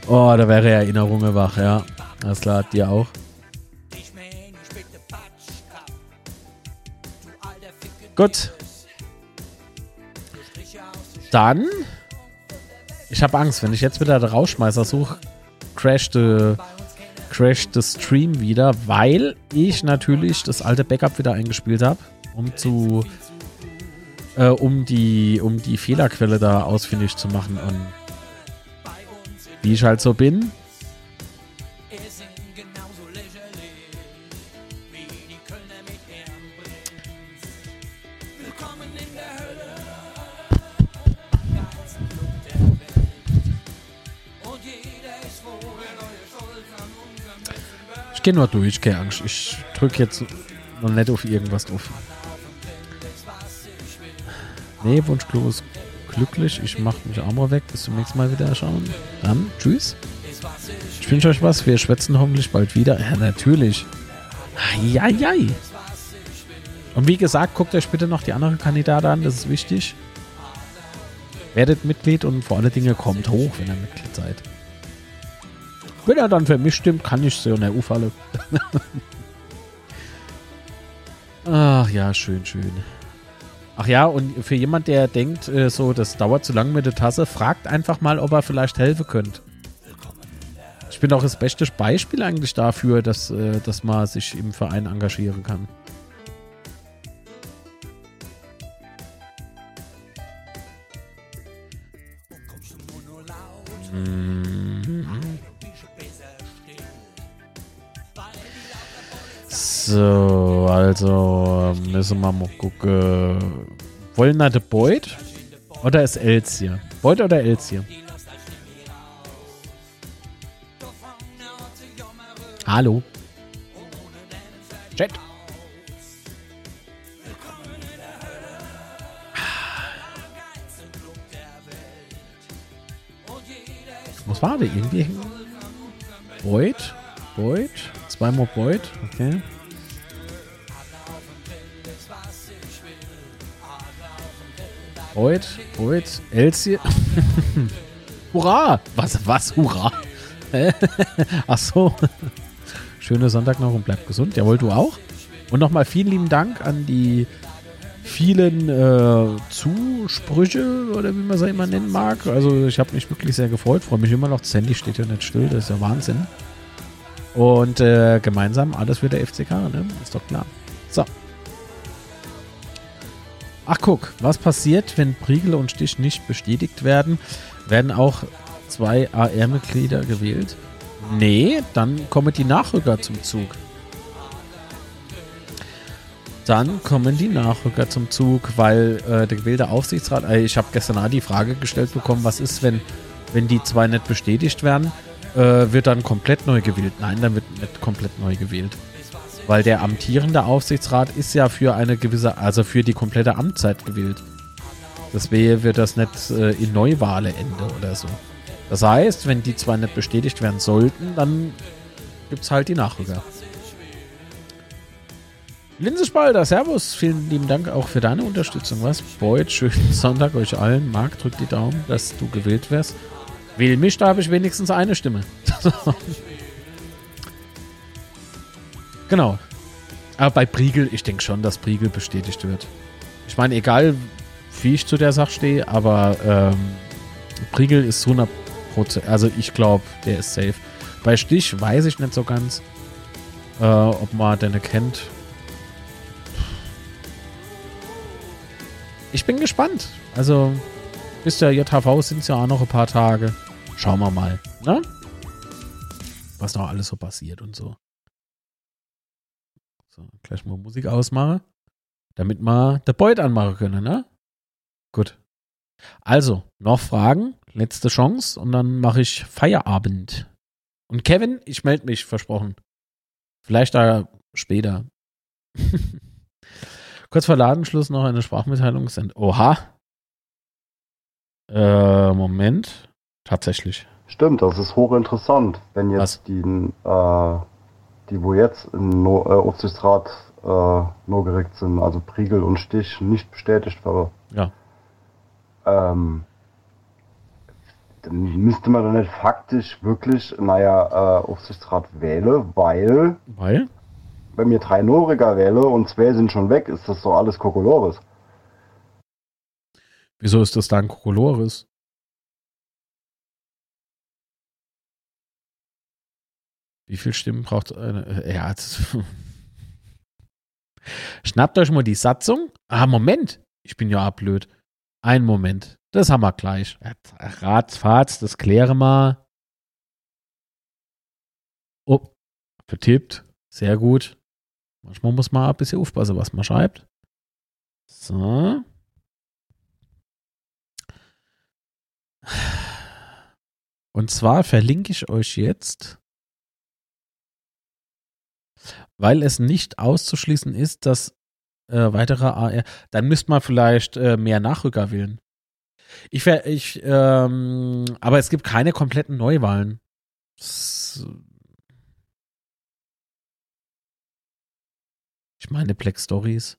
Oh, da wäre Erinnerungen wach, ja. Alles klar, dir auch. Gut. Dann. Ich habe Angst, wenn ich jetzt wieder den Rauschmeißer suche, crasht der crash Stream wieder, weil ich natürlich das alte Backup wieder eingespielt habe, um zu äh, um die um die Fehlerquelle da ausfindig zu machen und wie ich halt so bin. Gehe nur durch, keine Angst. Ich drücke jetzt noch nicht auf irgendwas drauf. Nee, Wunschklo ist glücklich. Ich mache mich auch mal weg. Bis zum nächsten Mal wieder schauen. Dann, tschüss. Ich wünsche euch was. Wir schwätzen hoffentlich bald wieder. Ja, natürlich. Eieiei. Und wie gesagt, guckt euch bitte noch die anderen Kandidaten an. Das ist wichtig. Werdet Mitglied und vor allen Dingen kommt hoch, wenn ihr Mitglied seid. Wenn er dann für mich stimmt, kann ich so eine U-Falle. Ach ja, schön, schön. Ach ja, und für jemand, der denkt, äh, so, das dauert zu lange mit der Tasse, fragt einfach mal, ob er vielleicht helfen könnt. Ich bin auch das beste Beispiel eigentlich dafür, dass, äh, dass man sich im Verein engagieren kann. Mmh. So, also müssen wir mal gucken. Wollen wir Beut? Oder ist Els hier? Beut oder Els hier? Hallo. Chat. Was war der irgendwie? Beut? Beut? Zweimal Beut? Okay. Beut? Beut? Elsie? Hurra! Was? Was? Hurra? Ach so. Schöne Sonntag noch und bleibt gesund. Jawohl, du auch. Und nochmal vielen lieben Dank an die vielen äh, Zusprüche oder wie man sie immer nennen mag. Also ich habe mich wirklich sehr gefreut, freue mich immer noch. Das steht ja nicht still, das ist ja Wahnsinn. Und äh, gemeinsam alles für der FCK, ne? Ist doch klar. So. Ach guck, was passiert, wenn Priegel und Stich nicht bestätigt werden? Werden auch zwei AR-Mitglieder gewählt? Nee, dann kommen die Nachrücker zum Zug. Dann kommen die Nachrücker zum Zug, weil äh, der gewählte Aufsichtsrat, äh, ich habe gestern auch die Frage gestellt bekommen, was ist, wenn, wenn die zwei nicht bestätigt werden, äh, wird dann komplett neu gewählt. Nein, dann wird nicht komplett neu gewählt. Weil der amtierende Aufsichtsrat ist ja für eine gewisse, also für die komplette Amtszeit gewählt. Deswegen wird das nicht äh, in Neuwahle ende oder so. Das heißt, wenn die zwei nicht bestätigt werden sollten, dann gibt es halt die Nachrücker. Linsespalter, Servus, vielen lieben Dank auch für deine Unterstützung. Was? Boyd, schönen Sonntag euch allen. Marc, drück die Daumen, dass du gewählt wirst. Wähl mich, da habe ich wenigstens eine Stimme. genau. Aber bei Priegel, ich denke schon, dass Priegel bestätigt wird. Ich meine, egal wie ich zu der Sache stehe, aber ähm, Priegel ist 100 Also ich glaube, der ist safe. Bei Stich weiß ich nicht so ganz, äh, ob man den kennt. ich bin gespannt. Also, bis der JHV sind es ja auch noch ein paar Tage. Schauen wir mal, ne? Was noch alles so passiert und so. So, gleich mal Musik ausmachen, damit wir der Beut anmachen können, ne? Gut. Also, noch Fragen? Letzte Chance und dann mache ich Feierabend. Und Kevin, ich melde mich, versprochen. Vielleicht da später. Kurz vor Ladenschluss noch eine Sprachmitteilung gesendet. Oha. Äh, Moment. Tatsächlich. Stimmt, das ist hochinteressant, wenn jetzt Was? die, äh, die wo jetzt im no äh, Aufsichtsrat äh, nur geregt sind, also Priegel und Stich, nicht bestätigt waren. Ja. Ähm, dann müsste man dann nicht faktisch wirklich, naja, äh, Aufsichtsrat wählen, weil Weil? wenn mir drei Noriger wähle und zwei sind schon weg, ist das doch alles Kokolores. Wieso ist das dann Kokolores? Wie viel Stimmen braucht eine? äh, Ja, das Schnappt euch mal die Satzung. Ah, Moment. Ich bin ja blöd. Ein Moment. Das haben wir gleich. Ratsfahrt, das kläre mal. Oh, vertippt. Sehr gut. Manchmal muss man ein bisschen aufpassen, was man schreibt. So. Und zwar verlinke ich euch jetzt, weil es nicht auszuschließen ist, dass äh, weitere AR, dann müsste man vielleicht äh, mehr Nachrücker wählen. Ich, ver- ich ähm, aber es gibt keine kompletten Neuwahlen. Ich meine Black Stories.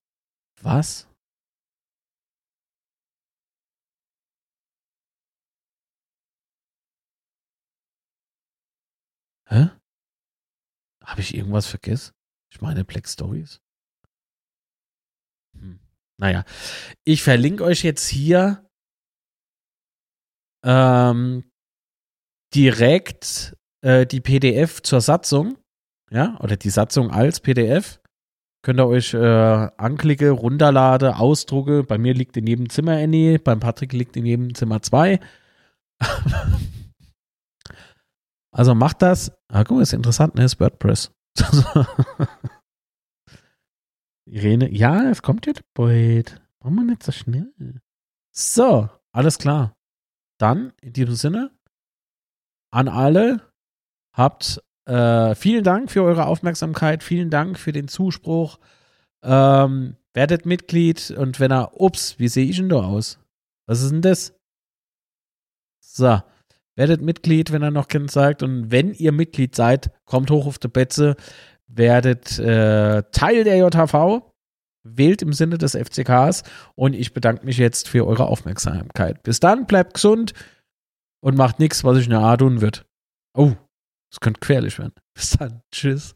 Was? Hä? Habe ich irgendwas vergessen? Ich meine Black Stories. Hm. Naja, ich verlinke euch jetzt hier ähm, direkt äh, die PDF zur Satzung, ja, oder die Satzung als PDF. Könnt ihr euch äh, anklicke, runterlade, ausdrucke. Bei mir liegt in jedem Zimmer eine, beim Patrick liegt in jedem Zimmer zwei. Also macht das. Ah, guck mal, ist interessant, ne? Ist WordPress. Irene, ja, es kommt jetzt bald. Machen wir nicht so schnell. So, alles klar. Dann, in diesem Sinne, an alle, habt äh, vielen Dank für eure Aufmerksamkeit, vielen Dank für den Zuspruch. Ähm, werdet Mitglied und wenn er, ups, wie sehe ich denn da aus? Was ist denn das? So, werdet Mitglied, wenn er noch Kind sagt. Und wenn ihr Mitglied seid, kommt hoch auf die Betze, werdet äh, Teil der JHV, wählt im Sinne des FCKs und ich bedanke mich jetzt für eure Aufmerksamkeit. Bis dann, bleibt gesund und macht nichts, was ich in der A tun wird. Oh, das könnte gefährlich werden. Bis dann. Tschüss.